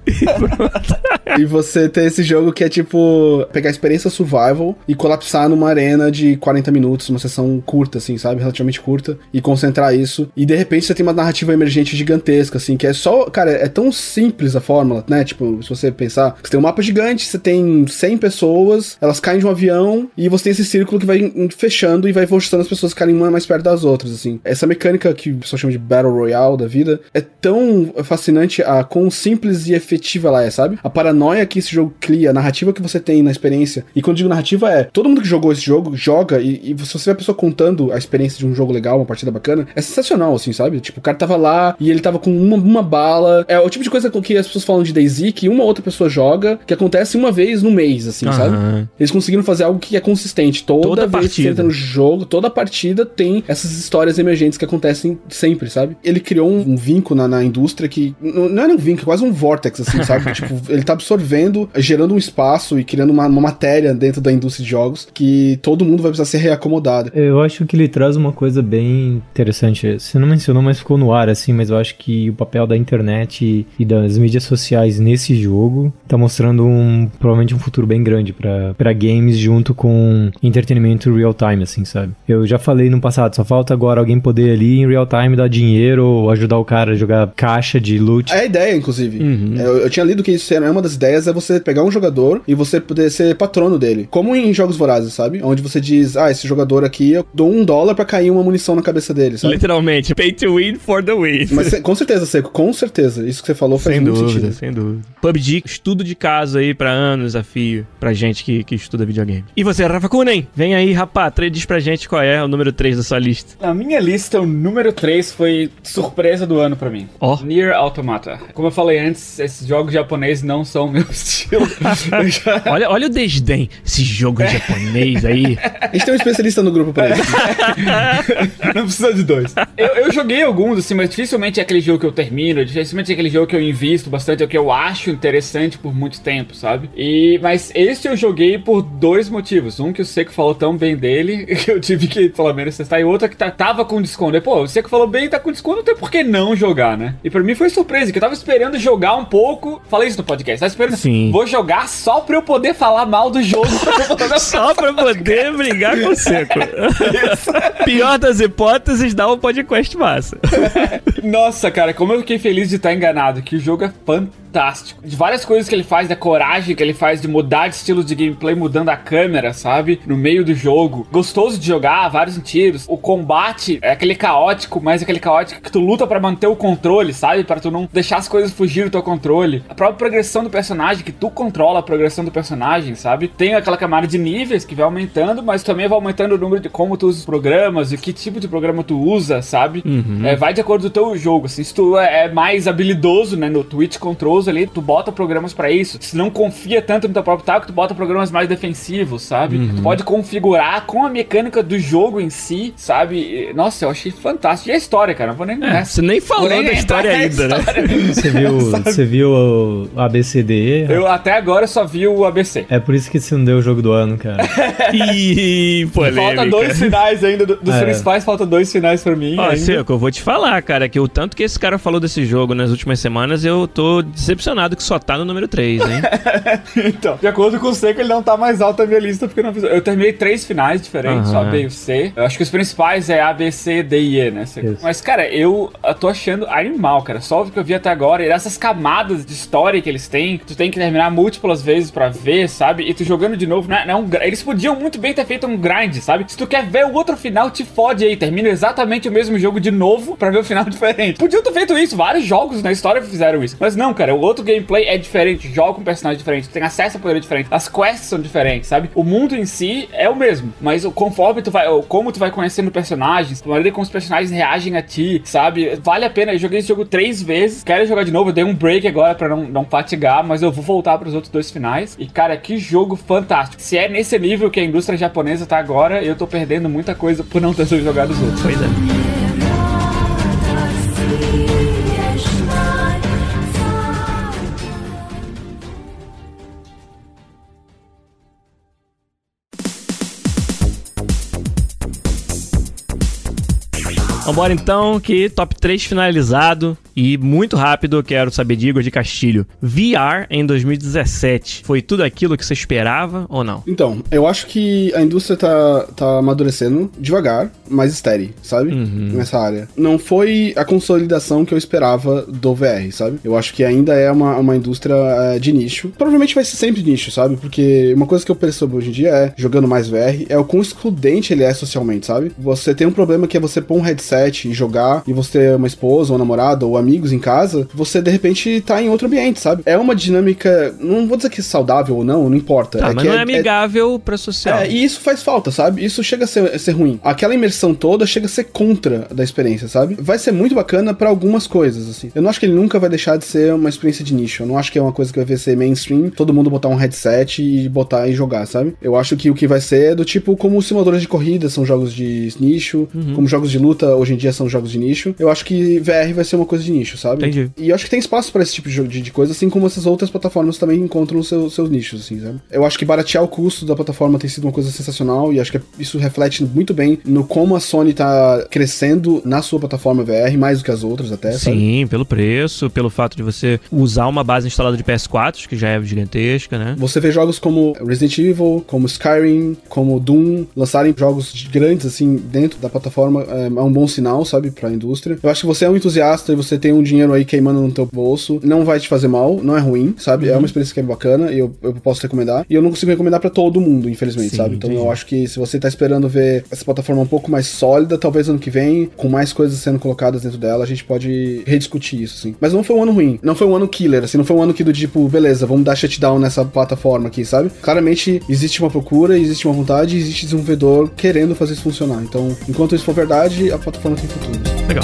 e pronto. e você ter esse jogo que é tipo pegar a experiência survival e colapsar numa arena de 40 minutos, uma sessão curta, assim, sabe? Relativamente curta, e concentrar isso. E de repente você tem uma narrativa emergente gigantesca, assim, que é só. Cara, é tão simples a fórmula, né? Tipo, se você pensar, você tem um mapa gigante, você tem 100 pessoas, elas caem de um avião e você tem esse círculo que vai fechando e vai forçando as pessoas a ficarem uma mais perto das outras, assim. Essa mecânica que o pessoal chama de Battle Royale da vida é tão fascinante a quão simples e efetiva ela é, sabe? A paranoia que esse jogo cria, a narrativa que você tem na experiência. E quando eu digo narrativa é, todo mundo que jogou esse jogo joga e, e se você vê a pessoa contando a experiência de um jogo legal, uma partida bacana, é sensacional, assim, sabe? Tipo, o cara tava lá e ele tava com uma, uma bala. É o tipo de coisa com que as pessoas falam de DayZ que uma outra pessoa joga, que acontece uma vez no mês, assim, sabe? Aham. Eles conseguiram fazer algo que é consistente. Toda, Toda vez que partida. você entra no jogo, toda partida tem essas histórias emergentes que acontecem sempre, sabe? Ele criou um, um vínculo na, na indústria que. Não, era um vínculo, é quase um vortex, assim, sabe? tipo, ele tá absorvendo, gerando um espaço e criando uma, uma matéria dentro da indústria de jogos que todo mundo vai precisar ser reacomodado. Eu acho que ele traz uma coisa bem interessante. Você não mencionou, mas ficou no ar, assim, mas eu acho que o papel da internet e das mídias sociais nesse jogo tá mostrando um provavelmente um futuro bem grande pra games junto com entretenimento real time, assim, sabe? Eu já falei no passado, só falta agora alguém poder ali em real time dar dinheiro ou ajudar o cara a jogar caixa de loot. É a ideia, inclusive. Uhum. Eu, eu tinha lido que isso era uma das ideias é você pegar um jogador e você poder ser patrono dele. Como em jogos vorazes, sabe? Onde você diz, ah, esse jogador aqui, eu dou um dólar pra cair uma munição na cabeça dele, sabe? Literalmente, pay to win for the win. Mas com certeza, Seco, com certeza. Isso que você falou faz Sem muito dúvida, sentido. sem dúvida. PUBG, estudo de caso aí pra anos, desafio pra gente que, que estuda videogame. E você, Rafa Kunen? Vem aí, rapá, diz pra gente qual é o número 3 da sua lista. Na minha lista, o número 3 foi surpresa do ano pra mim. Ó. Nier Automata. Como eu falei antes, esses jogos japoneses não são o meu estilo. Já- Olha, olha o desdém. Esse jogo japonês aí. A gente tem um especialista no grupo pra isso. não precisa de dois. Eu, eu joguei alguns, assim, mas dificilmente é aquele jogo que eu termino, dificilmente é aquele jogo que eu invisto bastante, é o que eu acho interessante por muito tempo, sabe? E, mas esse eu joguei por dois motivos. Um que o Seco falou tão bem dele, que eu tive que pelo menos testar, e outro que tá- tava com desconto. E, pô, o Seco falou bem, tá com desconto, não tem por que não jogar, né? E pra mim foi surpresa, que eu tava esperando jogar um pouco. Falei isso no podcast, tava esperando. Sim. Vou jogar só pra eu poder falar mal do jogo. pra Só pra poder brigar com o seco. Pior das hipóteses, dá um podcast massa. Nossa, cara, como eu fiquei feliz de estar enganado, que o jogo é fantástico. Fantástico. De várias coisas que ele faz, da coragem que ele faz de mudar de estilo de gameplay, mudando a câmera, sabe? No meio do jogo. Gostoso de jogar, vários tiros. O combate é aquele caótico, mas aquele caótico que tu luta para manter o controle, sabe? Para tu não deixar as coisas fugir do teu controle. A própria progressão do personagem, que tu controla a progressão do personagem, sabe? Tem aquela camada de níveis que vai aumentando, mas também vai aumentando o número de como tu usa os programas e que tipo de programa tu usa, sabe? Uhum. É, vai de acordo com o teu jogo. Assim, se tu é mais habilidoso, né, no Twitch Controls ali, tu bota programas para isso. Se não confia tanto no teu próprio taco, tu bota programas mais defensivos, sabe? Uhum. Tu pode configurar com a mecânica do jogo em si, sabe? Nossa, eu achei fantástico. E a história, cara, não vou nem... É, né? você nem falou nem da história ainda, né? Você viu, você viu o ABCDE? Eu até agora só vi o ABC. É por isso que você não deu o jogo do ano, cara. Ih, polêmica. Falta dois finais ainda, do- dos É. principais, falta dois finais pra mim. Ó, ainda. Seco, eu vou te falar, cara, que o tanto que esse cara falou desse jogo nas últimas semanas, eu tô decepcionado que só tá no número 3, hein? Então, de acordo com o Seco, ele não tá mais alto na minha lista porque eu não fiz. Eu terminei três finais diferentes, o A, B e o C. Eu acho que os principais é A, B, C, D e E, né? Seco? Mas, cara, eu eu tô achando animal, cara. Só o que eu vi até agora. E essas camadas de história que eles têm, que tu tem que terminar múltiplas vezes pra ver, sabe? E tu jogando de novo, não é, um Eles podiam muito bem ter feito um grind, sabe? Se tu quer ver o outro final, te fode aí. Termina exatamente o mesmo jogo de novo pra ver o final diferente. Podiam ter feito isso. Vários jogos na história fizeram isso. Mas não, cara. O outro gameplay é diferente. Joga com personagem diferente. Tem acesso a poder diferente. As quests são diferentes, sabe? O mundo em si é o mesmo. Mas conforme tu vai. Como tu vai conhecendo personagens, a maneira como os personagens reagem a ti, sabe? Vale a pena. Eu joguei esse jogo três vezes. Quero jogar de novo. Eu dei um break agora pra não, não fatigar. Mas eu vou voltar pros outros dois finais. E, cara, que jogo fantástico. Se é nesse nível que a indústria japonesa tá agora, eu tô perdendo muita coisa por não ter jogado os outros. pois é. Vambora então, que top 3 finalizado e muito rápido, eu quero saber de Igor de Castilho. VR em 2017, foi tudo aquilo que você esperava ou não? Então, eu acho que a indústria tá, tá amadurecendo devagar, mas estéreo, sabe? Nessa área. Não foi a consolidação que eu esperava do VR, sabe? Eu acho que ainda é uma, uma indústria eh, de nicho. Provavelmente vai ser sempre nicho, sabe? Porque uma coisa que eu percebo hoje em dia é, jogando mais VR, é o quão excludente ele é socialmente, sabe? Você tem um problema que é você pôr um headset e jogar, e você ter uma esposa, ou namorada, ou amigos em casa, você de repente tá em outro ambiente, sabe? É uma dinâmica, não vou dizer que é saudável ou não, não importa. Tá, é mas não é amigável pra social. é, e isso faz falta, sabe? Isso chega a ser, a ser ruim. Aquela imersão toda chega a ser contra da experiência, sabe? Vai ser muito bacana pra algumas coisas, assim. Eu não acho que ele nunca vai deixar de ser uma experiência de nicho. Eu não acho que é uma coisa que vai ser mainstream, todo mundo botar um headset e botar e jogar, sabe? Eu acho que o que vai ser é do tipo como simuladores de corrida são jogos de nicho, como jogos de luta hoje em dia são jogos de nicho. Eu acho que VR vai ser uma coisa de nicho, sabe? Entendi. E eu acho que tem espaço pra esse tipo de, de, de coisa, assim como essas outras plataformas também encontram os seus, nichos, assim, sabe? Eu acho que baratear o custo da plataforma tem sido uma coisa sensacional e acho que isso reflete muito bem no como a Sony tá crescendo na sua plataforma VR, mais do que as outras até, sabe? Sim, pelo preço, pelo fato de você usar uma base instalada de PS4, que já é gigantesca, né? Você vê jogos como Resident Evil, como Skyrim, como Doom, lançarem jogos de- grandes assim dentro da plataforma é, é um bom sinal, sabe, pra indústria. Eu acho que você é um entusiasta e você tem um dinheiro aí queimando no teu bolso, não vai te fazer mal, não é ruim, sabe? É uma experiência que é bacana e eu, eu posso recomendar. E eu não consigo recomendar pra todo mundo, infelizmente, Sim, sabe? Então entendi. eu acho que se você tá esperando ver essa plataforma um pouco mais sólida, talvez ano que vem, com mais coisas sendo colocadas dentro dela, a gente pode rediscutir isso, assim. Mas não foi um ano ruim, não foi um ano killer, assim, não foi um ano que do tipo, beleza, vamos dar shutdown nessa plataforma aqui, sabe? Claramente existe uma procura, existe uma vontade, existe desenvolvedor querendo fazer isso funcionar. Então, enquanto isso for verdade, a plataforma tem futuro. Legal.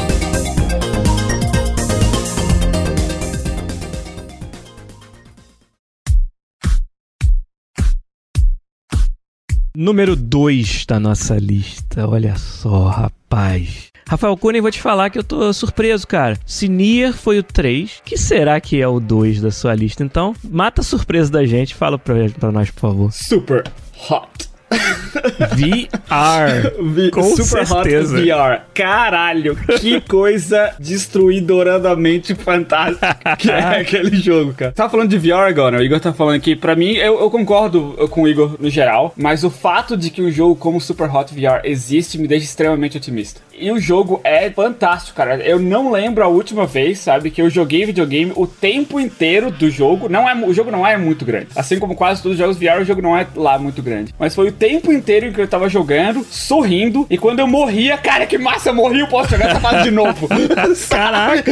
Número 2 da nossa lista. Olha só, rapaz. Rafael Cunha, vou te falar que eu tô surpreso, cara. Se Nier foi o 3, que será que é o 2 da sua lista? Então, mata a surpresa da gente. Fala pra, pra nós, por favor. Super hot. VR. Vi- Com Super certeza. Hot VR. Caralho, que coisa destruidoradamente fantástica que é aquele jogo, cara. Tava falando de VR agora, o Igor tá falando aqui. Pra mim, eu, eu concordo com o Igor no geral, mas o fato de que um jogo como Super Hot VR existe me deixa extremamente otimista. E o jogo é fantástico, cara. Eu não lembro a última vez, sabe, que eu joguei videogame o tempo inteiro do jogo. Não é, o jogo não é muito grande. Assim como quase todos os jogos VR, o jogo não é lá muito grande. Mas foi o tempo inteiro em que eu tava jogando, sorrindo, e quando eu morria, cara, que massa, eu morri, eu posso jogar essa fase de novo. Caraca!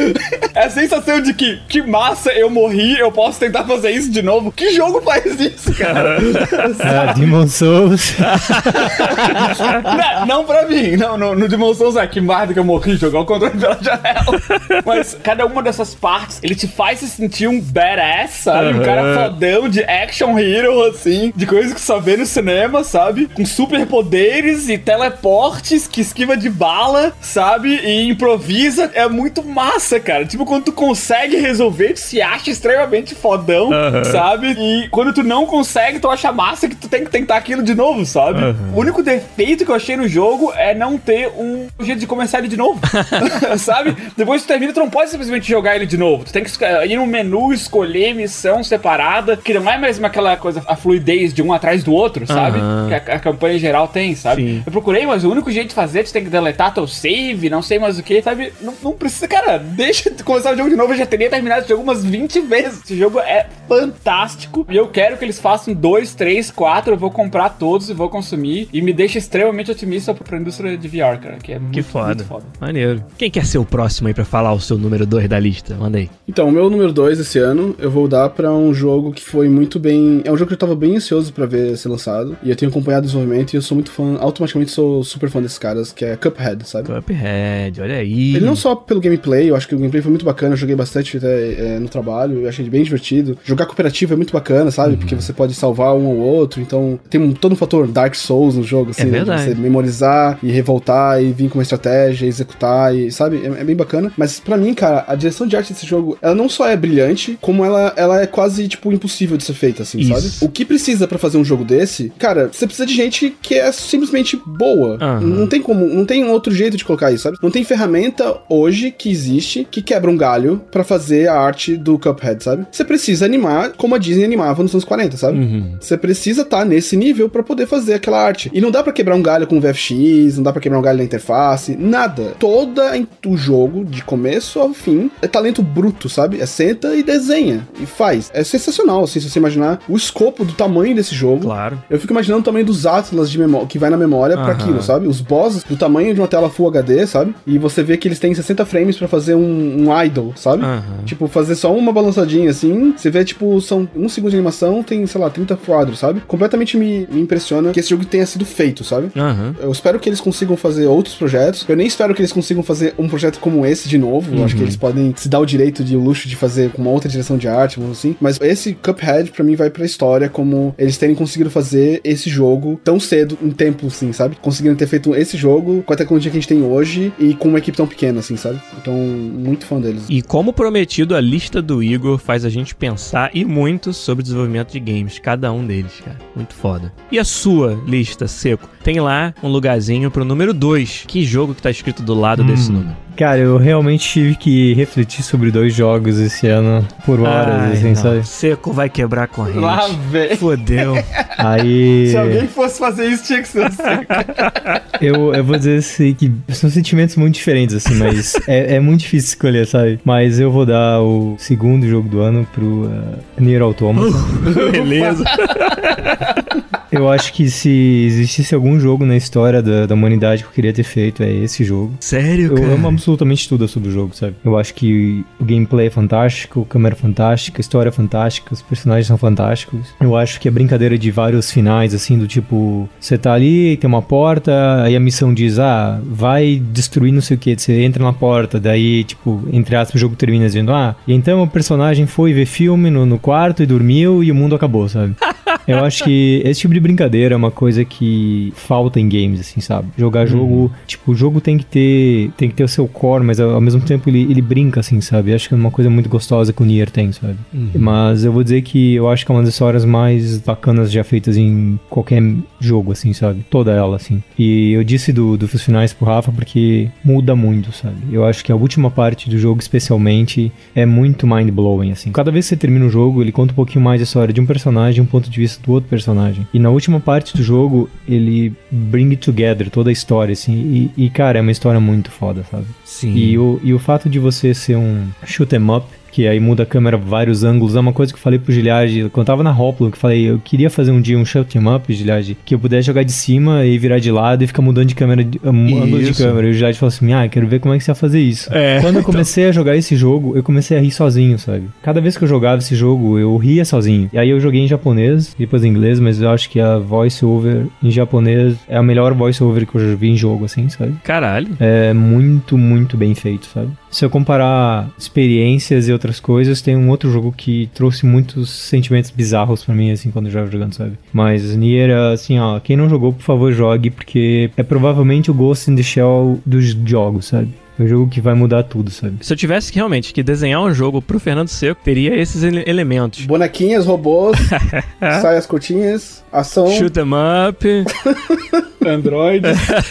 É a sensação de que, que massa, eu morri, eu posso tentar fazer isso de novo. Que jogo faz isso, cara? Ah, Demon Souls. não, não pra mim, não, no, no Demon Souls, ah, que merda que eu morri jogar o controle pela janela. Mas cada uma dessas partes, ele te faz se sentir um badass, sabe? Um cara fodão de action hero, assim, de coisas que só vê no cinema, sabe? Com superpoderes e teleportes que esquiva de bala, sabe? E improvisa. É muito massa, cara. Tipo, quando tu consegue resolver, tu se acha extremamente fodão, Aham. sabe? E quando tu não consegue, tu acha massa que tu tem que tentar aquilo de novo, sabe? Aham. O único defeito que eu achei no jogo é não ter um jeito de começar ele de novo. sabe? Depois que tu termina, tu não pode simplesmente jogar ele de novo. Tu tem que ir no menu, escolher missão separada, que não é mesmo aquela coisa, a fluidez de um atrás do outro, sabe? Aham. Que a, a campanha em geral tem, sabe? Sim. Eu procurei, mas o único jeito de fazer, tu tem que deletar teu save, não sei mais o que, sabe? Não, não precisa, cara, deixa de começar o jogo de novo, eu já teria terminado esse jogo umas 20 vezes. Esse jogo é fantástico e eu quero que eles façam dois, três, quatro, eu vou comprar todos e vou consumir e me deixa extremamente otimista pra indústria de VR, cara, que é muito, Que foda. muito foda. Maneiro. Quem quer ser o próximo aí pra falar o seu número 2 da lista? Manda aí. Então, o meu número 2 esse ano, eu vou dar pra um jogo que foi muito bem. É um jogo que eu tava bem ansioso pra ver ser lançado. E eu tenho acompanhado o desenvolvimento e eu sou muito fã, automaticamente sou super fã desses caras, que é Cuphead, sabe? Cuphead, olha aí. Ele não só pelo gameplay, eu acho que o gameplay foi muito bacana, eu joguei bastante até é, no trabalho, eu achei bem divertido. Jogar cooperativo é muito bacana, sabe? Uhum. Porque você pode salvar um ou outro, então tem um, todo um fator Dark Souls no jogo, assim, É né? De verdade. você memorizar e revoltar e vir com uma estratégia, executar e, sabe? É, é bem bacana. Mas pra mim, cara, a direção de arte desse jogo, ela não só é brilhante, como ela, ela é quase, tipo, impossível de ser feita, assim, Isso. sabe? O que precisa pra fazer um jogo desse, cara, você precisa de gente que é simplesmente boa. Aham. Não tem como, não tem outro jeito de colocar isso, sabe? Não tem ferramenta hoje que existe que quebra um galho pra fazer a arte do Cuphead, sabe? Você precisa animar como a Disney animava nos anos 40, sabe? Uhum. Você precisa estar nesse nível pra poder fazer aquela arte. E não dá pra quebrar um galho com o VFX, não dá pra quebrar um galho na interface, nada. Toda em- o jogo, de começo ao fim, é talento bruto, sabe? É senta e desenha e faz. É sensacional, assim, se você imaginar o escopo do tamanho desse jogo. Claro. Eu fico imaginando o tamanho dos atlas de memória que vai na memória Aham. aquilo, sabe? Os bosses do tamanho de uma tela Full HD, sabe? E você vê que eles têm 60 frames pra fazer um, um idle, sabe? Tipo, fazer só uma balançadinha assim. Você vê, tipo, são um segundo de animação, tem, sei lá, 30 quadros, sabe? Completamente me, me impressiona que esse jogo tenha sido feito, sabe? Eu espero que eles consigam fazer outros projetos. Eu nem espero que eles consigam fazer um projeto como esse de novo. Eu acho Uhum. que eles podem se dar o direito de o luxo de fazer com uma outra direção de arte, assim. Mas esse Cuphead, pra mim, vai pra história como eles terem conseguido fazer esse jogo tão cedo, em tempo, assim, sabe? Conseguiram ter feito esse jogo com a tecnologia que a gente tem hoje e com uma equipe tão pequena, assim, sabe? Então, muito fã deles. E como prometido, a lista do Igor faz a gente pensar e muito sobre o desenvolvimento de games, cada um deles, cara. Muito foda. E a sua lista, Seco? Tem lá um lugarzinho pro número 2. Que jogo que tá escrito do lado desse número? Cara, eu realmente tive que refletir sobre dois jogos esse ano por horas, Ai, assim, não. sabe? Seco vai quebrar a corrente. Lá vem. Fodeu. Aí. Se alguém fosse fazer isso, tinha que ser você. Eu, eu vou dizer assim que são sentimentos muito diferentes, assim, mas é, é muito difícil escolher, sabe? Mas eu vou dar o segundo jogo do ano pro uh, Nier Automata. Beleza. Eu acho que se existisse algum jogo na história da, da humanidade que eu queria ter feito, é esse jogo. Sério, Eu cara? amo absolutamente tudo sobre o jogo, sabe? Eu acho que o gameplay é fantástico, a câmera é fantástica, a história é fantástica, os personagens são fantásticos. Eu acho que a brincadeira de vários finais, assim, do tipo, você tá ali, tem uma porta, aí a missão diz, ah, vai destruir não sei o que, você entra na porta, daí, tipo, entre aspas, o jogo termina dizendo, ah, e então o personagem foi ver filme no, no quarto e dormiu e o mundo acabou, sabe? Eu acho que esse tipo de brincadeira é uma coisa que falta em games, assim, sabe? Jogar jogo, tipo, o jogo tem que ter tem que ter o seu core, mas ao mesmo tempo ele, ele brinca, assim, sabe? Acho que é uma coisa muito gostosa que o Nier tem, sabe? Mas eu vou dizer que eu acho que é uma das histórias mais bacanas já feitas em qualquer jogo, assim, sabe? Toda ela, assim. E eu disse do, dos finais pro Rafa porque muda muito, sabe? Eu acho que a última parte do jogo, especialmente, é muito mind-blowing, assim. Cada vez que você termina o jogo, ele conta um pouquinho mais a história de um personagem, um ponto de vista do outro personagem. E na última parte do jogo, ele bring it together, toda a história, assim. E, e, cara, é uma história muito foda, sabe? Sim. E o, e o fato de você ser um shoot 'em up, que aí muda a câmera vários ângulos, é uma coisa que eu falei pro Giliard, quando eu tava na Hoplon, que eu falei, eu queria fazer um dia um 'em up, Giliard, que eu pudesse jogar de cima e virar de lado e ficar mudando de câmera, de, um ângulo de câmera. E o Giliard falou assim, ah, quero ver como é que você vai fazer isso. É, Quando eu comecei a jogar esse jogo, eu comecei a rir sozinho, sabe? Cada vez que eu jogava esse jogo, eu ria sozinho. E aí eu joguei em japonês, depois em inglês, mas eu acho que a voice over em japonês é a melhor voice over que eu já vi em jogo, assim, sabe? Caralho. É muito, muito bem feito, sabe? Se eu comparar experiências e outras coisas, tem um outro jogo que trouxe muitos sentimentos bizarros pra mim, assim, quando eu já jogando, sabe? Mas Nier, assim, ó, quem não jogou, por favor, jogue, porque é provavelmente o Ghost in the Shell dos jogos, sabe? É um jogo que vai mudar tudo, sabe? Se eu tivesse que, realmente que desenhar um jogo pro Fernando Seco, teria esses ele- elementos. Bonequinhas, robôs, saias curtinhas, ação. Shoot 'em up. Android.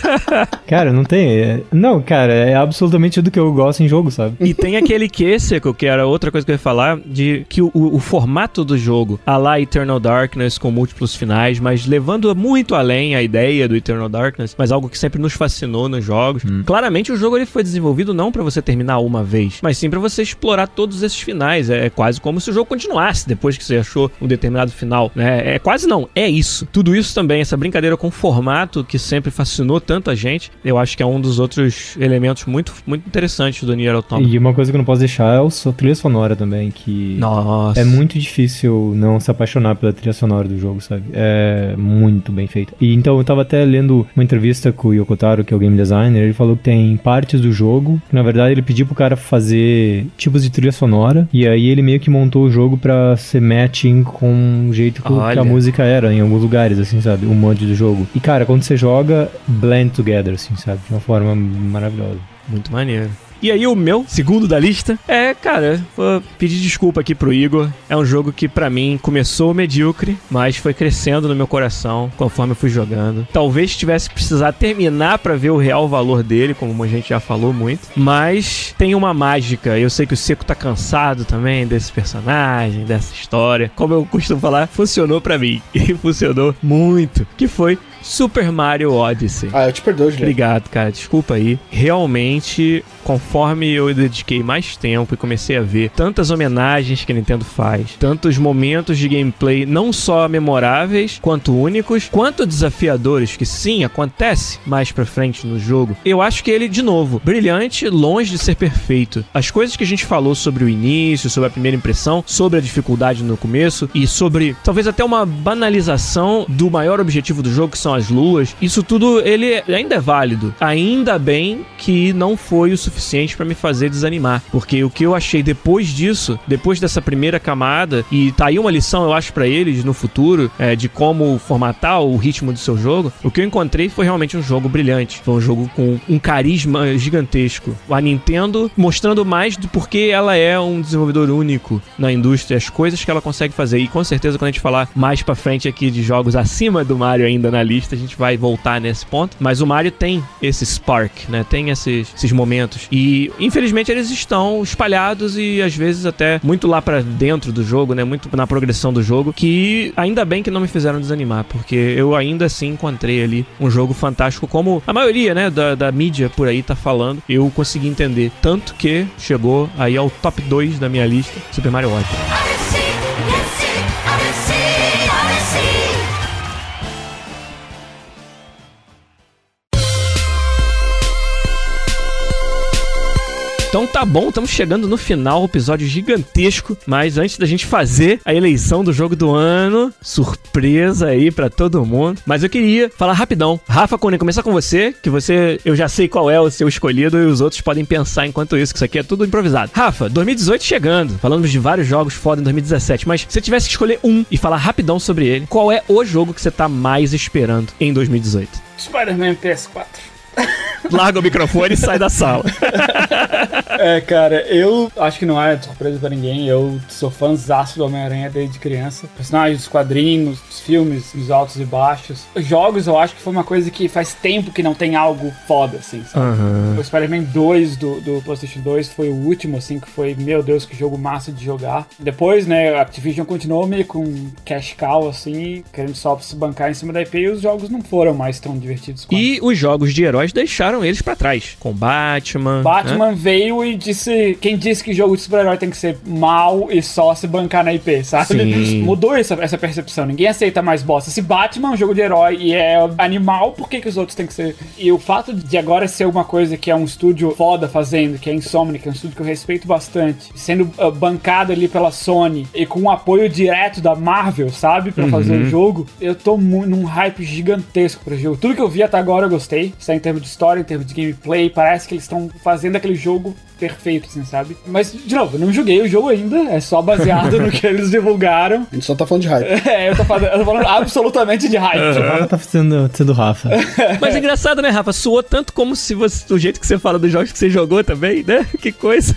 Cara, não tem. é- Não, cara, é absolutamente tudo que eu gosto em jogo, sabe? E tem aquele que, Seco, que era outra coisa que eu ia falar, de que o, o- o formato do jogo, a lá Eternal Darkness com múltiplos finais, mas levando muito além a ideia do Eternal Darkness, mas algo que sempre nos fascinou nos jogos. Claramente o jogo ele foi desenvolvido não pra você terminar uma vez, mas sim pra você explorar todos esses finais. É, é quase como se o jogo continuasse depois que você achou um determinado final, né? É quase não, é isso. Tudo isso também, essa brincadeira com formato que sempre fascinou tanto a gente, eu acho que é um dos outros elementos muito, muito interessantes do Nier Automata. E uma coisa que eu não posso deixar é o so- trilha sonora também, que. Nossa. É muito difícil não se apaixonar pela trilha sonora do jogo, sabe? É muito bem feita. E então eu tava até lendo uma entrevista com o Yokotaro, que é o game designer, ele falou que tem partes do jogo, que na verdade ele pediu pro cara fazer tipos de trilha sonora, e aí ele meio que montou o jogo pra ser matching com o jeito Olha. que a música era em alguns lugares, assim, sabe? O mod do jogo. E cara, quando você joga, blend together, assim, sabe? De uma forma maravilhosa. Muito maneiro. E aí o meu, segundo da lista, é, cara, vou pedir desculpa aqui pro Igor. É um jogo que pra mim começou medíocre, mas foi crescendo no meu coração conforme eu fui jogando. Talvez tivesse precisado terminar pra ver o real valor dele, como a gente já falou muito, mas tem uma mágica. Eu sei que o Seco tá cansado também desse personagem, dessa história. Como eu costumo falar, funcionou pra mim e funcionou muito, que foi Super Mario Odyssey. Ah, eu te perdoo, Juliano. Obrigado, cara. Desculpa aí. Realmente, conforme eu dediquei mais tempo e comecei a ver tantas homenagens que a Nintendo faz, tantos momentos de gameplay não só memoráveis, quanto únicos, quanto desafiadores, que sim, acontece mais pra frente no jogo, eu acho que ele, de novo, brilhante, longe de ser perfeito. As coisas que a gente falou sobre o início, sobre a primeira impressão, sobre a dificuldade no começo e sobre talvez até uma banalização do maior objetivo do jogo, que são as luas, isso tudo ele ainda é válido. Ainda bem que não foi o suficiente pra me fazer desanimar, porque o que eu achei depois disso, depois dessa primeira camada, e tá aí uma lição eu acho pra eles no futuro, é, de como formatar o ritmo do seu jogo, o que eu encontrei foi realmente um jogo brilhante. Foi um jogo com um carisma gigantesco. A Nintendo mostrando mais do porquê ela é um desenvolvedor único na indústria, as coisas que ela consegue fazer. E com certeza, quando a gente falar mais pra frente aqui de jogos acima do Mario ainda na lista, a gente vai voltar nesse ponto. Mas o Mario tem esse spark, né? Tem esses, esses momentos. E infelizmente eles estão espalhados e às vezes até muito lá pra dentro do jogo, né? Muito na progressão do jogo. Que ainda bem que não me fizeram desanimar, porque eu ainda assim encontrei ali um jogo fantástico, como a maioria, né, da, da mídia por aí tá falando. Eu consegui entender. Tanto que chegou aí ao top 2 da minha lista, Super Mario Odyssey, Então tá bom, estamos chegando no final, episódio gigantesco. Mas antes da gente fazer a eleição do jogo do ano, surpresa aí pra todo mundo. Mas eu queria falar rapidão. Rafa Cunha, começar com você, que você, eu já sei qual é o seu escolhido e os outros podem pensar enquanto isso, que isso aqui é tudo improvisado. Rafa, 2018 chegando. Falamos de vários jogos foda em 2017, mas se você tivesse que escolher um e falar rapidão sobre ele, qual é o jogo que você tá mais esperando em 2018? Spider-Man PS4. Larga o microfone e sai da sala. É, cara, eu acho que não é surpresa pra ninguém. Eu sou fãzaço do Homem-Aranha desde criança. Personagens, os quadrinhos, os filmes, os altos e baixos. Os jogos, eu acho que foi uma coisa que faz tempo que não tem algo foda, assim, sabe? Aham. O Spider-Man 2 do, do PlayStation 2 foi o último, assim, que foi, meu Deus, que jogo massa de jogar. Depois, né, a Activision continuou meio com cash cow, assim, querendo só se bancar em cima da IP e os jogos não foram mais tão divertidos quanto. E os jogos de heróis deixaram eles pra trás. Com Batman. né? Batman veio e disse. Quem disse que jogo de super-herói tem que ser mal e só se bancar na IP, sabe? Sim. Mudou essa, essa percepção. Ninguém aceita mais bosta. Se Batman é um jogo de herói e é animal, por que, que os outros têm que ser? E o fato de agora ser uma coisa que é um estúdio foda fazendo, que é Insomniac, que é um estúdio que eu respeito bastante, sendo uh, bancado ali pela Sony e com o apoio direto da Marvel, sabe? Pra fazer o jogo, eu tô num hype gigantesco pro jogo. Tudo que eu vi até agora eu gostei. Isso é em termos de história, em termos de gameplay, parece que eles estão fazendo aquele jogo perfeito, assim, sabe? Mas, de novo, eu não joguei o jogo ainda, é só baseado no que eles divulgaram. A gente só tá falando de hype. É, eu tô falando, eu tô falando absolutamente de hype. Ela tá sendo, sendo Rafa. Mas é engraçado, né, Rafa? Soou tanto como se você, do jeito que você fala dos jogos que você jogou também, né? Que coisa.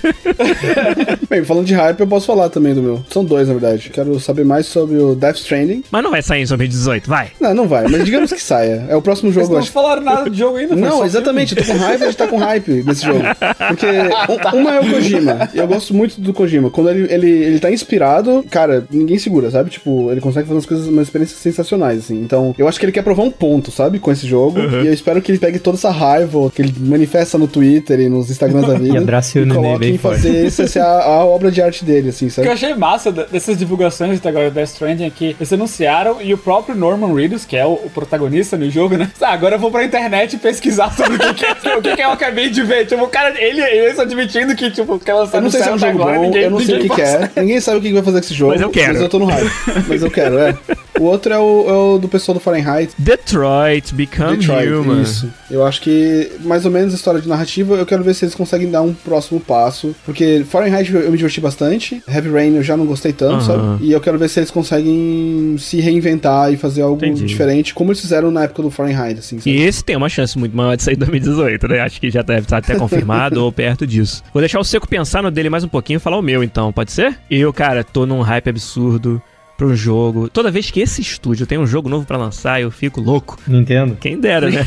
Bem, falando de hype, eu posso falar também do meu. São dois, na verdade. Quero saber mais sobre o Death Stranding. Mas não vai sair em 2018, vai. Não, não vai, mas digamos que saia. É o próximo Vocês jogo, não acho. falaram nada do jogo ainda, Não, exatamente, eu tô com raiva de estar com hype nesse jogo. Porque uma é o Kojima. Eu gosto muito do Kojima. Quando ele, ele, ele tá inspirado, cara, ninguém segura, sabe? Tipo, ele consegue fazer umas coisas, umas experiências sensacionais, assim. Então, eu acho que ele quer provar um ponto, sabe? Com esse jogo. E eu espero que ele pegue toda essa raiva que ele manifesta no Twitter e nos Instagrams da vida. E e coloque bem em fazer isso ser a, a obra de arte dele, assim, O que sabe? eu achei massa dessas divulgações até agora do Death Stranding é que eles anunciaram e o próprio Norman Reedus, que é o, o protagonista no jogo, né? Ah, agora eu vou pra internet pesquisar sobre o que, que, é- o que, que eu acabei de ver. Tipo, o cara, ele, ele admitindo que, tipo, que ela Eu não sei se é um jogo bom, eu não sei o que, que é. Ninguém sabe o que vai fazer com esse jogo. Mas eu quero. Mas eu tô no hype. mas eu quero, é. O outro é o, é o do pessoal do Fahrenheit. Detroit, Become Detroit, Human. isso. Eu acho que, mais ou menos, a história de narrativa, eu quero ver se eles conseguem dar um próximo passo. Porque Fahrenheit eu me diverti bastante. Heavy Rain eu já não gostei tanto, sabe? E eu quero ver se eles conseguem se reinventar e fazer algo Entendi. diferente, como eles fizeram na época do Fahrenheit, assim, sabe? E esse tem uma chance muito maior de sair em 2018, né? Acho que já deve estar até confirmado ou perto disso. Vou deixar o Seco pensar no dele mais um pouquinho e falar o meu, então, pode ser? Eu, cara, tô num hype absurdo pro jogo. Toda vez que esse estúdio tem um jogo novo pra lançar, eu fico louco. Nintendo. Quem dera, né?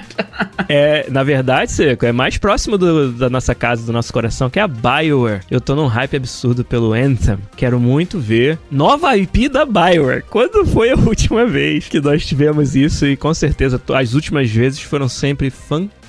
é, na verdade, Seco, é mais próximo do- da nossa casa, do nosso coração, que é a BioWare. Eu tô num hype absurdo pelo Anthem. Quero muito ver nova IP da BioWare. Quando foi a última vez que nós tivemos isso? E com certeza as últimas vezes foram sempre fantásticas.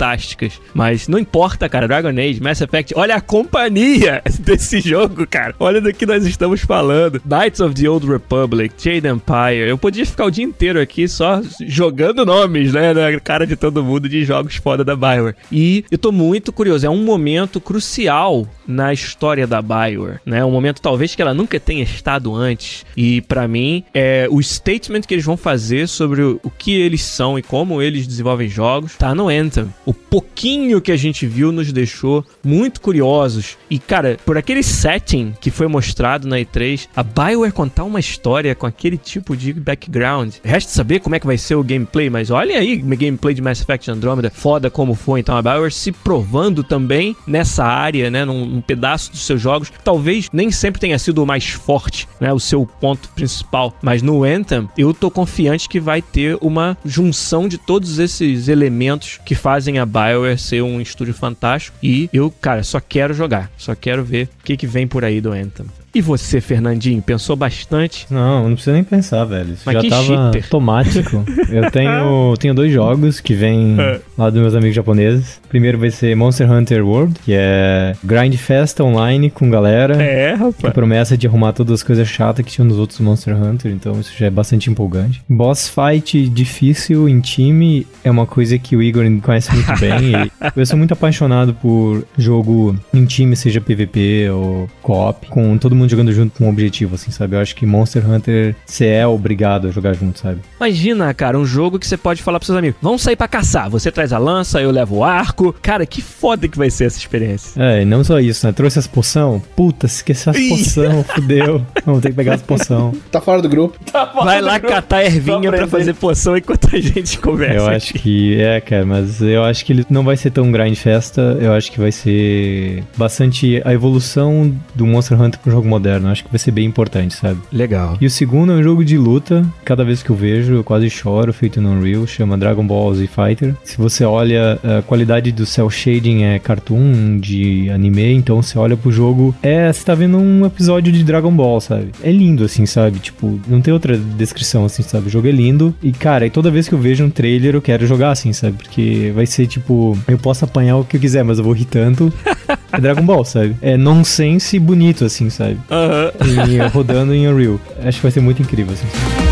Mas não importa, cara. Dragon Age, Mass Effect, olha a companhia desse jogo, cara. Olha do que nós estamos falando. Knights of the Old Republic, Jade Empire. Eu podia ficar o dia inteiro aqui só jogando nomes, né, na cara de todo mundo de jogos foda da BioWare. E eu tô muito curioso, é um momento crucial na história da BioWare, né? Um momento talvez que ela nunca tenha estado antes. E pra mim, é o statement que eles vão fazer sobre o, o que eles são e como eles desenvolvem jogos, tá no Anthem. O pouquinho que a gente viu nos deixou muito curiosos. E cara, por aquele setting que foi mostrado na E3, a BioWare contar uma história com aquele tipo de background. Resta saber como é que vai ser o gameplay, mas olha aí gameplay de Mass Effect Andromeda, foda como foi. Então a BioWare se provando também nessa área, né, num, num pedaço dos seus jogos, talvez nem sempre tenha sido o mais forte, né, o seu ponto principal, mas no Anthem eu tô confiante que vai ter uma junção de todos esses elementos que fazem a BioWare ser um estúdio fantástico e eu, cara, só quero jogar, só quero ver o que que vem por aí do Anthem. E você, Fernandinho, pensou bastante? Não, não precisa nem pensar, velho. Isso Mas já que tava cheater. automático. Eu tenho, tenho dois jogos que vêm É. lá dos meus amigos japoneses. Primeiro vai ser Monster Hunter World, que é grind festa online com galera. É, A rapaz. promessa de arrumar todas as coisas chatas que tinham nos outros Monster Hunter, então isso já é bastante empolgante. Boss fight difícil em time é uma coisa que o Igor conhece muito bem. e eu sou muito apaixonado por jogo em time, seja PVP ou co-op, com todo mundo jogando junto com um objetivo, assim, sabe? Eu acho que Monster Hunter você é obrigado a jogar junto, sabe? Imagina, cara, um jogo que você pode falar pros seus amigos: vamos sair pra caçar. Você traz a lança, eu levo o arco. Cara, que foda que vai ser essa experiência. É, e não só isso, né? Trouxe as poção. Puta, esqueci as poção, fudeu. Vamos ter que pegar as poção. Tá fora do grupo. Vai lá catar ervinha pra fazer poção enquanto a gente conversa. Eu acho que é, cara, mas eu acho que ele não vai ser tão grind festa. Eu acho que vai ser bastante a evolução do Monster Hunter pro jogo moderno. Eu acho que vai ser bem importante, sabe? Legal. E o segundo é um jogo de luta. Cada vez que eu vejo, eu quase choro, feito no Unreal, chama Dragon Ball Z Fighter. Se você olha, a qualidade do cel shading é cartoon de anime, então você olha pro jogo, é, você tá vendo um episódio de Dragon Ball, sabe? É lindo assim, sabe? Tipo, não tem outra descrição assim, sabe? O jogo é lindo. E cara, e toda vez que eu vejo um trailer, eu quero jogar assim, sabe? Porque vai ser tipo, eu posso apanhar o que eu quiser, mas eu vou rir tanto. É Dragon Ball, sabe? É nonsense bonito assim, sabe? Aham. e rodando em Unreal. Acho que vai ser muito incrível, assim.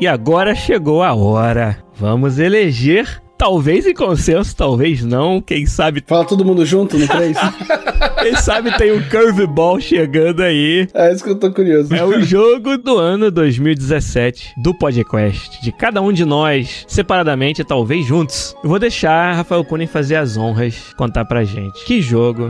E agora chegou a hora. Vamos eleger, talvez em consenso, talvez não. Quem sabe, Fala todo mundo junto no 3. quem sabe tem um curveball chegando aí. é isso que eu tô curioso. É o jogo do ano 2017 do podcast. De cada um de nós, separadamente, talvez juntos. Eu vou deixar Rafael Kunin fazer as honras, contar pra gente. Que jogo,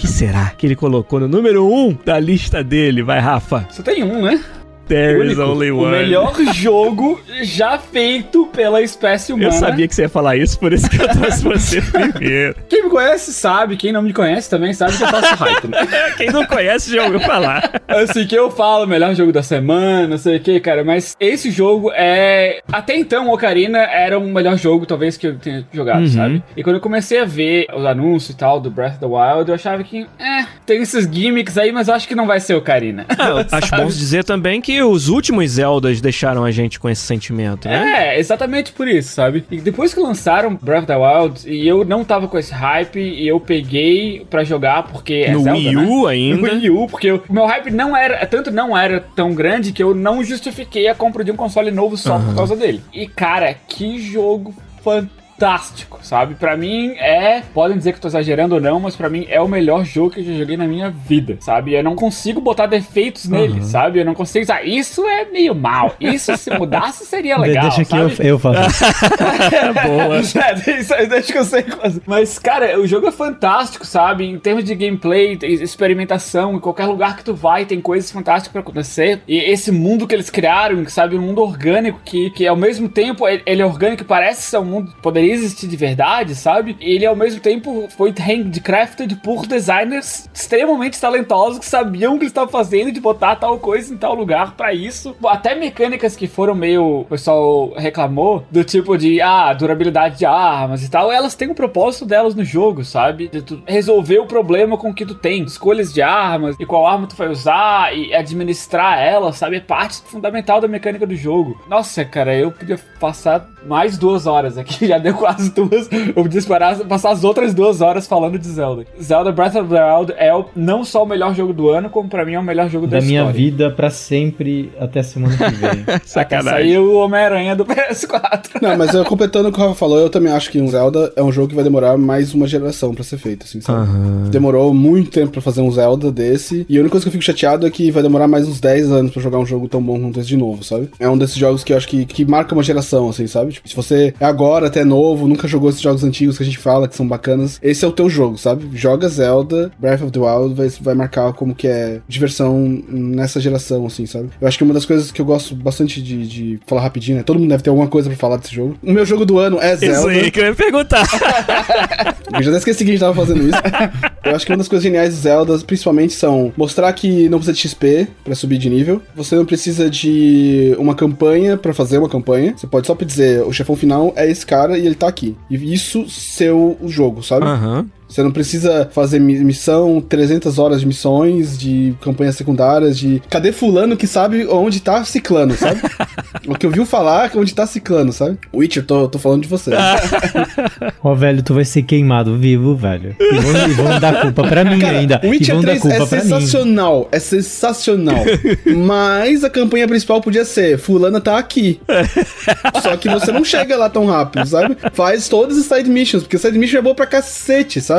que será que ele colocou no número 1 um da lista dele? Vai, Rafa. Só tem um, né? There is only o one. melhor jogo já feito pela espécie humana. Eu sabia que você ia falar isso, por isso que eu trouxe você primeiro. Quem me conhece sabe, quem não me conhece também sabe que eu faço hype, né? Quem não conhece já ouviu falar. Assim, que eu falo, melhor jogo da semana, não sei o que, cara, mas esse jogo é. Até então, Ocarina era o melhor jogo, talvez, que eu tenha jogado, Uhum. sabe? E quando eu comecei a ver os anúncios e tal do Breath of the Wild, eu achava que, é, tem esses gimmicks aí, mas eu acho que não vai ser Ocarina. Ah, acho bom dizer também que os últimos Zeldas deixaram a gente com esse sentimento, né? É, exatamente por isso, sabe? E depois que lançaram Breath of the Wild, e eu não tava com esse hype, e eu peguei pra jogar porque é no Zelda, Wii né? U No ainda. Wii U, porque o meu hype não era, tanto não era tão grande que eu não justifiquei a compra de um console novo só por causa dele. E cara, que jogo fantástico, sabe? Pra mim é, podem dizer que eu tô exagerando ou não, mas pra mim é o melhor jogo que eu já joguei na minha vida, sabe? Eu não consigo botar defeitos nele, sabe? Eu não consigo dizer, ah, isso é meio mal, isso se mudasse seria De- legal, Deixa que eu, sabe? eu faço. Boa. É, deixa, deixa que eu sei quase. Mas, cara, o jogo é fantástico, sabe? Em termos de gameplay, experimentação, em qualquer lugar que tu vai, tem coisas fantásticas pra acontecer. E esse mundo que eles criaram, sabe? Um mundo orgânico que, que ao mesmo tempo ele é orgânico e parece ser um mundo poderia existir de verdade, sabe? Ele ao mesmo tempo foi handcrafted por designers extremamente talentosos que sabiam o que estavam fazendo de botar tal coisa em tal lugar pra isso. Até mecânicas que foram meio. O pessoal reclamou, do tipo de, ah, durabilidade de armas e tal, elas têm um propósito delas no jogo, sabe? De tu resolver o problema com o que tu tem. Escolhas de armas e qual arma tu vai usar e administrar ela, sabe? É parte fundamental da mecânica do jogo. Nossa, cara, eu podia passar mais duas horas aqui, já deu quase duas. Eu podia esperar, passar as outras duas horas falando de Zelda. Zelda Breath of the Wild é o- não só o melhor jogo do ano, como pra mim é o melhor jogo da, Da minha história. vida pra sempre até semana que vem. Sacanagem. Saiu o Homem-Aranha do PS4. Não, mas eu, completando o que o Rafa falou, eu também acho que um Zelda é um jogo que vai demorar mais uma geração pra ser feito, assim, sabe? Demorou muito tempo pra fazer um Zelda desse. E a única coisa que eu fico chateado é que vai demorar mais uns 10 anos pra jogar um jogo tão bom quanto esse de novo, sabe? É um desses jogos que eu acho que, que marca uma geração, assim, sabe? Tipo, se você é agora, até novo, nunca jogou esses jogos antigos que a gente fala que são bacanas, esse é o teu jogo, sabe? Joga Zelda, Breath of the Wild vai, vai marcar como que é diversão nessa geração, assim, sabe? Eu acho que uma das coisas que eu gosto bastante de, de falar rapidinho, né? Todo mundo deve ter alguma coisa pra falar desse jogo. O meu jogo do ano é Isso Zelda. aí que eu ia perguntar. Eu já até esqueci que a gente tava fazendo isso. Eu acho que uma das coisas geniais do Zelda, principalmente, são mostrar que não precisa de XP pra subir de nível. Você não precisa de uma campanha pra fazer uma campanha. Você pode só dizer, o chefão final é esse cara e ele tá aqui. E isso ser o o jogo, sabe? Aham. Você não precisa fazer mi- missão, 300 horas de missões, de campanhas secundárias, de cadê fulano que sabe onde tá ciclano, sabe? o que ouviu falar onde tá ciclano, sabe? Witcher, tô, tô falando de você. Ó, velho, tu vai ser queimado vivo, velho. E vão, e vão dar culpa pra mim Cara, ainda. E Witcher vão dar 3 culpa é sensacional, é sensacional. Mas a campanha principal podia ser, fulana tá aqui. Só que você não chega lá tão rápido, sabe? Faz todas as side missions, porque side mission é boa pra cacete, sabe?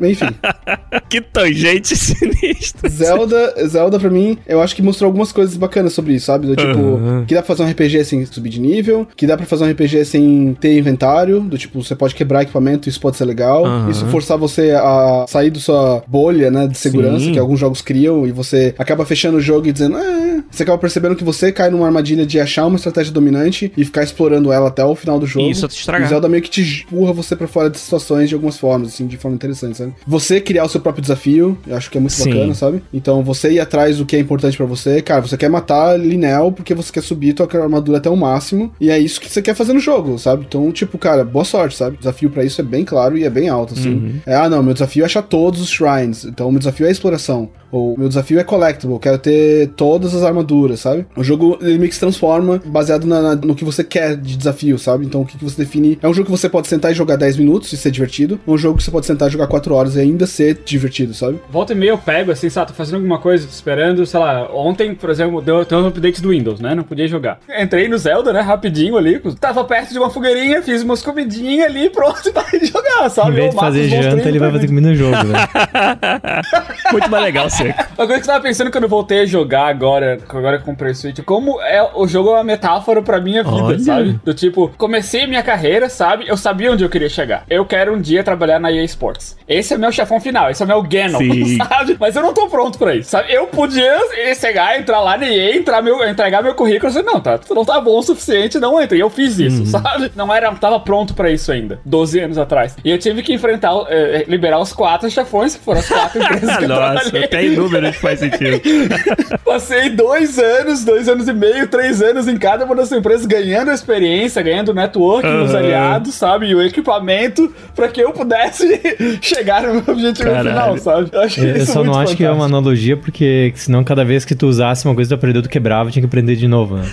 Enfim, que tangente sinistra. Zelda, Zelda pra mim, eu acho que mostrou algumas coisas bacanas sobre isso, sabe? Do tipo, Aham. que dá pra fazer um RPG sem subir de nível, que dá pra fazer um RPG sem ter inventário, do tipo, você pode quebrar equipamento, isso pode ser legal. Aham. Isso forçar você a sair da sua bolha, né, de segurança, Sim. que alguns jogos criam, e você acaba fechando o jogo e dizendo, ah, você acaba percebendo que você cai numa armadilha de achar uma estratégia dominante e ficar explorando ela até o final do jogo. Isso é te estragar. E Zelda meio que te empurra você pra fora de situações de algumas formas, assim, de forma interessante, sabe? Você criar o seu próprio desafio, eu acho que é muito Sim. bacana, sabe? Então você ir atrás do que é importante pra você, cara, você quer matar Linel porque você quer subir tua armadura até o máximo, e é isso que você quer fazer no jogo, sabe? Então, tipo, cara, boa sorte, sabe? O desafio pra isso é bem claro e é bem alto, assim. Uhum. É, ah, não, meu desafio é achar todos os shrines, então meu desafio é exploração. Ou meu desafio é collectible, quero ter todas as armaduras, sabe? O jogo ele meio que se transforma baseado na- na- no que você quer de desafio, sabe? Então o que, que você define. É um jogo que você pode sentar e jogar 10 minutos e ser divertido. Ou um jogo que você pode sentar e jogar 4 horas e ainda ser divertido, sabe? Volta e meia eu pego, assim, sabe, tô fazendo alguma coisa, tô esperando, sei lá, ontem, por exemplo, deu, deu um update do Windows, né, não podia jogar. Entrei no Zelda, né, rapidinho ali, tava perto de uma fogueirinha, fiz umas comidinhas ali, pronto, pra jogar, sabe? Em vez Eu de fazer janta, ele vai fazer comida no jogo, velho. Muito mais legal, seco. Uma coisa que eu tava pensando quando eu voltei a jogar agora, agora eu comprei o Switch, como é, o jogo é uma metáfora pra minha vida, Olha. sabe? Do tipo, comecei minha carreira, sabe? Eu sabia onde eu queria chegar. Eu quero um dia trabalhar na EA Sports. Esse é meu chefão final, esse é meu Ganon, Sim. sabe? Mas eu não tô pronto pra isso, sabe? Eu podia chegar, entrar lá na EA, entrar meu, entregar meu currículo e dizer, não, tá, não tá bom o suficiente, não entra. E eu fiz isso, sabe? Não era, tava pronto pra isso ainda, 12 anos atrás. E eu tive que enfrentar, eh, liberar os quatro chefões, que foram as quatro empresas que eu Nossa, trabalhei. até em números faz sentido. Passei dois anos, dois anos e meio, três anos em cada uma das empresas, ganhando experiência, ganhando network, os Aham. aliados, sabe? E o equipamento pra que eu pudesse chegar no meu objetivo Caralho. final, sabe? Eu, acho Eu, eu só não muito acho que é uma fantástico. analogia, porque senão cada vez que tu usasse uma coisa tu aprendeu, tu quebrava, tinha que aprender de novo, né?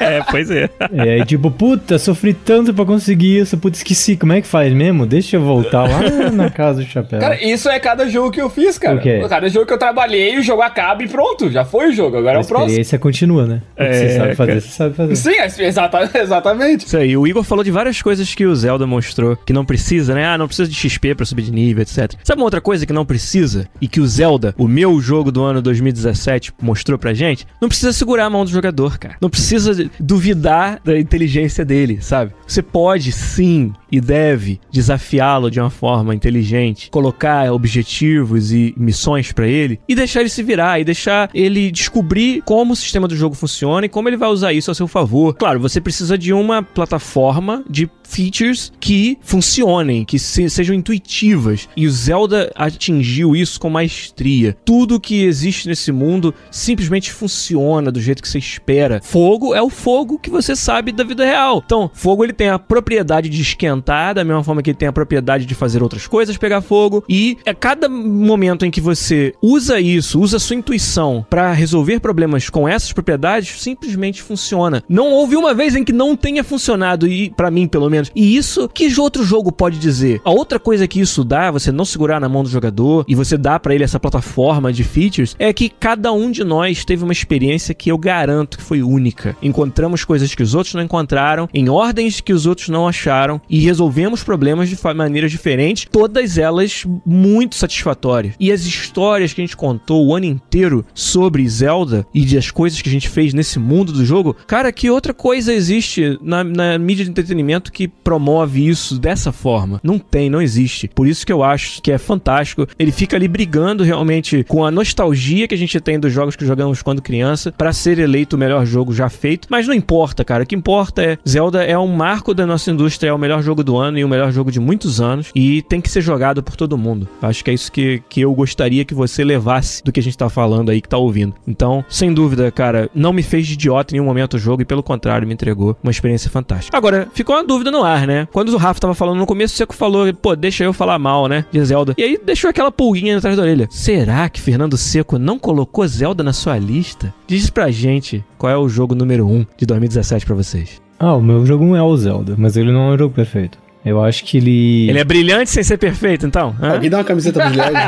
É, pois é. E aí, tipo, puta, sofri tanto pra conseguir isso, puta, esqueci, como é que faz mesmo? Deixa eu voltar lá na casa do chapéu. Cara, isso é cada jogo que eu fiz, cara. O quê? Cada jogo que eu trabalhei, o jogo acaba e pronto, já foi o jogo, agora é a o próximo. experiência continua, né? O que É, você sabe fazer, cara. você sabe fazer. Sim, é- exata- exatamente. Isso aí, o Igor falou de várias coisas que o Zelda mostrou que não precisa, né? Ah, não precisa de XP pra subir de nível, etc. Sabe uma outra coisa que não precisa e que o Zelda, o meu jogo do ano 2017, mostrou pra gente? Não precisa segurar a mão do jogador, cara. Não precisa duvidar da inteligência dele, sabe? Você pode sim e deve desafiá-lo de uma forma inteligente, colocar objetivos e missões pra ele e deixar ele se virar e deixar ele descobrir como o sistema do jogo funciona e como ele vai usar isso a seu favor. Claro, você precisa de uma plataforma de features que funcionem, que se- sejam intuitivas. E o Zelda atingiu isso com maestria. Tudo que existe nesse mundo simplesmente funciona do jeito que você espera. Fogo é o fogo que você sabe da vida real. Então, fogo ele tem a propriedade de esquentar, da mesma forma que ele tem a propriedade de fazer outras coisas pegar fogo. E a cada momento em que você usa isso, usa sua intuição pra resolver problemas com essas propriedades, simplesmente funciona. Não houve uma vez em que não tenha funcionado e para mim pelo menos. E isso que outro jogo pode dizer? A outra coisa que isso dá, você não segurar na mão do jogador e você dá pra ele essa plataforma de features, é que cada um de nós teve uma experiência que eu garanto que foi única. Encontramos coisas que os outros não encontraram, em ordens que os outros não acharam e resolvemos problemas de maneiras diferentes, todas elas muito satisfatórias. E as histórias que a gente contou o ano inteiro sobre Zelda e das coisas que a gente fez nesse mundo do jogo, cara, que outra coisa existe na, na mídia de entretenimento que promove isso dessa forma? Não tem, não existe. Por isso que eu acho que é fantástico. Ele fica ali brigando realmente com a nostalgia que a gente tem dos jogos que jogamos quando criança pra ser eleito o melhor jogo já feito. Mas não importa, cara. O que importa é Zelda é um marco da nossa indústria, é o melhor jogo jogo do ano e o melhor jogo de muitos anos e tem que ser jogado por todo mundo. Acho que é isso que, que eu gostaria que você levasse do que a gente tá falando aí, que tá ouvindo. Então, sem dúvida, cara, não me fez de idiota em nenhum momento o jogo e pelo contrário, me entregou uma experiência fantástica. Agora, ficou uma dúvida no ar, né? Quando o Rafa tava falando no começo, o Seco falou, pô, deixa eu falar mal, né? De Zelda. E aí deixou aquela pulguinha atrás da orelha. Será que Fernando Seco não colocou Zelda na sua lista? Diz pra gente qual é o jogo número 1 de 2017 pra vocês. Ah, o meu jogo é o Zelda, mas ele não é um jogo perfeito. Eu acho que ele. Ele é brilhante sem ser perfeito, então? Hã? Alguém dá uma camiseta Guilherme?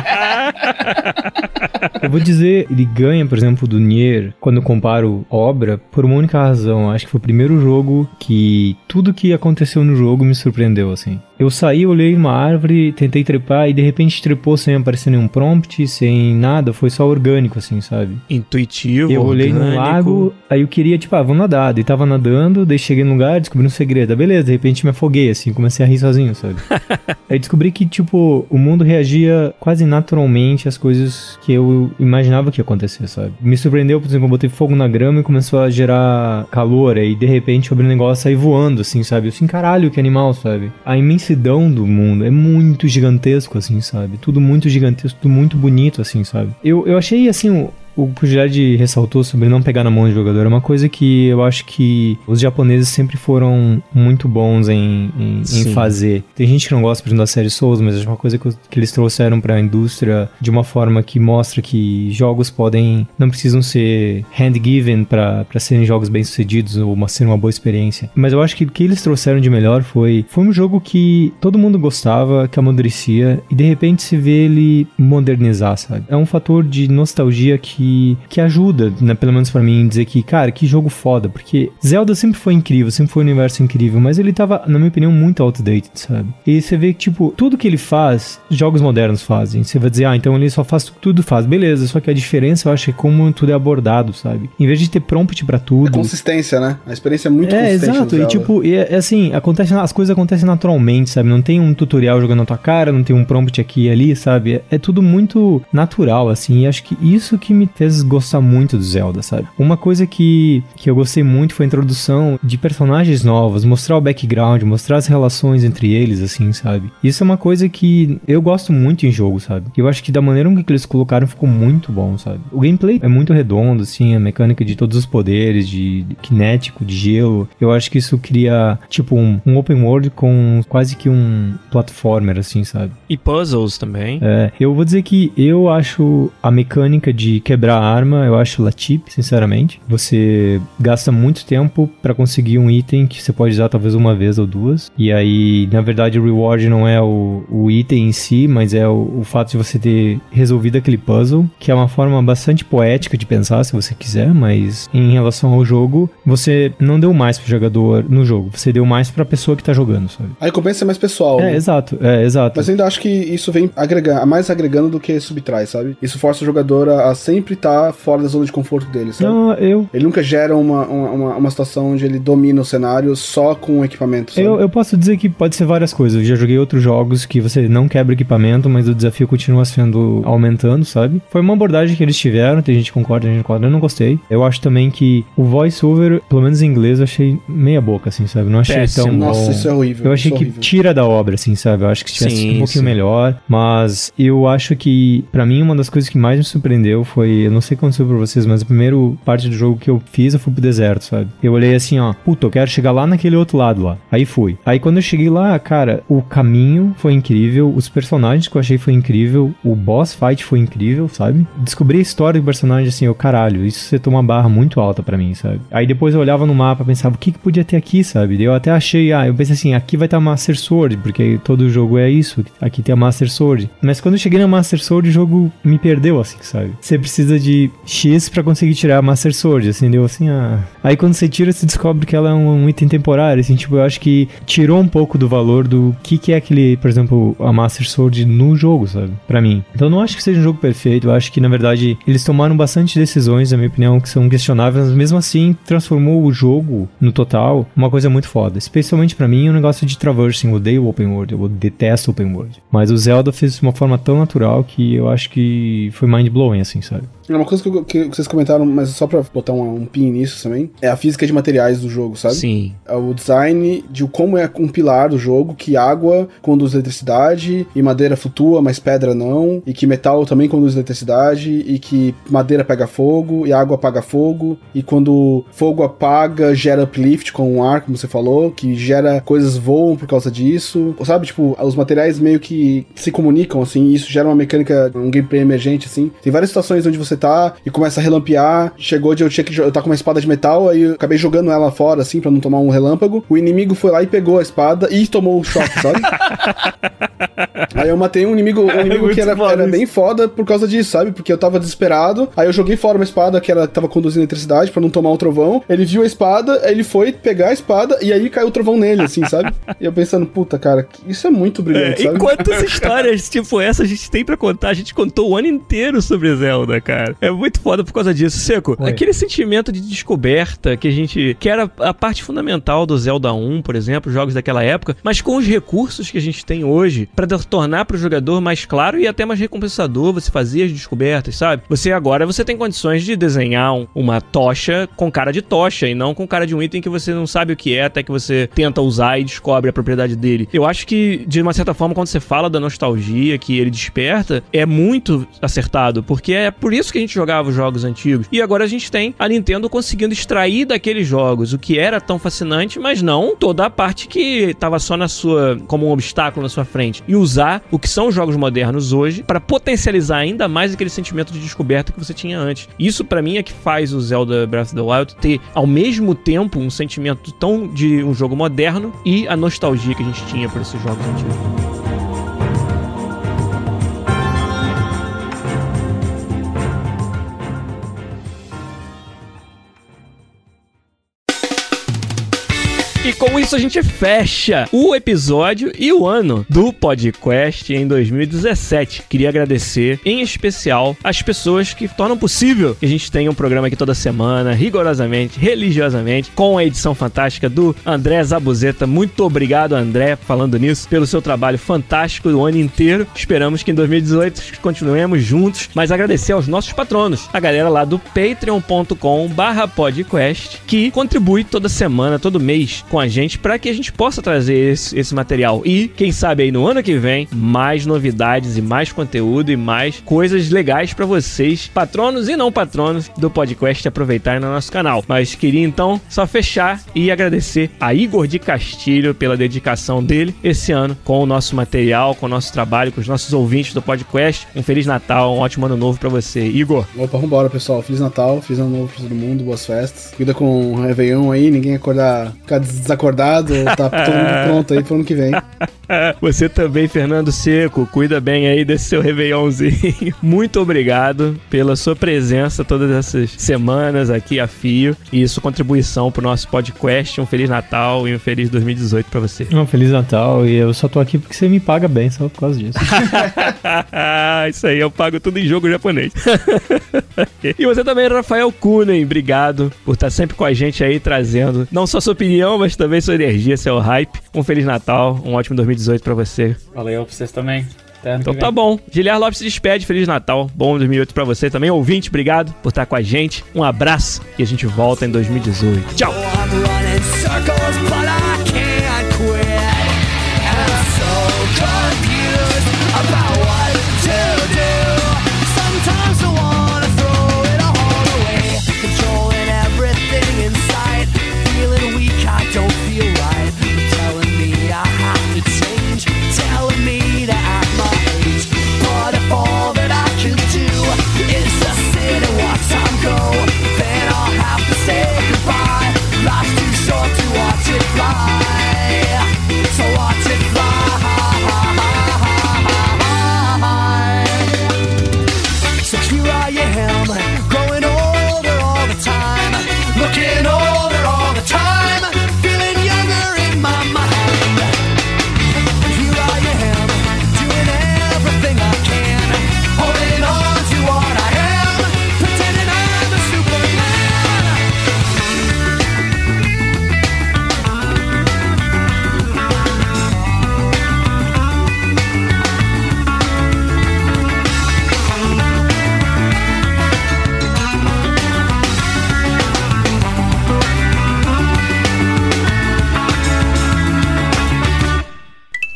Eu vou dizer, ele ganha, por exemplo, do Nier, quando eu comparo obra, por uma única razão. Acho que foi o primeiro jogo que tudo que aconteceu no jogo me surpreendeu, assim. Eu saí, olhei uma árvore, tentei trepar e de repente trepou sem aparecer nenhum prompt, sem nada, foi só orgânico, assim, sabe? Intuitivo, Eu olhei no orgânico. lago, aí eu queria, tipo, ah, vamos nadar. Daí tava nadando, daí cheguei no lugar, descobri um segredo. Ah, beleza, de repente me afoguei, assim, comecei a rir sozinho, sabe? aí descobri que, tipo, o mundo reagia quase naturalmente às coisas que eu imaginava que ia acontecer, sabe? Me surpreendeu, por exemplo, eu botei fogo na grama e começou a gerar calor, aí de repente eu abri um negócio e saí voando, assim, sabe? Eu assim, caralho, que animal, sabe? A imensidão do mundo é muito gigantesco, assim, sabe? Tudo muito gigantesco, tudo muito bonito, assim, sabe? Eu, eu achei, assim, o, que o ressaltou sobre não pegar na mão do jogador é uma coisa que eu acho que os japoneses sempre foram muito bons em, em, em fazer. Tem gente que não gosta, por exemplo, da série Souls, mas acho uma coisa que, que eles trouxeram pra indústria de uma forma que mostra que jogos podem, não precisam ser hand-given pra serem jogos bem-sucedidos ou uma, ser uma boa experiência. Mas eu acho que o que eles trouxeram de melhor foi, foi um jogo que todo mundo gostava, que amadurecia, e de repente se vê ele modernizar, sabe? É um fator de nostalgia que, que ajuda, né, pelo menos pra mim, dizer que, cara, que jogo foda, porque Zelda sempre foi incrível, sempre foi um universo incrível, mas ele tava, na minha opinião, muito outdated, sabe? E você vê que, tipo, tudo que ele faz, jogos modernos fazem. Você vai dizer, ah, então ele só faz tudo, faz, beleza, só que a diferença eu acho é como tudo é abordado, sabe? Em vez de ter prompt pra É tudo. consistência, né? A experiência é muito É, consistente. exato. E tipo, e é, é assim, acontece, as coisas acontecem naturalmente, sabe? Não tem um tutorial jogando na tua cara, não tem um prompt aqui e ali, sabe? É, é tudo muito natural, assim. E acho que isso que me fez gostar muito do Zelda, sabe? Uma coisa que, que eu gostei muito foi a introdução de personagens novos, mostrar o background, mostrar as relações entre eles, assim, sabe? Isso é uma coisa que eu gosto muito em jogo, sabe? Eu acho que da maneira com que eles colocaram ficou muito bom, sabe? O gameplay é muito redondo, assim, a mecânica de todos os poderes, de, kinético, de gelo. Eu acho que isso cria, tipo, um, um open world com quase que um platformer, assim, sabe? E puzzles também. É, eu vou dizer que eu acho a mecânica de quebrar a arma, eu acho ela cheap, sinceramente. Você gasta muito tempo pra conseguir um item que você pode usar talvez uma vez ou duas. E aí, na verdade, o reward não é o, o item em si, mas é o, o fato de você ter resolvido aquele puzzle, que é uma forma bastante poética de pensar, se você quiser, mas em relação ao jogo, você não deu mais pro jogador no jogo, você deu mais pra pessoa que tá jogando, sabe? A recompensa é mais pessoal. É, né? exato, é, exato. Mas ainda acho que isso vem agregar, mais agregando do que subtrai, sabe? Isso força o jogador a, a sempre estar fora da zona de conforto dele, sabe? Não, eu, Ele nunca gera uma, uma, uma, situação onde ele domina o cenário só com o equipamento, sabe? Eu, eu posso dizer que pode ser várias coisas. Eu já joguei outros jogos que você não quebra equipamento, mas o desafio continua sendo aumentando, sabe? Foi uma abordagem que eles tiveram, tem gente que concorda, tem gente que concorda, eu não gostei. Eu acho também que o voice-over, pelo menos em inglês, eu achei meia boca, assim, sabe? Não achei Péssimo. tão Nossa, bom. isso é horrível. Eu achei isso é que horrível. tira da obra, assim, sabe? Eu acho que se tivesse Sim, um pouquinho sim. melhor. Mas eu acho que, pra mim, uma das coisas que mais me surpreendeu foi. Eu não sei o que aconteceu pra vocês, mas a primeira parte do jogo que eu fiz, eu fui pro deserto, sabe? Eu olhei assim, ó, puta, eu quero chegar lá naquele outro lado lá. Aí fui. Aí quando eu cheguei lá, cara, o caminho foi incrível, os personagens que eu achei foi incrível, o boss fight foi incrível, sabe? Descobri a história do personagem assim, eu caralho, isso você toma uma barra muito alta pra mim, sabe? Aí depois eu olhava no mapa, pensava, o que que podia ter aqui, sabe? Eu até achei, ah, eu pensei assim, aqui vai estar Master Sword, porque todo jogo é isso, aqui tem a Master Sword. Mas quando eu cheguei na Master Sword, o jogo me perdeu, assim, sabe? Você precisa de X pra conseguir tirar a Master Sword, assim, deu assim, ah... Aí quando você tira, você descobre que ela é um, um item temporário, assim, tipo, eu acho que tirou um pouco do valor do que que é aquele, por exemplo, a Master Sword no jogo, sabe? Pra mim. Então não acho que seja um jogo perfeito, eu acho que, na verdade, eles tomaram bastante decisões, na minha opinião, que são questionáveis, mas mesmo assim transformou o jogo, no total, uma coisa muito foda. Especialmente pra mim, o negócio de traversing, eu odeio open world, eu detesto open world. Mas o Zelda fez de uma forma tão natural que eu acho que foi mind-blowing, assim, sabe? Uma coisa que, eu- que vocês comentaram, mas só pra botar um, um pin nisso também, é a física de materiais do jogo, sabe? Sim. É o design de como é um pilar do jogo, que água conduz eletricidade e madeira flutua, mas pedra não, e que metal também conduz eletricidade, e que madeira pega fogo e água apaga fogo, e quando fogo apaga, gera uplift com o ar, como você falou, que gera coisas voam por causa disso, sabe? Tipo, os materiais meio que se comunicam, assim, e isso gera uma mecânica, um gameplay emergente, assim. Tem várias situações onde você e começa a relampear, chegou de eu tinha que eu tá com uma espada de metal, aí eu acabei jogando ela fora, assim, pra não tomar um relâmpago. O inimigo foi lá e pegou a espada e tomou o choque, sabe? aí eu matei um inimigo, um inimigo muito que era, era bem foda por causa disso, sabe? Porque eu tava desesperado, aí eu joguei fora uma espada que era, tava conduzindo eletricidade pra não tomar o trovão. Ele viu a espada, aí ele foi pegar a espada e aí caiu o trovão nele, assim, sabe? E eu pensando, puta, cara, isso é muito brilhante, É, sabe? e quantas histórias tipo essa a gente tem pra contar? A gente contou o ano inteiro sobre Zelda, cara. É muito foda por causa disso. Seco, Oi. aquele sentimento de descoberta que a gente. que era a parte fundamental do Zelda 1, por exemplo, jogos daquela época, mas com os recursos que a gente tem hoje pra tornar pro jogador mais claro e até mais recompensador você fazer as descobertas, sabe? Você agora você tem condições de desenhar um- uma tocha com cara de tocha e não com cara de um item que você não sabe o que é até que você tenta usar e descobre a propriedade dele. Eu acho que, de uma certa forma, quando você fala da nostalgia que ele desperta, é muito acertado, porque é por isso que a gente jogava os jogos antigos. E agora a gente tem a Nintendo conseguindo extrair daqueles jogos o que era tão fascinante, mas não toda a parte que tava só na sua, como um obstáculo na sua frente. E usar o que são os jogos modernos hoje para potencializar ainda mais aquele sentimento de descoberta que você tinha antes. Isso pra mim é que faz o Zelda Breath of the Wild ter ao mesmo tempo um sentimento tão de um jogo moderno e a nostalgia que a gente tinha por esses jogos antigos. E com isso a gente fecha o episódio e o ano do podcast em 2017. Queria agradecer em especial as pessoas que tornam possível que a gente tenha um programa aqui toda semana, rigorosamente, religiosamente, com a edição fantástica do André Zabuzeta. Muito obrigado, André, falando nisso, pelo seu trabalho fantástico o ano inteiro. Esperamos que em 2018 continuemos juntos, mas agradecer aos nossos patronos, a galera lá do patreon.com barra podcast, que contribui toda semana, todo mês com a gente para que a gente possa trazer esse, esse material. E, quem sabe aí no ano que vem, mais novidades e mais conteúdo e mais coisas legais para vocês, patronos e não patronos do podcast, aproveitarem no nosso canal. Mas queria então só fechar e agradecer a Igor de Castilho pela dedicação dele esse ano com o nosso material, com o nosso trabalho, com os nossos ouvintes do podcast. Um Feliz Natal, um ótimo ano novo para você, Igor. Opa, vambora, pessoal. Feliz Natal, feliz ano novo pra todo mundo, boas festas. Cuida com o Réveillon aí, ninguém acordar, ficar desacordado, tá todo mundo pronto aí pro ano que vem. Você também, Fernando Seco, cuida bem aí desse seu Réveillonzinho. Muito obrigado pela sua presença todas essas semanas aqui a fio e sua contribuição pro nosso podcast. Um Feliz Natal e um Feliz 2018 pra você. Um Feliz Natal e eu só tô aqui porque você me paga bem, só por causa disso. Isso aí, eu pago tudo em jogo japonês. e você também, Rafael Kunen, obrigado por estar sempre com a gente aí, trazendo não só sua opinião, mas também sua energia, seu hype. Um Feliz Natal, um ótimo 2018 pra você. Valeu pra vocês também. Então tá bom. Giliar Lopes se despede. Feliz Natal. Bom 2008 pra você também. Ouvinte, obrigado por estar com a gente. Um abraço e a gente volta em 2018. Tchau.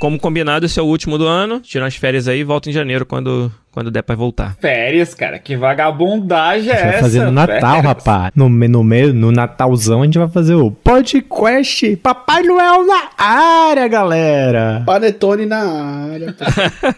Como combinado, esse é o último do ano. Tirar as férias aí e volta em janeiro quando, quando der pra voltar. Férias, cara. Que vagabundagem A é gente vai essa? fazer no Natal, Férias. rapaz. No, no meio, no Natalzão, a gente vai fazer o podcast Papai Noel na área, galera. Panetone na área.